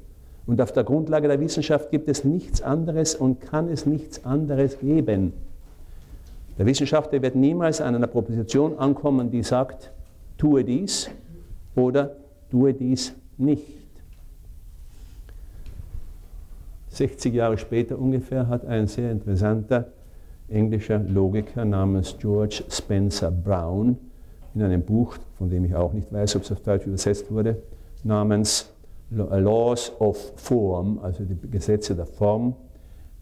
Und auf der Grundlage der Wissenschaft gibt es nichts anderes und kann es nichts anderes geben. Der Wissenschaftler wird niemals an einer Proposition ankommen, die sagt, tue dies oder tue dies nicht. 60 Jahre später ungefähr hat ein sehr interessanter englischer Logiker namens George Spencer Brown in einem Buch, von dem ich auch nicht weiß, ob es auf Deutsch übersetzt wurde, namens Laws of Form, also die Gesetze der Form,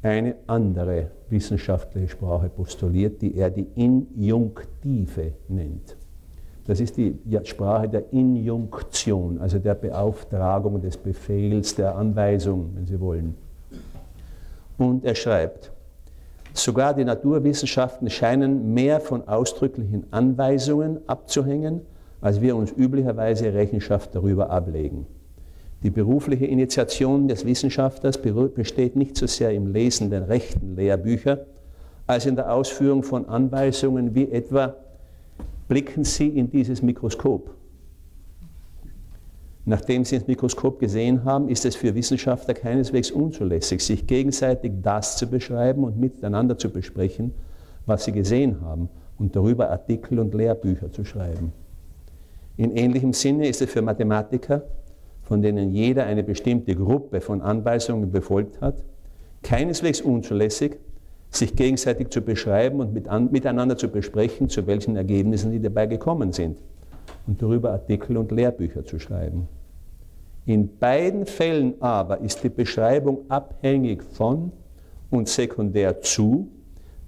eine andere wissenschaftliche Sprache postuliert, die er die Injunktive nennt. Das ist die Sprache der Injunktion, also der Beauftragung, des Befehls, der Anweisung, wenn Sie wollen. Und er schreibt, sogar die Naturwissenschaften scheinen mehr von ausdrücklichen Anweisungen abzuhängen, als wir uns üblicherweise Rechenschaft darüber ablegen. Die berufliche Initiation des Wissenschaftlers besteht nicht so sehr im Lesen der rechten Lehrbücher, als in der Ausführung von Anweisungen wie etwa, blicken Sie in dieses Mikroskop. Nachdem Sie ins Mikroskop gesehen haben, ist es für Wissenschaftler keineswegs unzulässig, sich gegenseitig das zu beschreiben und miteinander zu besprechen, was sie gesehen haben und darüber Artikel und Lehrbücher zu schreiben. In ähnlichem Sinne ist es für Mathematiker, von denen jeder eine bestimmte Gruppe von Anweisungen befolgt hat, keineswegs unzulässig, sich gegenseitig zu beschreiben und miteinander zu besprechen, zu welchen Ergebnissen sie dabei gekommen sind und darüber Artikel und Lehrbücher zu schreiben. In beiden Fällen aber ist die Beschreibung abhängig von und sekundär zu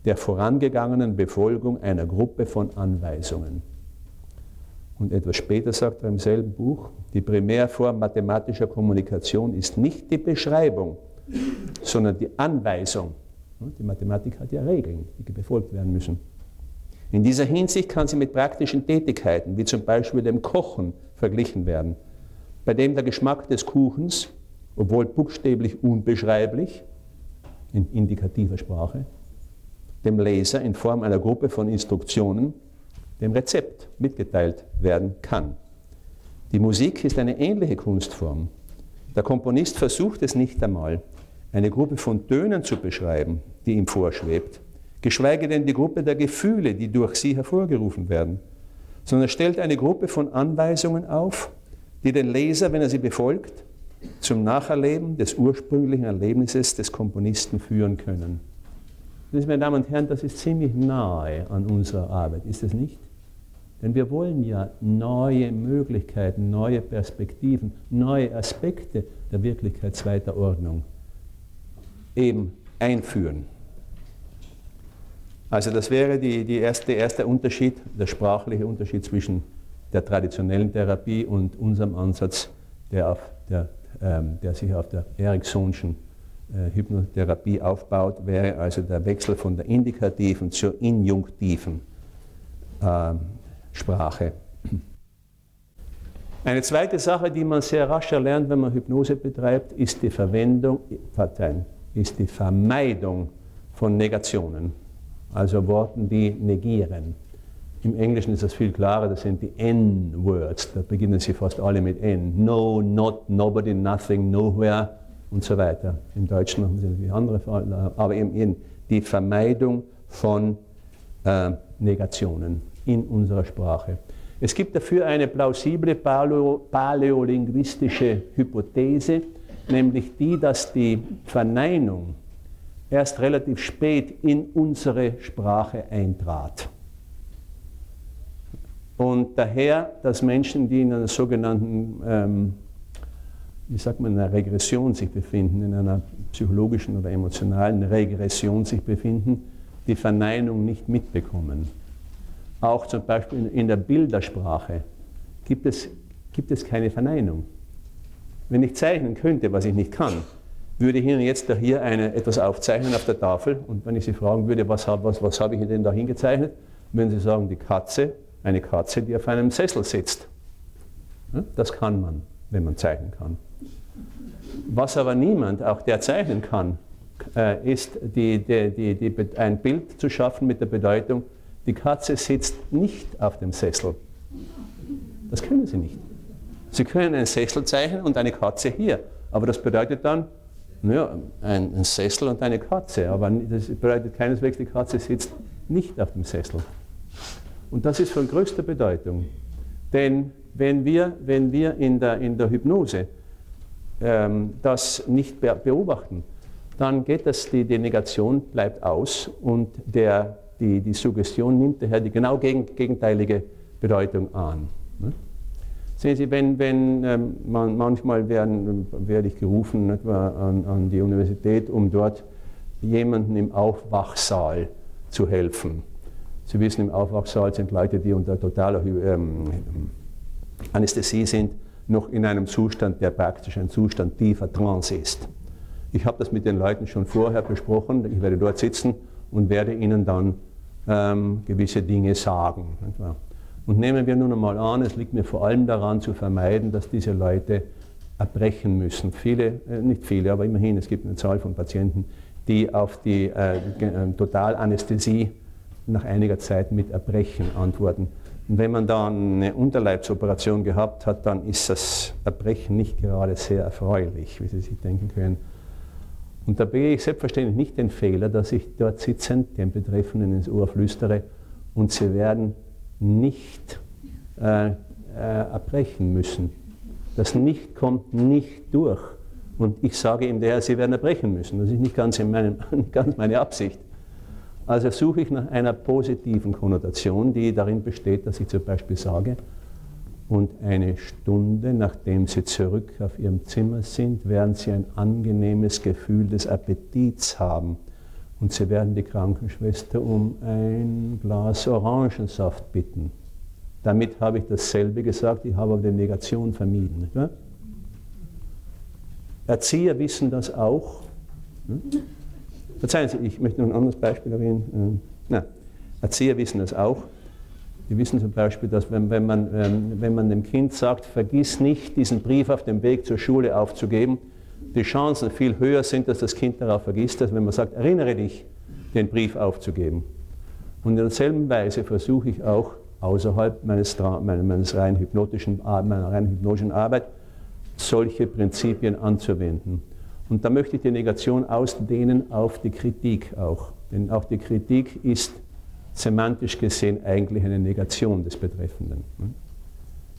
der vorangegangenen Befolgung einer Gruppe von Anweisungen. Und etwas später sagt er im selben Buch, die Primärform mathematischer Kommunikation ist nicht die Beschreibung, sondern die Anweisung. Die Mathematik hat ja Regeln, die befolgt werden müssen. In dieser Hinsicht kann sie mit praktischen Tätigkeiten, wie zum Beispiel dem Kochen, verglichen werden bei dem der Geschmack des Kuchens, obwohl buchstäblich unbeschreiblich, in indikativer Sprache, dem Leser in Form einer Gruppe von Instruktionen, dem Rezept mitgeteilt werden kann. Die Musik ist eine ähnliche Kunstform. Der Komponist versucht es nicht einmal, eine Gruppe von Tönen zu beschreiben, die ihm vorschwebt, geschweige denn die Gruppe der Gefühle, die durch sie hervorgerufen werden, sondern stellt eine Gruppe von Anweisungen auf, die den Leser, wenn er sie befolgt, zum Nacherleben des ursprünglichen Erlebnisses des Komponisten führen können. Das, meine Damen und Herren, das ist ziemlich nahe an unserer Arbeit, ist es nicht? Denn wir wollen ja neue Möglichkeiten, neue Perspektiven, neue Aspekte der Wirklichkeit zweiter Ordnung eben einführen. Also das wäre die, die erste, der erste Unterschied, der sprachliche Unterschied zwischen der traditionellen Therapie und unserem Ansatz, der, auf der, ähm, der sich auf der Ericksonschen äh, Hypnotherapie aufbaut, wäre also der Wechsel von der indikativen zur injunktiven äh, Sprache. Eine zweite Sache, die man sehr rasch erlernt, wenn man Hypnose betreibt, ist die Verwendung, ist die Vermeidung von Negationen, also Worten, die negieren. Im Englischen ist das viel klarer, das sind die N-Words, da beginnen sie fast alle mit N. No, not, nobody, nothing, nowhere und so weiter. Im Deutschen haben sie andere, aber eben die Vermeidung von äh, Negationen in unserer Sprache. Es gibt dafür eine plausible paläolinguistische Hypothese, nämlich die, dass die Verneinung erst relativ spät in unsere Sprache eintrat. Und daher, dass Menschen, die in einer sogenannten, ähm, wie sagt man, einer Regression sich befinden, in einer psychologischen oder emotionalen Regression sich befinden, die Verneinung nicht mitbekommen. Auch zum Beispiel in der Bildersprache gibt es, gibt es keine Verneinung. Wenn ich zeichnen könnte, was ich nicht kann, würde ich Ihnen jetzt hier eine, etwas aufzeichnen auf der Tafel und wenn ich Sie fragen würde, was, was, was habe ich Ihnen da hingezeichnet, würden Sie sagen, die Katze eine Katze, die auf einem Sessel sitzt. Das kann man. wenn man zeichnen kann. Was aber niemand, auch der zeichnen kann, äh, ist die, die, die, ein Bild zu schaffen mit der Bedeutung, die Katze sitzt nicht auf dem Sessel. Das können sie nicht. Sie können einen Sessel zeichnen und eine Katze hier. Aber das bedeutet dann, naja, ein, ein Sessel und eine Katze. Aber das bedeutet keineswegs, die Katze sitzt nicht auf dem Sessel. Und das ist von größter Bedeutung. Denn wenn wir, wenn wir in, der, in der Hypnose ähm, das nicht beobachten, dann geht das, die, die Negation bleibt aus und der, die, die Suggestion nimmt daher die genau gegenteilige Bedeutung an. Ne? Sehen Sie, wenn, wenn ähm, man, manchmal werden, werde ich gerufen etwa an, an die Universität, um dort jemanden im Aufwachsaal zu helfen. Sie wissen, im Aufwachsaal sind Leute, die unter totaler ähm, Anästhesie sind, noch in einem Zustand, der praktisch ein Zustand tiefer Trance ist. Ich habe das mit den Leuten schon vorher besprochen. Ich werde dort sitzen und werde ihnen dann ähm, gewisse Dinge sagen. Und nehmen wir nun einmal an, es liegt mir vor allem daran zu vermeiden, dass diese Leute erbrechen müssen. Viele, äh, nicht viele, aber immerhin, es gibt eine Zahl von Patienten, die auf die äh, äh Totalanästhesie nach einiger Zeit mit Erbrechen antworten. Und wenn man dann eine Unterleibsoperation gehabt hat, dann ist das Erbrechen nicht gerade sehr erfreulich, wie Sie sich denken können. Und da begehe ich selbstverständlich nicht den Fehler, dass ich dort sitzend den Betreffenden ins Ohr flüstere und sie werden nicht äh, äh, erbrechen müssen. Das Nicht kommt nicht durch. Und ich sage ihm daher, sie werden erbrechen müssen. Das ist nicht ganz, in meinem, ganz meine Absicht. Also suche ich nach einer positiven Konnotation, die darin besteht, dass ich zum Beispiel sage, und eine Stunde nachdem Sie zurück auf Ihrem Zimmer sind, werden Sie ein angenehmes Gefühl des Appetits haben. Und Sie werden die Krankenschwester um ein Glas Orangensaft bitten. Damit habe ich dasselbe gesagt, ich habe aber die Negation vermieden. Erzieher wissen das auch. Verzeihen Sie, ich möchte noch ein anderes Beispiel erwähnen. Na, Erzieher wissen das auch. Die wissen zum Beispiel, dass wenn, wenn, man, ähm, wenn man dem Kind sagt, vergiss nicht, diesen Brief auf dem Weg zur Schule aufzugeben, die Chancen viel höher sind, dass das Kind darauf vergisst, als wenn man sagt, erinnere dich, den Brief aufzugeben. Und in derselben Weise versuche ich auch außerhalb meines, meines rein hypnotischen, meiner rein hypnotischen Arbeit solche Prinzipien anzuwenden. Und da möchte ich die Negation ausdehnen auf die Kritik auch. Denn auch die Kritik ist semantisch gesehen eigentlich eine Negation des Betreffenden.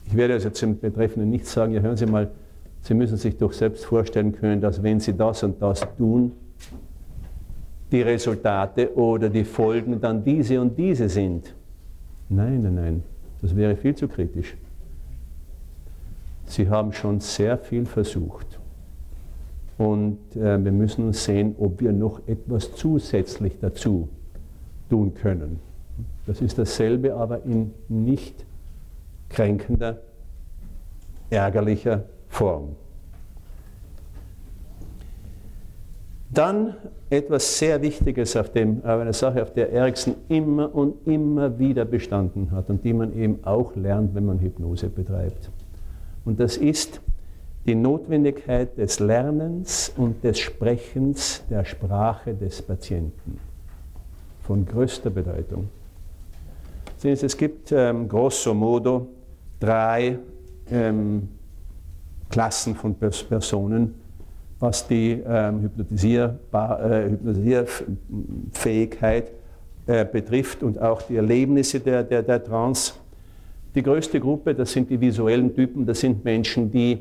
Ich werde also zum Betreffenden nicht sagen, ja hören Sie mal, Sie müssen sich doch selbst vorstellen können, dass wenn Sie das und das tun, die Resultate oder die Folgen dann diese und diese sind. Nein, nein, nein, das wäre viel zu kritisch. Sie haben schon sehr viel versucht. Und äh, wir müssen sehen, ob wir noch etwas zusätzlich dazu tun können. Das ist dasselbe, aber in nicht kränkender, ärgerlicher Form. Dann etwas sehr Wichtiges auf dem, eine Sache, auf der Erikson immer und immer wieder bestanden hat und die man eben auch lernt, wenn man Hypnose betreibt. Und das ist die Notwendigkeit des Lernens und des Sprechens der Sprache des Patienten. Von größter Bedeutung. Sehen Sie, es gibt ähm, grosso modo drei ähm, Klassen von Personen, was die ähm, äh, Hypnotisierfähigkeit äh, betrifft und auch die Erlebnisse der, der, der Trance. Die größte Gruppe, das sind die visuellen Typen, das sind Menschen, die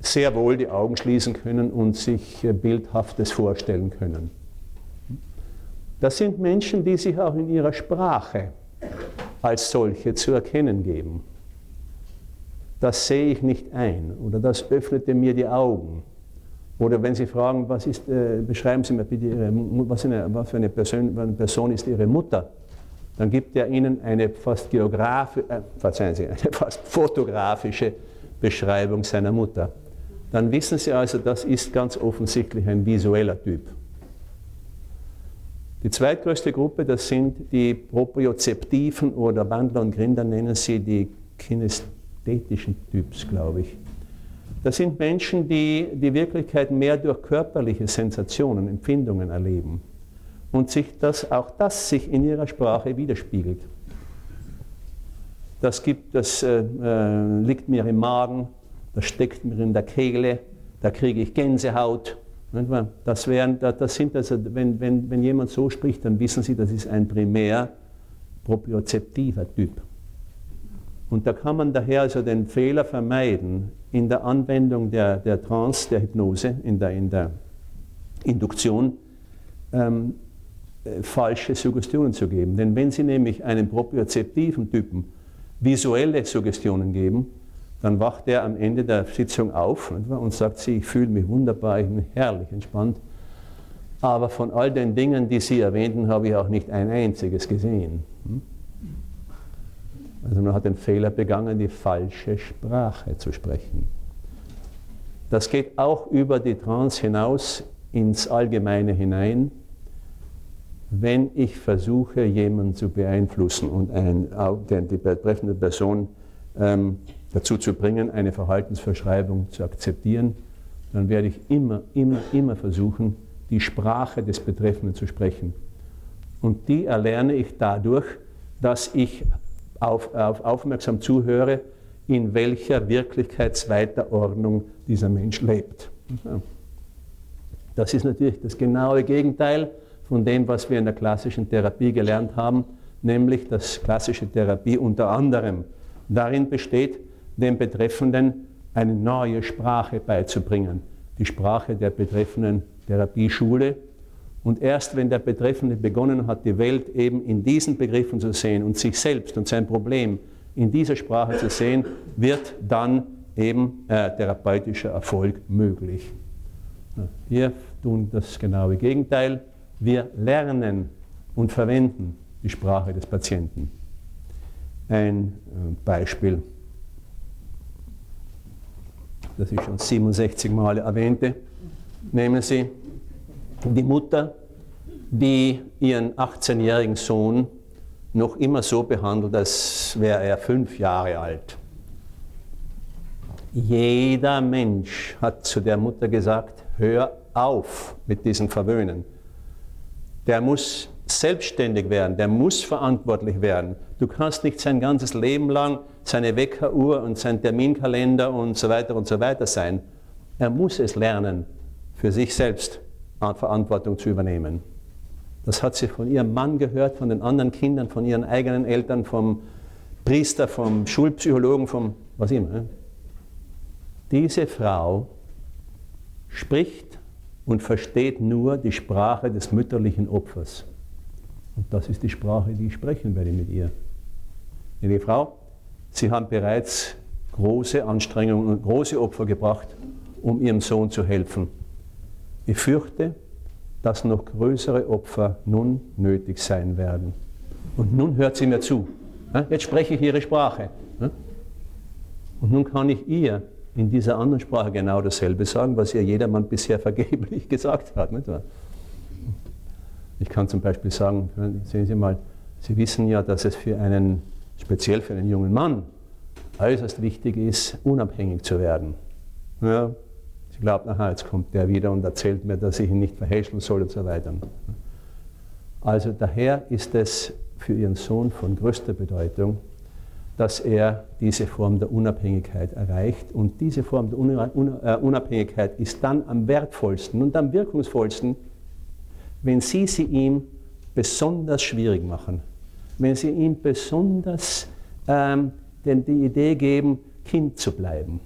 sehr wohl die Augen schließen können und sich äh, Bildhaftes vorstellen können. Das sind Menschen, die sich auch in ihrer Sprache als solche zu erkennen geben. Das sehe ich nicht ein oder das öffnete mir die Augen. Oder wenn Sie fragen, was ist, äh, beschreiben Sie mir bitte, Ihre, was, eine, was für eine Person, eine Person, ist Ihre Mutter, dann gibt er Ihnen eine fast, geografi äh, Sie, eine fast fotografische Beschreibung seiner Mutter. Dann wissen Sie also, das ist ganz offensichtlich ein visueller Typ. Die zweitgrößte Gruppe, das sind die propriozeptiven oder Bandler und Grinder nennen sie die kinästhetischen Typs, glaube ich. Das sind Menschen, die die Wirklichkeit mehr durch körperliche Sensationen, Empfindungen erleben und sich das, auch das sich in ihrer Sprache widerspiegelt. Das, gibt, das äh, äh, liegt mir im Magen, das steckt mir in der Kehle, da kriege ich Gänsehaut. Das, wären, das sind also, wenn, wenn, wenn jemand so spricht, dann wissen Sie, das ist ein primär propriozeptiver Typ. Und da kann man daher also den Fehler vermeiden, in der Anwendung der, der Trance, der Hypnose, in der, in der Induktion, ähm, äh, falsche Suggestionen zu geben. Denn wenn Sie nämlich einem propriozeptiven Typen visuelle Suggestionen geben, dann wacht er am Ende der Sitzung auf und sagt, sie, ich fühle mich wunderbar, ich bin herrlich entspannt. Aber von all den Dingen, die Sie erwähnten, habe ich auch nicht ein einziges gesehen. Hm? Also man hat den Fehler begangen, die falsche Sprache zu sprechen. Das geht auch über die Trance hinaus ins Allgemeine hinein, wenn ich versuche, jemanden zu beeinflussen und ein, die betreffende Person ähm, dazu zu bringen, eine Verhaltensverschreibung zu akzeptieren, dann werde ich immer, immer, immer versuchen, die Sprache des Betreffenden zu sprechen. Und die erlerne ich dadurch, dass ich auf, auf, aufmerksam zuhöre, in welcher wirklichkeitsweiter Ordnung dieser Mensch lebt. Das ist natürlich das genaue Gegenteil von dem, was wir in der klassischen Therapie gelernt haben, nämlich dass klassische Therapie unter anderem darin besteht, dem Betreffenden eine neue Sprache beizubringen, die Sprache der betreffenden Therapieschule, und erst wenn der Betreffende begonnen hat, die Welt eben in diesen Begriffen zu sehen und sich selbst und sein Problem in dieser Sprache zu sehen, wird dann eben äh, therapeutischer Erfolg möglich. Wir tun das genaue Gegenteil. Wir lernen und verwenden die Sprache des Patienten. Ein äh, Beispiel, das ich schon 67 Male erwähnte. Nehmen Sie die Mutter, die ihren 18-jährigen Sohn noch immer so behandelt, als wäre er fünf Jahre alt. Jeder Mensch hat zu der Mutter gesagt, hör auf mit diesem Verwöhnen. Der muss selbstständig werden, der muss verantwortlich werden. Du kannst nicht sein ganzes Leben lang seine Weckeruhr und sein Terminkalender und so weiter und so weiter sein. Er muss es lernen, für sich selbst Verantwortung zu übernehmen. Das hat sie von ihrem Mann gehört, von den anderen Kindern, von ihren eigenen Eltern, vom Priester, vom Schulpsychologen, vom was immer. Diese Frau spricht und versteht nur die Sprache des mütterlichen Opfers. Und das ist die Sprache, die ich sprechen werde mit ihr. Liebe Frau, Sie haben bereits große Anstrengungen und große Opfer gebracht, um Ihrem Sohn zu helfen. Ich fürchte, dass noch größere Opfer nun nötig sein werden. Und nun hört sie mir zu. Jetzt spreche ich ihre Sprache. Und nun kann ich ihr in dieser anderen Sprache genau dasselbe sagen, was ihr jedermann bisher vergeblich gesagt hat. Ich kann zum Beispiel sagen, sehen Sie mal, Sie wissen ja, dass es für einen, speziell für einen jungen Mann, äußerst wichtig ist, unabhängig zu werden. Ja, Sie glaubt, aha, jetzt kommt der wieder und erzählt mir, dass ich ihn nicht verhäscheln soll und so weiter. Also daher ist es für ihren Sohn von größter Bedeutung, dass er diese Form der Unabhängigkeit erreicht. Und diese Form der äh, Unabhängigkeit ist dann am wertvollsten und am wirkungsvollsten, wenn Sie sie ihm besonders schwierig machen, wenn Sie ihm besonders ähm, denn die Idee geben, Kind zu bleiben.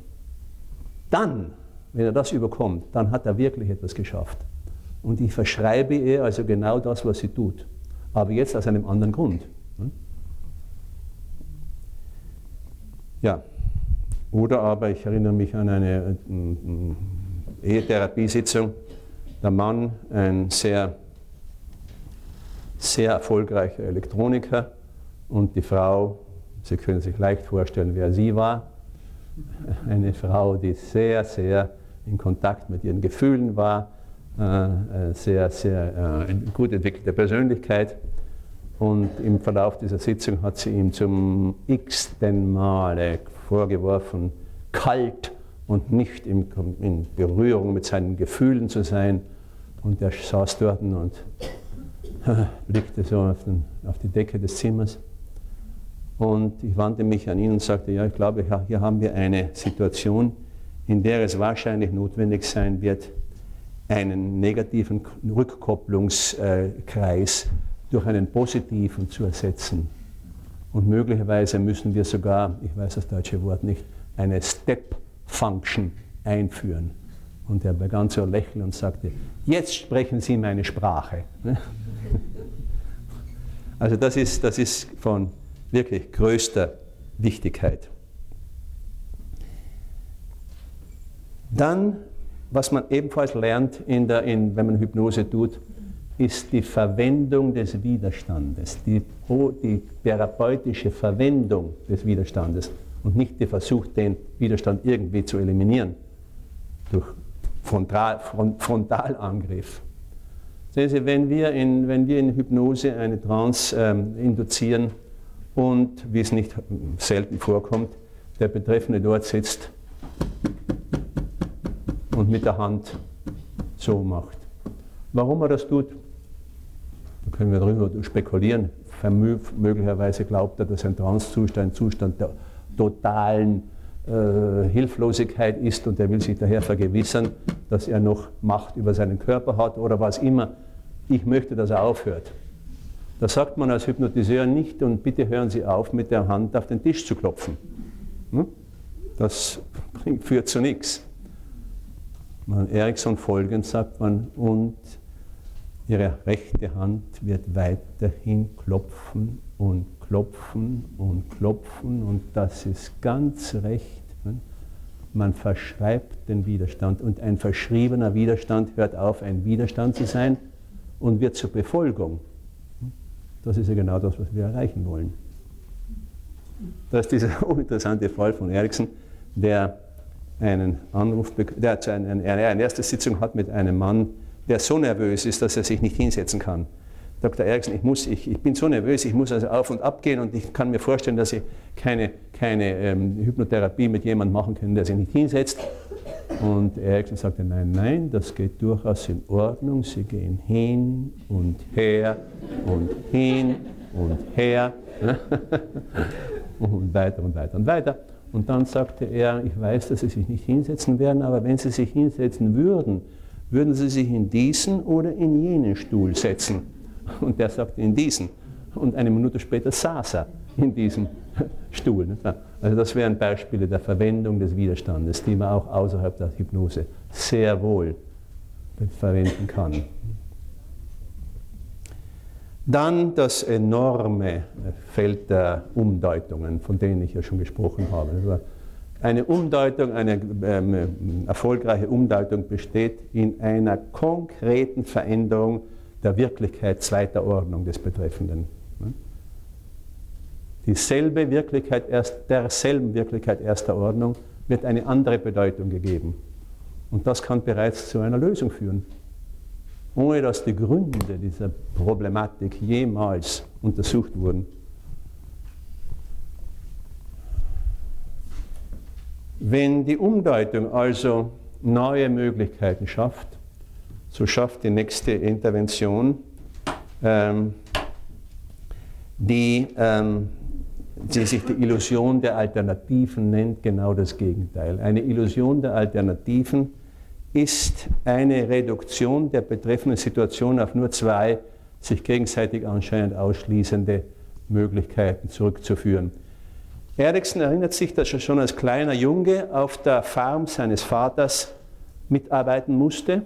Dann wenn er das überkommt, dann hat er wirklich etwas geschafft. Und ich verschreibe ihr also genau das, was sie tut. Aber jetzt aus einem anderen Grund. Ja. Oder aber ich erinnere mich an eine Ehetherapiesitzung. Der Mann, ein sehr, sehr erfolgreicher Elektroniker und die Frau, Sie können sich leicht vorstellen, wer sie war, eine Frau, die sehr, sehr in Kontakt mit ihren Gefühlen war, äh, äh, sehr, sehr äh, gut entwickelte Persönlichkeit. Und im Verlauf dieser Sitzung hat sie ihm zum x-ten Male vorgeworfen, kalt und nicht in, in Berührung mit seinen Gefühlen zu sein. Und er saß dort und blickte so auf, den, auf die Decke des Zimmers. Und ich wandte mich an ihn und sagte, ja, ich glaube, hier haben wir eine Situation, in der es wahrscheinlich notwendig sein wird, einen negativen Rückkopplungskreis durch einen positiven zu ersetzen. Und möglicherweise müssen wir sogar, ich weiß das deutsche Wort nicht, eine Step Function einführen. Und er begann zu lächeln und sagte, jetzt sprechen Sie meine Sprache. Also das ist, das ist von wirklich größter Wichtigkeit. Dann, was man ebenfalls lernt, in der, in, wenn man Hypnose tut, ist die Verwendung des Widerstandes, die, die therapeutische Verwendung des Widerstandes und nicht der Versuch, den Widerstand irgendwie zu eliminieren durch Frontal, Frontalangriff. Sehen Sie, wenn wir in, wenn wir in Hypnose eine Trance ähm, induzieren und, wie es nicht selten vorkommt, der Betreffende dort sitzt und mit der Hand so macht. Warum er das tut, da können wir darüber spekulieren. Möglicherweise glaubt er, dass ein Trancezustand ein Zustand der totalen Hilflosigkeit ist und er will sich daher vergewissern, dass er noch Macht über seinen Körper hat oder was immer. Ich möchte, dass er aufhört. Da sagt man als Hypnotiseur nicht und bitte hören Sie auf, mit der Hand auf den Tisch zu klopfen. Hm? Das führt zu nichts. Man, Erikson folgend sagt man, und Ihre rechte Hand wird weiterhin klopfen und klopfen und klopfen und das ist ganz recht. Man verschreibt den Widerstand und ein verschriebener Widerstand hört auf, ein Widerstand zu sein und wird zur Befolgung. Das ist ja genau das, was wir erreichen wollen. Das ist dieser hochinteressante Fall von Eriksen, der einen Anruf, der eine erste Sitzung hat mit einem Mann, der so nervös ist, dass er sich nicht hinsetzen kann. Dr. Eriksen, ich, muss, ich, ich bin so nervös, ich muss also auf und ab gehen und ich kann mir vorstellen, dass Sie keine, keine ähm, Hypnotherapie mit jemandem machen können, der sich nicht hinsetzt. Und Eriksen sagte, nein, nein, das geht durchaus in Ordnung. Sie gehen hin und her und hin und her und weiter und weiter und weiter. Und dann sagte er, ich weiß, dass Sie sich nicht hinsetzen werden, aber wenn Sie sich hinsetzen würden, würden Sie sich in diesen oder in jenen Stuhl setzen? Und der sagte in diesen. Und eine Minute später saß er in diesem Stuhl. Also das wären Beispiele der Verwendung des Widerstandes, die man auch außerhalb der Hypnose sehr wohl verwenden kann. Dann das enorme Feld der Umdeutungen, von denen ich ja schon gesprochen habe. Eine Umdeutung, eine ähm, erfolgreiche Umdeutung besteht in einer konkreten Veränderung der Wirklichkeit zweiter Ordnung des Betreffenden. Dieselbe Wirklichkeit, erst, derselben Wirklichkeit erster Ordnung wird eine andere Bedeutung gegeben. Und das kann bereits zu einer Lösung führen, ohne dass die Gründe dieser Problematik jemals untersucht wurden. Wenn die Umdeutung also neue Möglichkeiten schafft, so schafft die nächste Intervention, ähm, die, ähm, die sich die Illusion der Alternativen nennt, genau das Gegenteil. Eine Illusion der Alternativen ist eine Reduktion der betreffenden Situation auf nur zwei sich gegenseitig anscheinend ausschließende Möglichkeiten zurückzuführen. Erikson erinnert sich, dass er schon als kleiner Junge auf der Farm seines Vaters mitarbeiten musste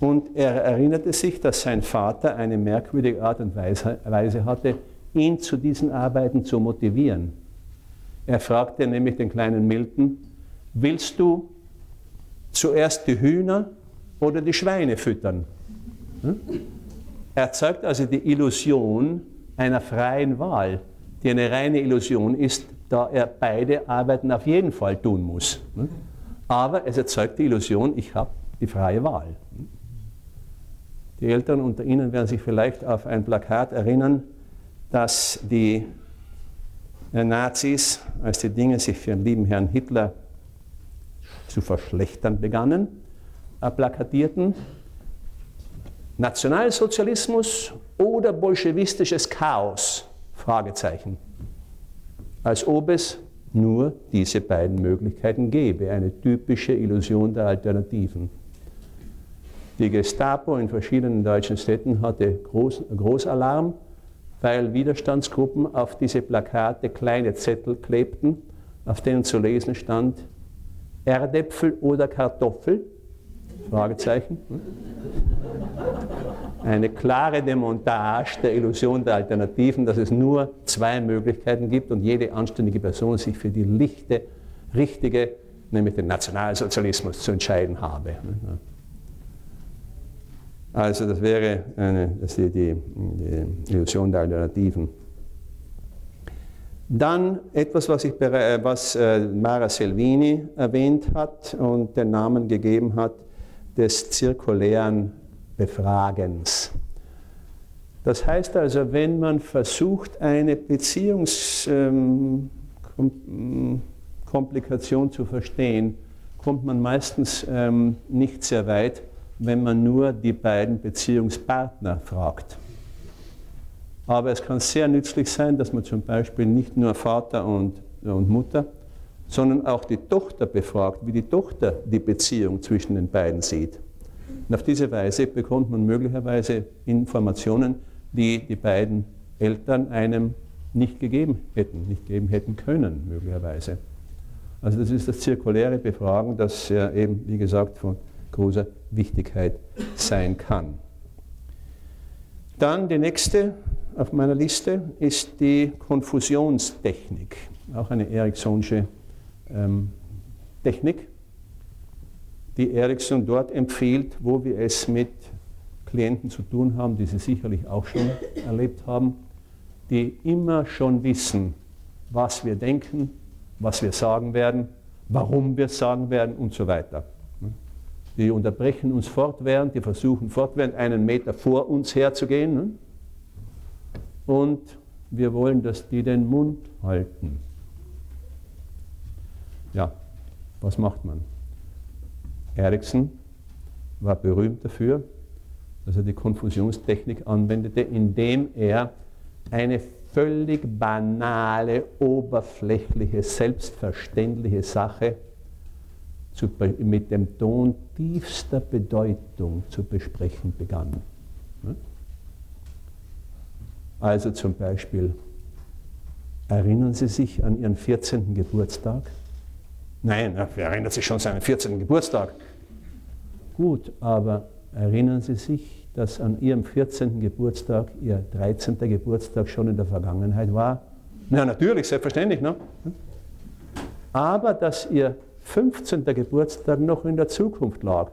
und er erinnerte sich, dass sein Vater eine merkwürdige Art und Weise hatte, ihn zu diesen Arbeiten zu motivieren. Er fragte nämlich den kleinen Milton, willst du zuerst die Hühner oder die Schweine füttern? Hm? Er zeigt also die Illusion einer freien Wahl, die eine reine Illusion ist, da er beide Arbeiten auf jeden Fall tun muss. Hm? Aber es erzeugt die Illusion, ich habe die freie Wahl. Die Älteren unter Ihnen werden sich vielleicht auf ein Plakat erinnern, das die Nazis, als die Dinge sich für den lieben Herrn Hitler zu verschlechtern begannen, äh, plakatierten. Nationalsozialismus oder bolschewistisches Chaos? Fragezeichen. Als ob es nur diese beiden Möglichkeiten gäbe, eine typische Illusion der Alternativen. Die Gestapo in verschiedenen deutschen Städten hatte Groß, Großalarm, weil Widerstandsgruppen auf diese Plakate kleine Zettel klebten, auf denen zu lesen stand, Erdäpfel oder Kartoffel? Fragezeichen. Eine klare Demontage der Illusion der Alternativen, dass es nur zwei Möglichkeiten gibt und jede anständige Person sich für die lichte, richtige, nämlich den Nationalsozialismus zu entscheiden habe. Also das wäre eine, das die, die, die Illusion der Alternativen. Dann etwas, was, ich, was äh, Mara Selvini erwähnt hat und den Namen gegeben hat, des zirkulären Befragens. Das heißt also, wenn man versucht, eine Beziehungskomplikation ähm, zu verstehen, kommt man meistens ähm, nicht sehr weit, wenn man nur die beiden Beziehungspartner fragt. Aber es kann sehr nützlich sein, dass man zum Beispiel nicht nur Vater und, und Mutter, sondern auch die Tochter befragt, wie die Tochter die Beziehung zwischen den beiden sieht. Und auf diese Weise bekommt man möglicherweise Informationen, die die beiden Eltern einem nicht gegeben hätten, nicht geben hätten können, möglicherweise. Also das ist das zirkuläre Befragen, das ja eben, wie gesagt, von großer Wichtigkeit sein kann. Dann die nächste auf meiner Liste ist die Konfusionstechnik, auch eine Eriksonsche ähm, Technik, die Ericsson dort empfiehlt, wo wir es mit Klienten zu tun haben, die Sie sicherlich auch schon erlebt haben, die immer schon wissen, was wir denken, was wir sagen werden, warum wir sagen werden und so weiter. Die unterbrechen uns fortwährend, die versuchen fortwährend einen Meter vor uns herzugehen und wir wollen, dass die den Mund halten. Ja, was macht man? Ericsson war berühmt dafür, dass er die Konfusionstechnik anwendete, indem er eine völlig banale, oberflächliche, selbstverständliche Sache zu, mit dem Ton tiefster Bedeutung zu besprechen begann. Also zum Beispiel, erinnern Sie sich an Ihren 14. Geburtstag? Nein, wer erinnert sich schon an seinen 14. Geburtstag? Gut, aber erinnern Sie sich, dass an Ihrem 14. Geburtstag Ihr 13. Geburtstag schon in der Vergangenheit war? Na, natürlich, selbstverständlich. Ne? Aber dass Ihr 15. Geburtstag noch in der Zukunft lag.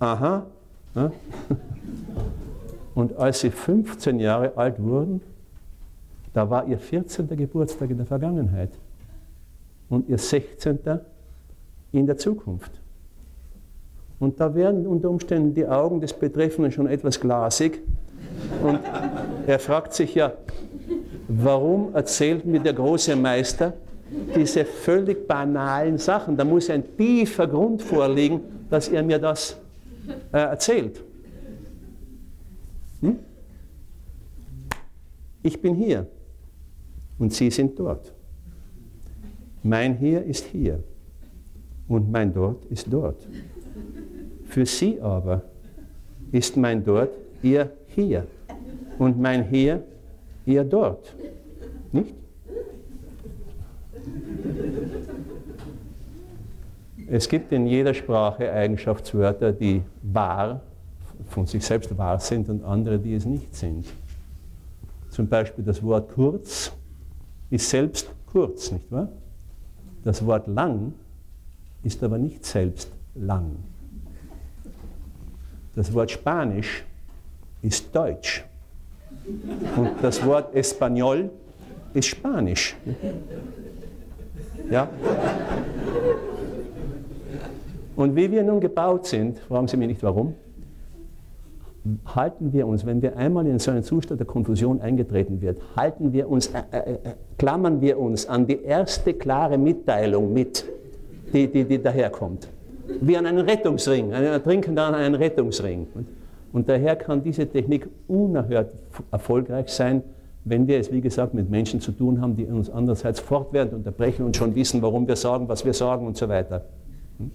Aha. Ne? Und als sie 15 Jahre alt wurden, da war ihr 14. Geburtstag in der Vergangenheit und ihr 16. in der Zukunft. Und da werden unter Umständen die Augen des Betreffenden schon etwas glasig. Und er fragt sich ja, warum erzählt mir der große Meister diese völlig banalen Sachen? Da muss ein tiefer Grund vorliegen, dass er mir das äh, erzählt. Hm? Ich bin hier und Sie sind dort. Mein Hier ist hier und mein Dort ist dort. Für Sie aber ist mein Dort Ihr Hier und mein Hier Ihr Dort. Nicht? Es gibt in jeder Sprache Eigenschaftswörter, die wahr von sich selbst wahr sind und andere, die es nicht sind. Zum Beispiel das Wort kurz ist selbst kurz, nicht wahr? Das Wort lang ist aber nicht selbst lang. Das Wort Spanisch ist Deutsch. Und das Wort Espanol ist Spanisch. Ja? Und wie wir nun gebaut sind, fragen Sie mich nicht warum, halten wir uns, wenn wir einmal in so einen Zustand der Konfusion eingetreten wird, halten wir uns, äh, äh, äh, klammern wir uns an die erste klare Mitteilung mit, die, die, die daherkommt. Wie an einen Rettungsring, ein Ertrinkender an einen Rettungsring. Und daher kann diese Technik unerhört erfolgreich sein, wenn wir es, wie gesagt, mit Menschen zu tun haben, die uns andererseits fortwährend unterbrechen und schon wissen, warum wir sagen, was wir sagen und so weiter. Hm?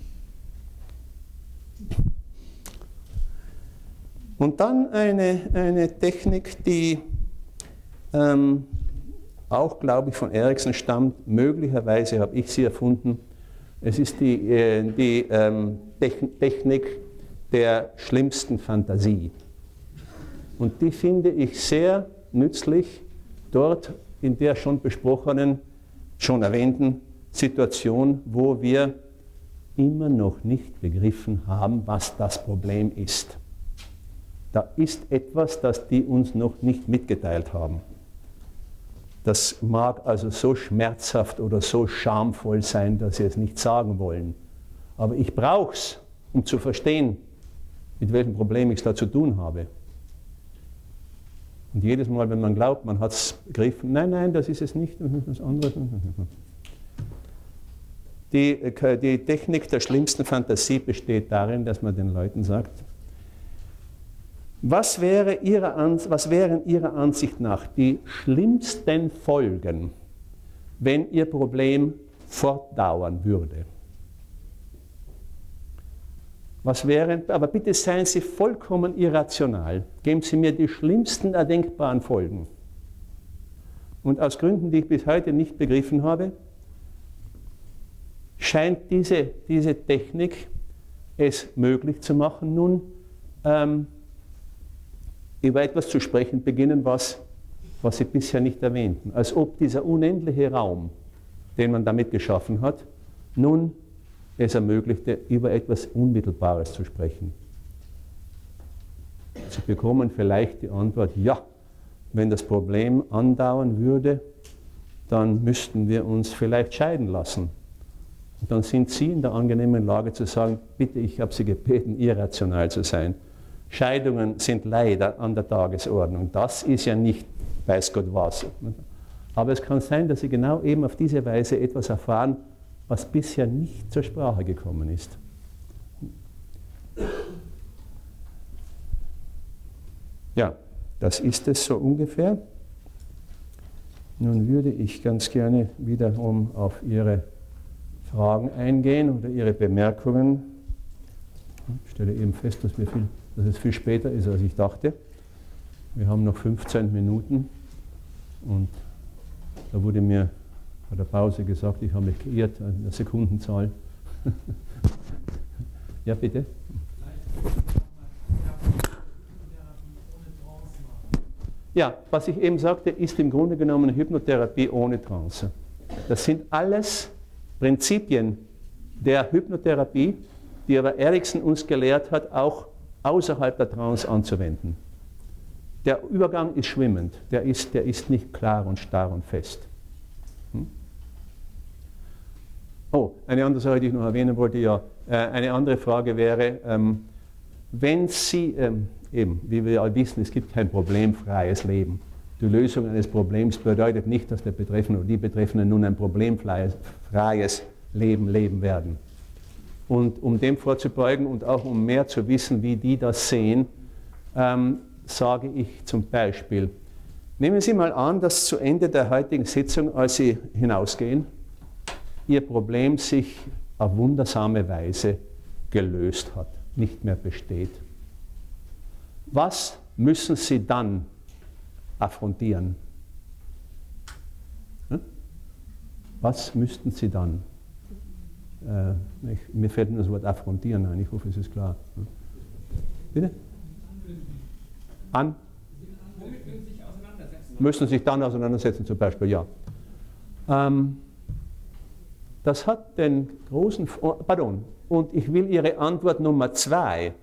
Und dann eine, eine Technik, die ähm, auch, glaube ich, von Ericsson stammt. Möglicherweise habe ich sie erfunden. Es ist die, äh, die ähm, Technik der schlimmsten Fantasie. Und die finde ich sehr nützlich dort in der schon besprochenen, schon erwähnten Situation, wo wir immer noch nicht begriffen haben, was das Problem ist. Da ist etwas, das die uns noch nicht mitgeteilt haben. Das mag also so schmerzhaft oder so schamvoll sein, dass sie es nicht sagen wollen. Aber ich brauche es, um zu verstehen, mit welchem Problem ich es da zu tun habe. Und jedes Mal, wenn man glaubt, man hat es begriffen, nein, nein, das ist es nicht, das ist was anderes. Die, äh, die Technik der schlimmsten Fantasie besteht darin, dass man den Leuten sagt, was, wäre ihrer, was wären Ihrer Ansicht nach die schlimmsten Folgen, wenn Ihr Problem fortdauern würde? Was wären, aber bitte seien Sie vollkommen irrational. Geben Sie mir die schlimmsten erdenkbaren Folgen. Und aus Gründen, die ich bis heute nicht begriffen habe, scheint diese, diese Technik es möglich zu machen, nun ähm, über etwas zu sprechen beginnen, was, was Sie bisher nicht erwähnten. Als ob dieser unendliche Raum, den man damit geschaffen hat, nun es ermöglichte, über etwas Unmittelbares zu sprechen. Sie bekommen vielleicht die Antwort, ja, wenn das Problem andauern würde, dann müssten wir uns vielleicht scheiden lassen. Und dann sind Sie in der angenehmen Lage zu sagen, bitte, ich habe Sie gebeten, irrational zu sein. Scheidungen sind leider an der Tagesordnung. Das ist ja nicht weiß Gott was. Aber es kann sein, dass Sie genau eben auf diese Weise etwas erfahren, was bisher nicht zur Sprache gekommen ist. Ja, das ist es so ungefähr. Nun würde ich ganz gerne wiederum auf Ihre Fragen eingehen oder Ihre Bemerkungen. Ich stelle eben fest, dass, viel, dass es viel später ist, als ich dachte. Wir haben noch 15 Minuten und da wurde mir bei der Pause gesagt, ich habe mich geirrt der Sekundenzahl. ja, bitte. Ja, was ich eben sagte, ist im Grunde genommen Hypnotherapie ohne Trance. Das sind alles Prinzipien der Hypnotherapie, die aber Ericsson uns gelehrt hat, auch außerhalb der Trance anzuwenden. Der Übergang ist schwimmend, der ist, der ist nicht klar und starr und fest. Oh, eine andere Sache, die ich noch erwähnen wollte, ja, äh, eine andere Frage wäre, ähm, wenn Sie, ähm, eben, wie wir ja wissen, es gibt kein problemfreies Leben. Die Lösung eines Problems bedeutet nicht, dass der Betreffende oder die Betreffenden nun ein problemfreies Leben leben werden. Und um dem vorzubeugen und auch um mehr zu wissen, wie die das sehen, ähm, sage ich zum Beispiel, nehmen Sie mal an, dass zu Ende der heutigen Sitzung, als Sie hinausgehen, ihr Problem sich auf wundersame Weise gelöst hat, nicht mehr besteht. Was müssen Sie dann affrontieren? Hm? Was müssten Sie dann? Äh, ich, mir fällt nur das Wort affrontieren ein, ich hoffe, es ist klar. Hm? Bitte? An? Müssen sich dann auseinandersetzen, zum Beispiel, ja. Ähm, das hat den großen, oh, pardon, und ich will Ihre Antwort Nummer zwei,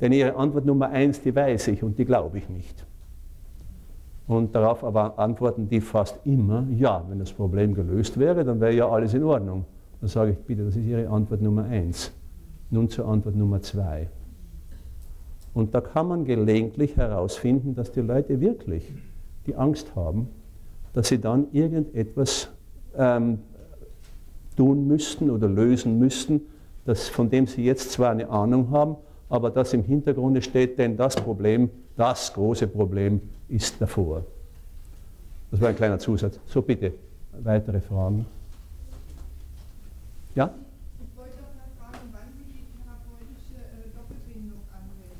denn Ihre Antwort Nummer eins, die weiß ich und die glaube ich nicht. Und darauf aber antworten die fast immer, ja, wenn das Problem gelöst wäre, dann wäre ja alles in Ordnung. Dann sage ich, bitte, das ist Ihre Antwort Nummer eins. Nun zur Antwort Nummer zwei. Und da kann man gelegentlich herausfinden, dass die Leute wirklich die Angst haben, dass sie dann irgendetwas ähm, tun müssten oder lösen müssten, das, von dem Sie jetzt zwar eine Ahnung haben, aber das im Hintergrund steht, denn das Problem, das große Problem ist davor. Das war ein kleiner Zusatz. So bitte, weitere Fragen. Ja? Ich wollte auch mal fragen, wann Sie die therapeutische äh, Doppelbindung anwenden.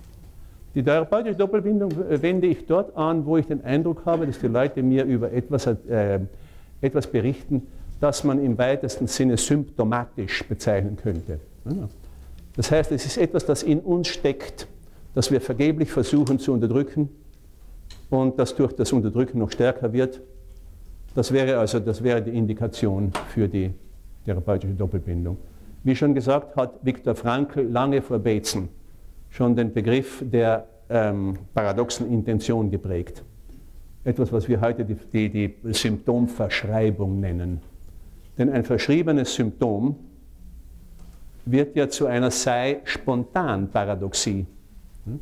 Die therapeutische Doppelbindung äh, wende ich dort an, wo ich den Eindruck habe, dass die Leute mir über etwas, äh, etwas berichten, das man im weitesten Sinne symptomatisch bezeichnen könnte. Das heißt, es ist etwas, das in uns steckt, das wir vergeblich versuchen zu unterdrücken und das durch das Unterdrücken noch stärker wird. Das wäre also das wäre die Indikation für die therapeutische Doppelbindung. Wie schon gesagt, hat Viktor Frankl lange vor Bateson schon den Begriff der ähm, paradoxen Intention geprägt. Etwas, was wir heute die, die, die Symptomverschreibung nennen. Denn ein verschriebenes Symptom wird ja zu einer sei spontan Paradoxie. Hm?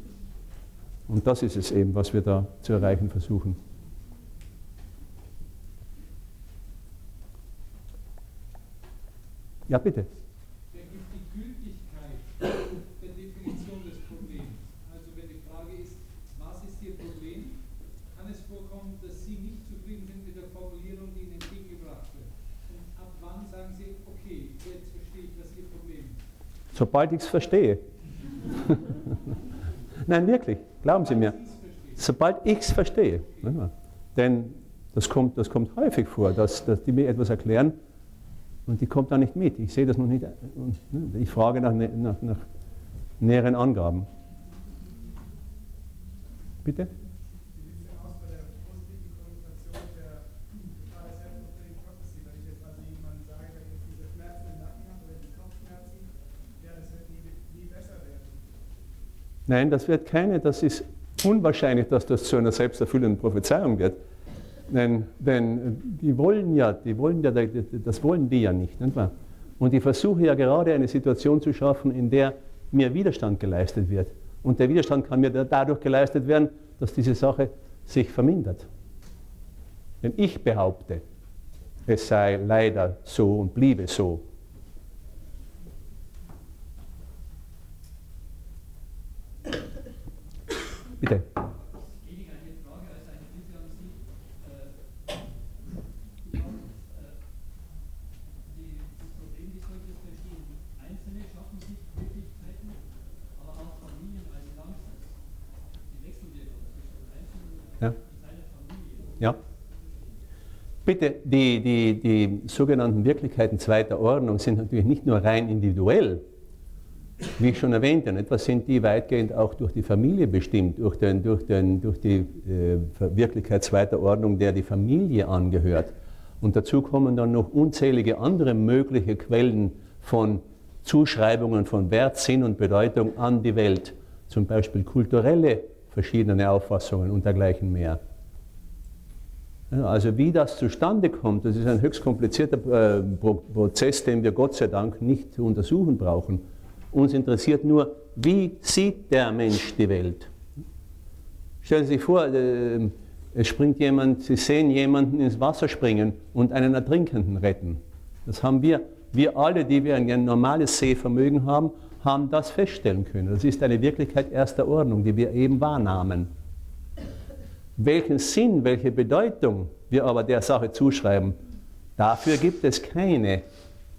Und das ist es eben, was wir da zu erreichen versuchen. Ja, bitte. Der gibt die Gültigkeit der Definition des Problems. Also wenn die Frage ist, was ist Ihr Problem, kann es vorkommen, dass Sie nicht zufrieden sind mit der Formulierung, die Ihnen entgegengebracht wird. Und ab wann sagen Sie, okay, jetzt verstehe ich, was Ihr Problem ist. Sobald ich es verstehe. Nein, wirklich, glauben Sie mir. Sobald ich es verstehe. Denn das kommt, das kommt häufig vor, dass, dass die mir etwas erklären und die kommt da nicht mit. Ich sehe das noch nicht. Ne, ich frage nach, nach, nach näheren Angaben. Bitte? Nein, das wird keine, das ist unwahrscheinlich, dass das zu einer selbsterfüllenden Prophezeiung wird. Denn, denn die wollen ja, die wollen ja, das wollen die ja nicht, nicht wahr? Und ich versuche ja gerade eine Situation zu schaffen, in der mir Widerstand geleistet wird. Und der Widerstand kann mir dadurch geleistet werden, dass diese Sache sich vermindert. Wenn ich behaupte, es sei leider so und bliebe so, Bitte. Weniger eine Frage als eine Bitte an Sie. Äh, ja, äh, die, das Problem ist solches verstehen. Einzelne schaffen sich Möglichkeiten, aber auch Familien als Ganzes. Die Wechselwirkung zwischen Einzelnen und Ja. seiner Familie. Ja. Bitte, die, die, die sogenannten Wirklichkeiten zweiter Ordnung sind natürlich nicht nur rein individuell, wie ich schon erwähnte, etwas sind die weitgehend auch durch die Familie bestimmt, durch, den, durch, den, durch die äh, Wirklichkeit zweiter Ordnung, der die Familie angehört. Und dazu kommen dann noch unzählige andere mögliche Quellen von Zuschreibungen von Wert, Sinn und Bedeutung an die Welt, zum Beispiel kulturelle verschiedene Auffassungen und dergleichen mehr. Also wie das zustande kommt, das ist ein höchst komplizierter äh, Prozess, den wir Gott sei Dank nicht zu untersuchen brauchen. Uns interessiert nur, wie sieht der Mensch die Welt? Stellen Sie sich vor, äh, es springt jemand, Sie sehen jemanden ins Wasser springen und einen Ertrinkenden retten. Das haben wir, wir alle, die wir ein normales Sehvermögen haben, haben das feststellen können. Das ist eine Wirklichkeit erster Ordnung, die wir eben wahrnahmen. Welchen Sinn, welche Bedeutung wir aber der Sache zuschreiben, dafür gibt es keine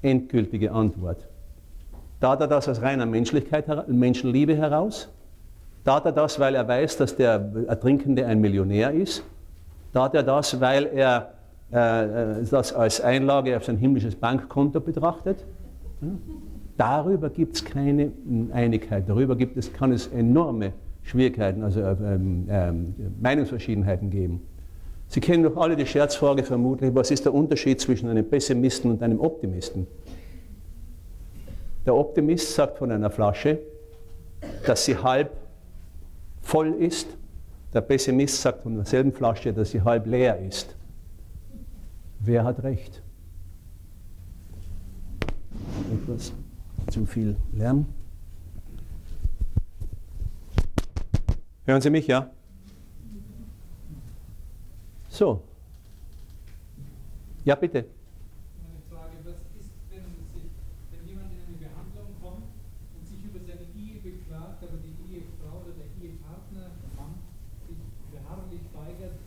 endgültige Antwort. Tat er das aus reiner Menschlichkeit, Menschenliebe heraus? Tat er das, weil er weiß, dass der Ertrinkende ein Millionär ist? Tat er das, weil er äh, das als Einlage auf sein himmlisches Bankkonto betrachtet? Ja? Darüber gibt es keine Einigkeit. Darüber gibt es, kann es enorme Schwierigkeiten, also ähm, ähm, Meinungsverschiedenheiten geben. Sie kennen doch alle die Scherzfrage vermutlich, was ist der Unterschied zwischen einem Pessimisten und einem Optimisten? Der Optimist sagt von einer Flasche, dass sie halb voll ist. Der Pessimist sagt von derselben Flasche, dass sie halb leer ist. Wer hat recht? Etwas zu viel Lärm. Hören Sie mich, ja? So. Ja, bitte. Meine Frage, was ist, wenn, sich, wenn jemand in eine Behandlung kommt und sich über seine Ehe beklagt, aber die Ehefrau oder der Ehepartner, Mann, sich beharrlich weigert,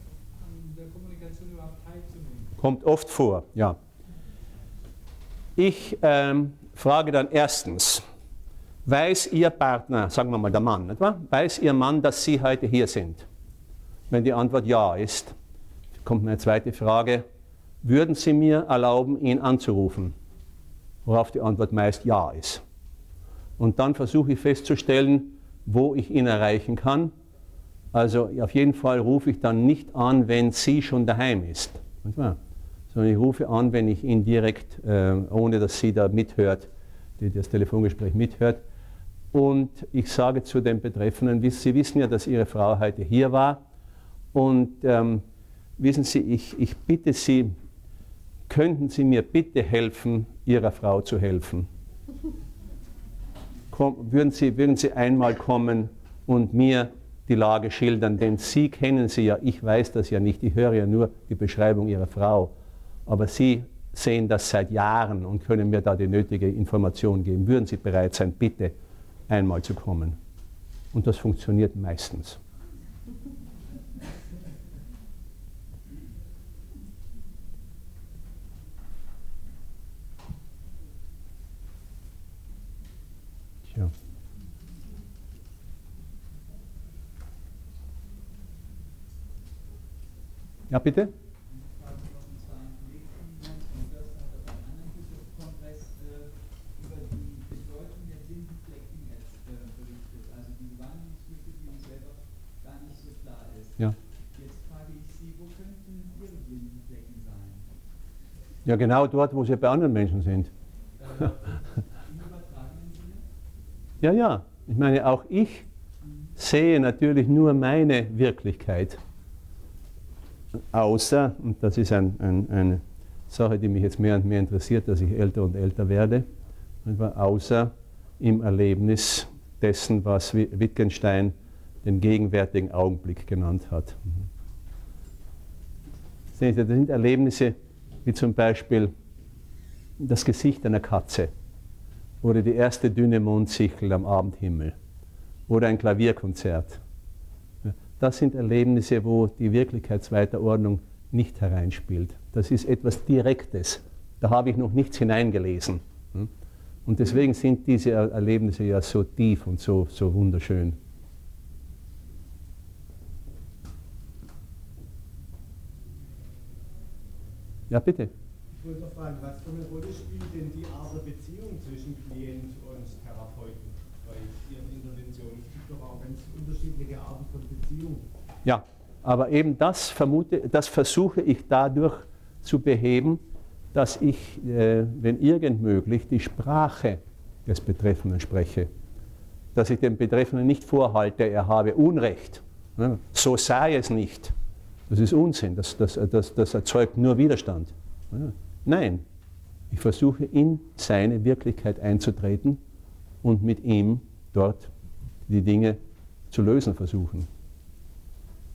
an der Kommunikation überhaupt teilzunehmen? Kommt oft vor, ja. Ich ähm, frage dann erstens, weiß Ihr Partner, sagen wir mal der Mann, nicht wahr? weiß Ihr Mann, dass Sie heute hier sind? Wenn die Antwort ja ist, kommt eine zweite Frage, würden Sie mir erlauben, ihn anzurufen? Worauf die Antwort meist ja ist. Und dann versuche ich festzustellen, wo ich ihn erreichen kann. Also auf jeden Fall rufe ich dann nicht an, wenn sie schon daheim ist. Nicht wahr? Sondern ich rufe an, wenn ich ihn direkt, äh, ohne dass sie da mithört, die das Telefongespräch mithört. Und ich sage zu den Betreffenden, Sie wissen ja, dass Ihre Frau heute hier war. Und ähm, wissen Sie, ich, ich bitte Sie, könnten Sie mir bitte helfen, Ihrer Frau zu helfen? Komm, würden, Sie, würden Sie einmal kommen und mir die Lage schildern, denn Sie kennen sie ja, ich weiß das ja nicht, ich höre ja nur die Beschreibung Ihrer Frau, aber Sie sehen das seit Jahren und können mir da die nötige Information geben. Würden Sie bereit sein, bitte einmal zu kommen? Und das funktioniert meistens. Tja. Ja, bitte? Ja. Jetzt frage ich Sie, wo könnten Ihre blinden Flecken sein? Ja, genau dort, wo sie bei anderen Menschen sind. Ja, ja. Ich meine, auch ich sehe natürlich nur meine Wirklichkeit. Außer, und das ist ein, ein, eine Sache, die mich jetzt mehr und mehr interessiert, dass ich älter und älter werde, außer im Erlebnis dessen, was Wittgenstein den gegenwärtigen Augenblick genannt hat. Das sind Erlebnisse wie zum Beispiel das Gesicht einer Katze oder die erste dünne Mondsichel am Abendhimmel oder ein Klavierkonzert. Das sind Erlebnisse, wo die Wirklichkeit zweiter Ordnung nicht hereinspielt. Das ist etwas Direktes. Da habe ich noch nichts hineingelesen. Und deswegen sind diese Erlebnisse ja so tief und so, so wunderschön. Ja, bitte. Ich wollte noch fragen, was für eine Rolle spielt denn die Art der Beziehung zwischen Klient und Therapeuten bei Ihren Interventionen? Es gibt doch auch ganz unterschiedliche Arten von Beziehungen. Ja, aber eben das, vermute, das versuche ich dadurch zu beheben, dass ich, äh, wenn irgend möglich, die Sprache des Betreffenden spreche. Dass ich dem Betreffenden nicht vorhalte, er habe Unrecht. So sei es nicht. Das ist Unsinn, das, das, das, das erzeugt nur Widerstand. Nein, ich versuche in seine Wirklichkeit einzutreten und mit ihm dort die Dinge zu lösen versuchen.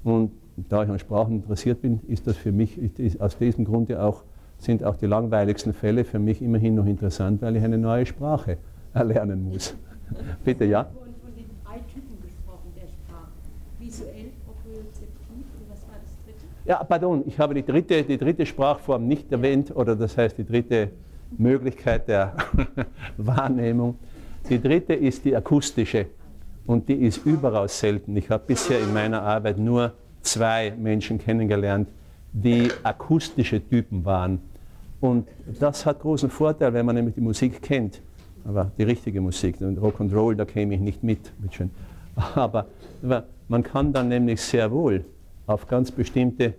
Und da ich an Sprachen interessiert bin, ist das für mich, ist aus diesem Grunde auch, sind auch die langweiligsten Fälle für mich immerhin noch interessant, weil ich eine neue Sprache erlernen muss. Bitte, ja? Von, von den drei Typen gesprochen der Sprache. Visuell, propriozeptiv und was war das dritte? Ja, pardon, ich habe die dritte, die dritte Sprachform nicht erwähnt, oder das heißt die dritte Möglichkeit der Wahrnehmung. Die dritte ist die akustische und die ist überaus selten. Ich habe bisher in meiner Arbeit nur zwei Menschen kennengelernt, die akustische Typen waren. Und das hat großen Vorteil, wenn man nämlich die Musik kennt. Aber die richtige Musik, und Rock and Roll, da käme ich nicht mit. Aber man kann dann nämlich sehr wohl auf ganz bestimmte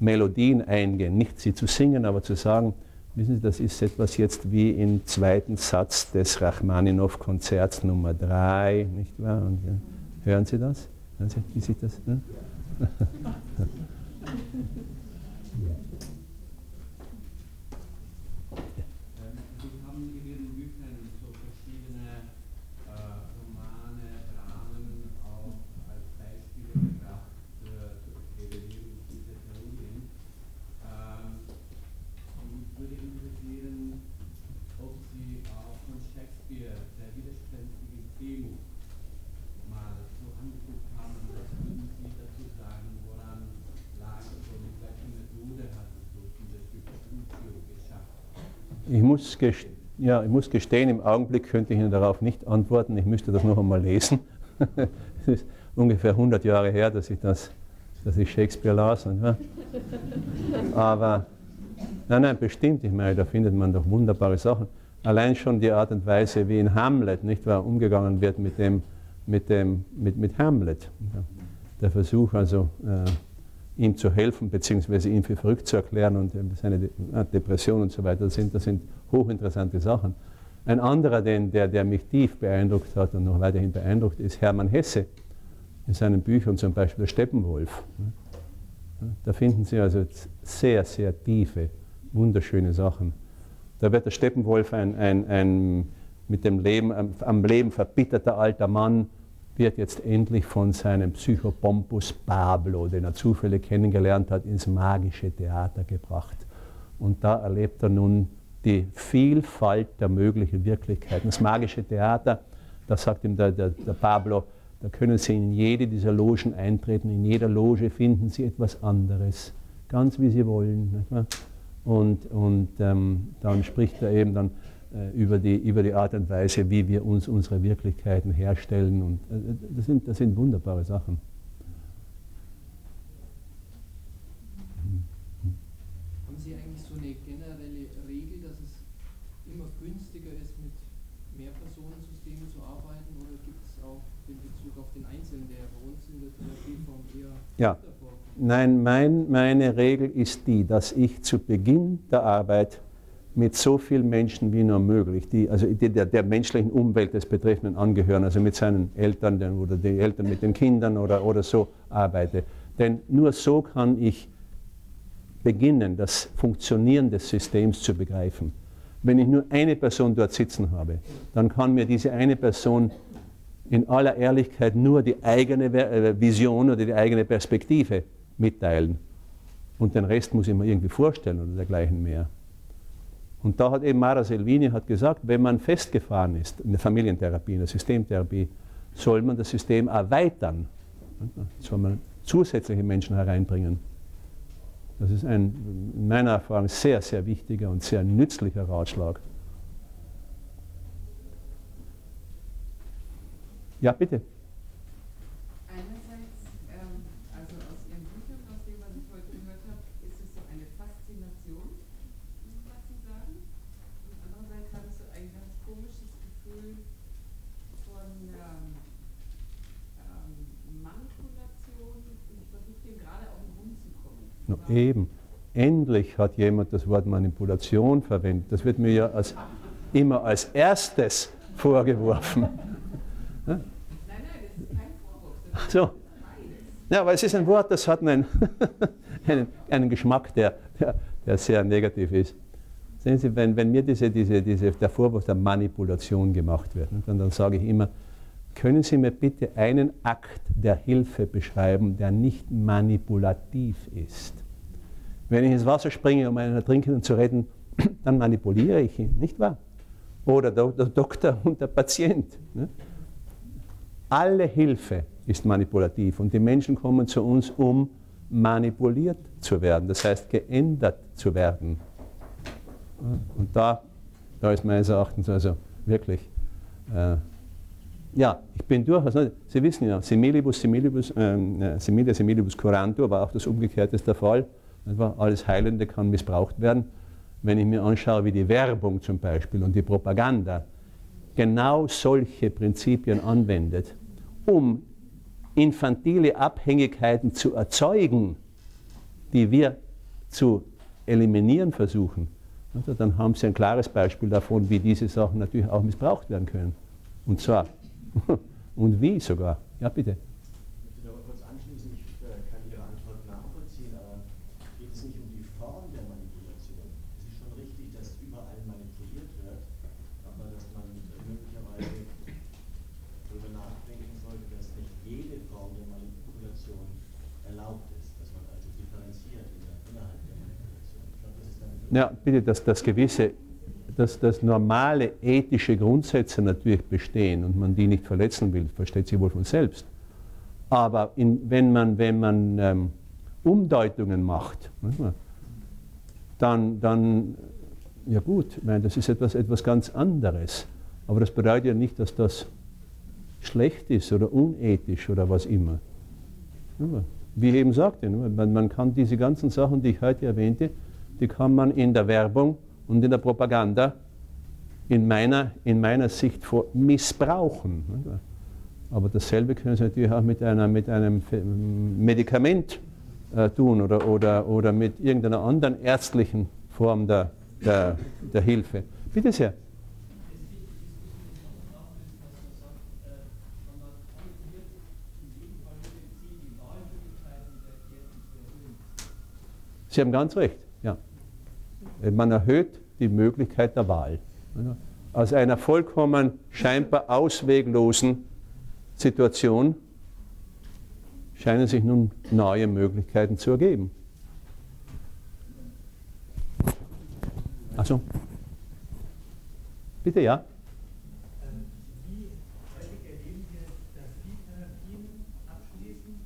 Melodien eingehen. Nicht sie zu singen, aber zu sagen, wissen Sie, das ist etwas jetzt wie im zweiten Satz des Rachmaninow-Konzerts Nummer 3, nicht wahr? Und, ja, hören Sie das? Hören Sie, wie sich das? Ne? Sie haben in Ihren Büchern so verschiedene äh, Romane, Dramen auch als Beispiele gebracht äh, zur Evaluierung dieser Theorien. Ähm, mich würde interessieren, ob Sie auch von Shakespeare der widerspenstige Demut Ich muss, ja, ich muss gestehen, im Augenblick könnte ich Ihnen darauf nicht antworten. Ich müsste das noch einmal lesen. es ist ungefähr 100 Jahre her, dass ich, das, dass ich Shakespeare las. Ja. Aber nein, nein, bestimmt. Ich meine, da findet man doch wunderbare Sachen. Allein schon die Art und Weise, wie in Hamlet nicht wahr, umgegangen wird mit, dem, mit, dem, mit, mit Hamlet. Der Versuch also, äh, ihm zu helfen, beziehungsweise ihn für verrückt zu erklären und seine äh, Depression und so weiter, das sind, das sind hochinteressante Sachen. Ein anderer, den, der, der mich tief beeindruckt hat und noch weiterhin beeindruckt, ist Hermann Hesse in seinen Büchern, zum Beispiel der Steppenwolf. Da finden Sie also sehr, sehr tiefe, wunderschöne Sachen. Da wird der Steppenwolf ein, ein, ein mit dem Leben, am Leben verbitterter alter Mann, wird jetzt endlich von seinem Psychopompus Pablo, den er zufällig kennengelernt hat, ins magische Theater gebracht. Und da erlebt er nun die Vielfalt der möglichen Wirklichkeiten. Das magische Theater, da sagt ihm der, der, der Pablo, da können Sie in jede dieser Logen eintreten. In jeder Loge finden Sie etwas anderes, ganz wie Sie wollen. Und, und ähm, dann spricht er eben dann über, die, über die Art und Weise, wie wir uns unsere Wirklichkeiten herstellen. Und äh, das, sind, das sind wunderbare Sachen. Haben Sie eigentlich so eine generelle Regel, dass es immer günstiger ist, mit Mehrpersonensystemen zu arbeiten? Oder gibt es auch in Bezug auf den Einzelnen, der bei uns in der Therapieform eher ja. Nein, mein, meine Regel ist die, dass ich zu Beginn der Arbeit mit so vielen Menschen wie nur möglich, die, also der, der, menschlichen Umwelt des Betreffenden angehören, also mit seinen Eltern oder die Eltern mit den Kindern oder, oder so arbeite. Denn nur so kann ich beginnen, das Funktionieren des Systems zu begreifen. Wenn ich nur eine Person dort sitzen habe, dann kann mir diese eine Person in aller Ehrlichkeit nur die eigene äh, Vision oder die eigene Perspektive mitteilen. Und den Rest muss ich mir irgendwie vorstellen oder dergleichen mehr. Und da hat eben Mara Selvini hat gesagt, wenn man festgefahren ist in der Familientherapie, in der Systemtherapie, soll man das System erweitern. Soll man zusätzliche Menschen hereinbringen. Das ist ein, in meiner Erfahrung, sehr, sehr wichtiger und sehr nützlicher Ratschlag. Ja, bitte. No, eben. Endlich hat jemand das Wort Manipulation verwendet. Das wird mir ja als, immer als erstes vorgeworfen. Nein, nein, das ist kein Vorwurf. So. Ja, aber es ist ein Wort, das hat einen, einen, einen Geschmack, der, der, der, sehr negativ ist. Sehen Sie, wenn, wenn mir diese, diese, diese, der Vorwurf der Manipulation gemacht wird, dann, dann sage ich immer, können Sie mir bitte einen Akt der Hilfe beschreiben, der nicht manipulativ ist? Wenn ich ins Wasser springe, um einen Ertrinkenden zu retten, dann manipuliere ich ihn, nicht wahr? Oder der, Doktor und der Patient. Ne? Alle Hilfe ist manipulativ und die Menschen kommen zu uns, um manipuliert zu werden, das heißt geändert zu werden. Und da, da ist meines Erachtens also wirklich äh, ja, ich bin durchaus, Sie wissen ja, similibus, similibus, ähm, äh, simile, similibus curantur war auch das Umgekehrte der Fall. Alles Heilende kann missbraucht werden. Wenn ich mir anschaue, wie die Werbung zum Beispiel und die Propaganda genau solche Prinzipien anwendet, um infantile Abhängigkeiten zu erzeugen, die wir zu eliminieren versuchen, also dann haben Sie ein klares Beispiel davon, wie diese Sachen natürlich auch missbraucht werden können. Und zwar Und wie sogar? Ja, bitte. Ich möchte aber kurz anschließen, ich äh, kann Ihre Antwort nachvollziehen, aber geht es nicht um die Form der Manipulation? Es ist schon richtig, dass überall manipuliert wird, aber dass man möglicherweise darüber nachdenken sollte, dass nicht jede Form der Manipulation erlaubt ist, dass man also differenziert innerhalb der Manipulation. Glaube, das ja, bitte, dass das gewisse dass, dass normale ethische Grundsätze natürlich bestehen und man die nicht verletzen will, versteht sich wohl von selbst. Aber in, wenn man, wenn man ähm, Umdeutungen macht, dann, dann Ja gut, meine, das ist etwas, etwas ganz anderes. Aber das bedeutet ja nicht, dass das schlecht ist oder unethisch oder was immer. Wie ich eben sagte, man, man kann diese ganzen Sachen, die ich heute erwähnte, die kann man in der Werbung und in der Propaganda in meiner, in meiner Sicht vor missbrauchen. Aber dasselbe können Sie natürlich auch mit, einer, mit einem Medikament äh, tun oder, oder, oder mit irgendeiner anderen ärztlichen Form der, der, der Hilfe. Bitte sehr. Sie haben ganz recht. Man erhöht die Möglichkeit der Wahl. Aus einer vollkommen scheinbar ausweglosen Situation scheinen sich nun neue Möglichkeiten zu ergeben. Also, bitte ja. Wie häufig erleben wir, dass die Therapien abschließen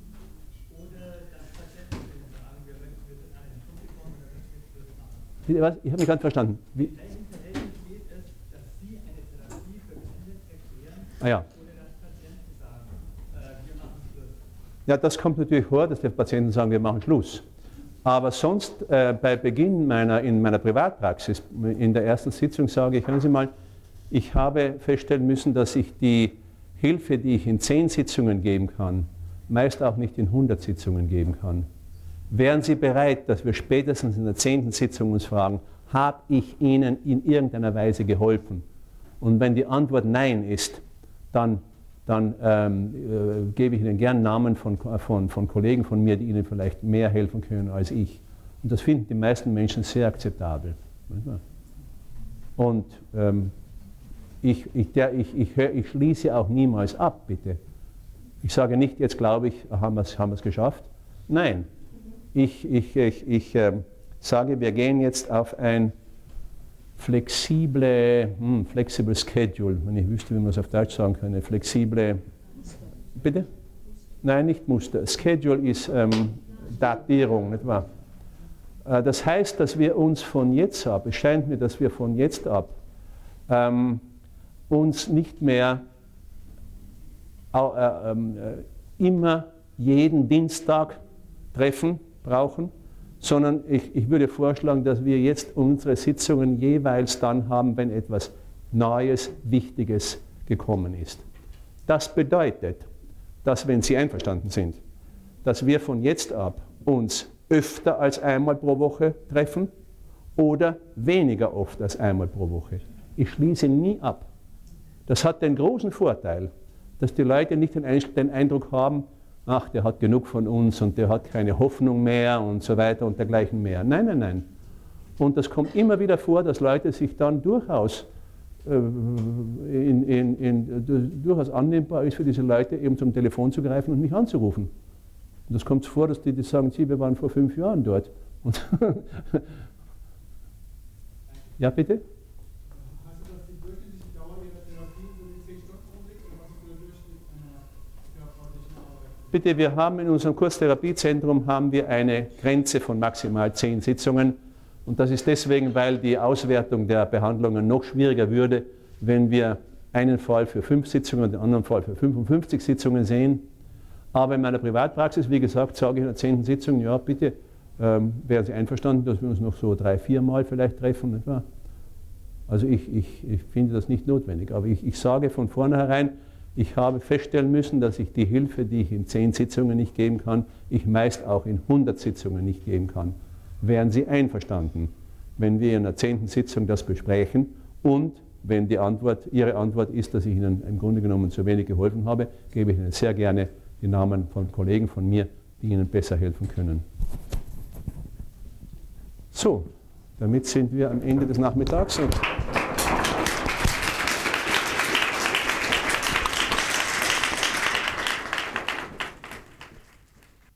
oder dass Patienten sagen, wir möchten mit einem Publikum oder möchten mit machen? Bitte was? Ich habe mich ganz verstanden. Wie? Ah ja. Ja, das kommt natürlich vor, dass die Patienten sagen, wir machen Schluss. Aber sonst äh, bei Beginn meiner, in meiner Privatpraxis, in der ersten Sitzung sage ich, hören Sie mal, ich habe feststellen müssen, dass ich die Hilfe, die ich in zehn Sitzungen geben kann, meist auch nicht in 100 Sitzungen geben kann. Wären Sie bereit, dass wir spätestens in der zehnten Sitzung uns fragen, habe ich Ihnen in irgendeiner Weise geholfen? Und wenn die Antwort Nein ist, dann dann ähm, äh, gebe ich Ihnen gern Namen von, von, von Kollegen von mir, die Ihnen vielleicht mehr helfen können als ich. Und das finden die meisten Menschen sehr akzeptabel. Und ähm, ich, ich, der, ich, ich, hör, ich, schließe auch niemals ab, bitte. Ich sage nicht, jetzt glaube ich, haben wir es haben geschafft. Nein, ich, ich, ich, ich äh, sage, wir gehen jetzt auf ein flexible, hm, flexible Schedule, wenn ich wüsste, wie man es auf Deutsch sagen könnte, flexible, bitte? Nein, nicht Muster. Schedule ist ähm, Datierung, nicht wahr? Äh, das heißt, dass wir uns von jetzt ab, es scheint mir, dass wir von jetzt ab ähm, uns nicht mehr äh, äh, immer jeden Dienstag treffen brauchen, sondern ich, ich, würde vorschlagen, dass wir jetzt unsere Sitzungen jeweils dann haben, wenn etwas Neues, Wichtiges gekommen ist. Das bedeutet, dass wenn Sie einverstanden sind, dass wir von jetzt ab uns öfter als einmal pro Woche treffen oder weniger oft als einmal pro Woche. Ich schließe nie ab. Das hat den großen Vorteil, dass die Leute nicht den Eindruck haben, ach, der hat genug von uns und der hat keine Hoffnung mehr und so weiter und dergleichen mehr. Nein, nein, nein. Und das kommt immer wieder vor, dass Leute sich dann durchaus, äh, in, in, in, durchaus annehmbar ist für diese Leute, eben zum Telefon zu greifen und mich anzurufen. Und das kommt vor, dass die, die sagen, sie, wir waren vor fünf Jahren dort. ja, bitte? Bitte, wir haben in unserem Kurstherapiezentrum haben wir eine Grenze von maximal zehn Sitzungen. Und das ist deswegen, weil die Auswertung der Behandlungen noch schwieriger würde, wenn wir einen Fall für fünf Sitzungen und den anderen Fall für 55 Sitzungen sehen. Aber in meiner Privatpraxis, wie gesagt, sage ich in der zehnten Sitzung, ja, bitte, ähm, wären Sie einverstanden, dass wir uns noch so drei, vier Mal vielleicht treffen, nicht wahr? Also ich, ich, ich finde das nicht notwendig. Aber ich, ich sage von vornherein, ich habe feststellen müssen, dass ich die Hilfe, die ich in zehn Sitzungen nicht geben kann, ich meist auch in 100 Sitzungen nicht geben kann. Wären Sie einverstanden, wenn wir in der zehnten Sitzung das besprechen und wenn die Antwort, Ihre Antwort ist, dass ich Ihnen im Grunde genommen zu wenig geholfen habe, gebe ich Ihnen sehr gerne die Namen von Kollegen von mir, die Ihnen besser helfen können. So, damit sind wir am Ende des Nachmittags.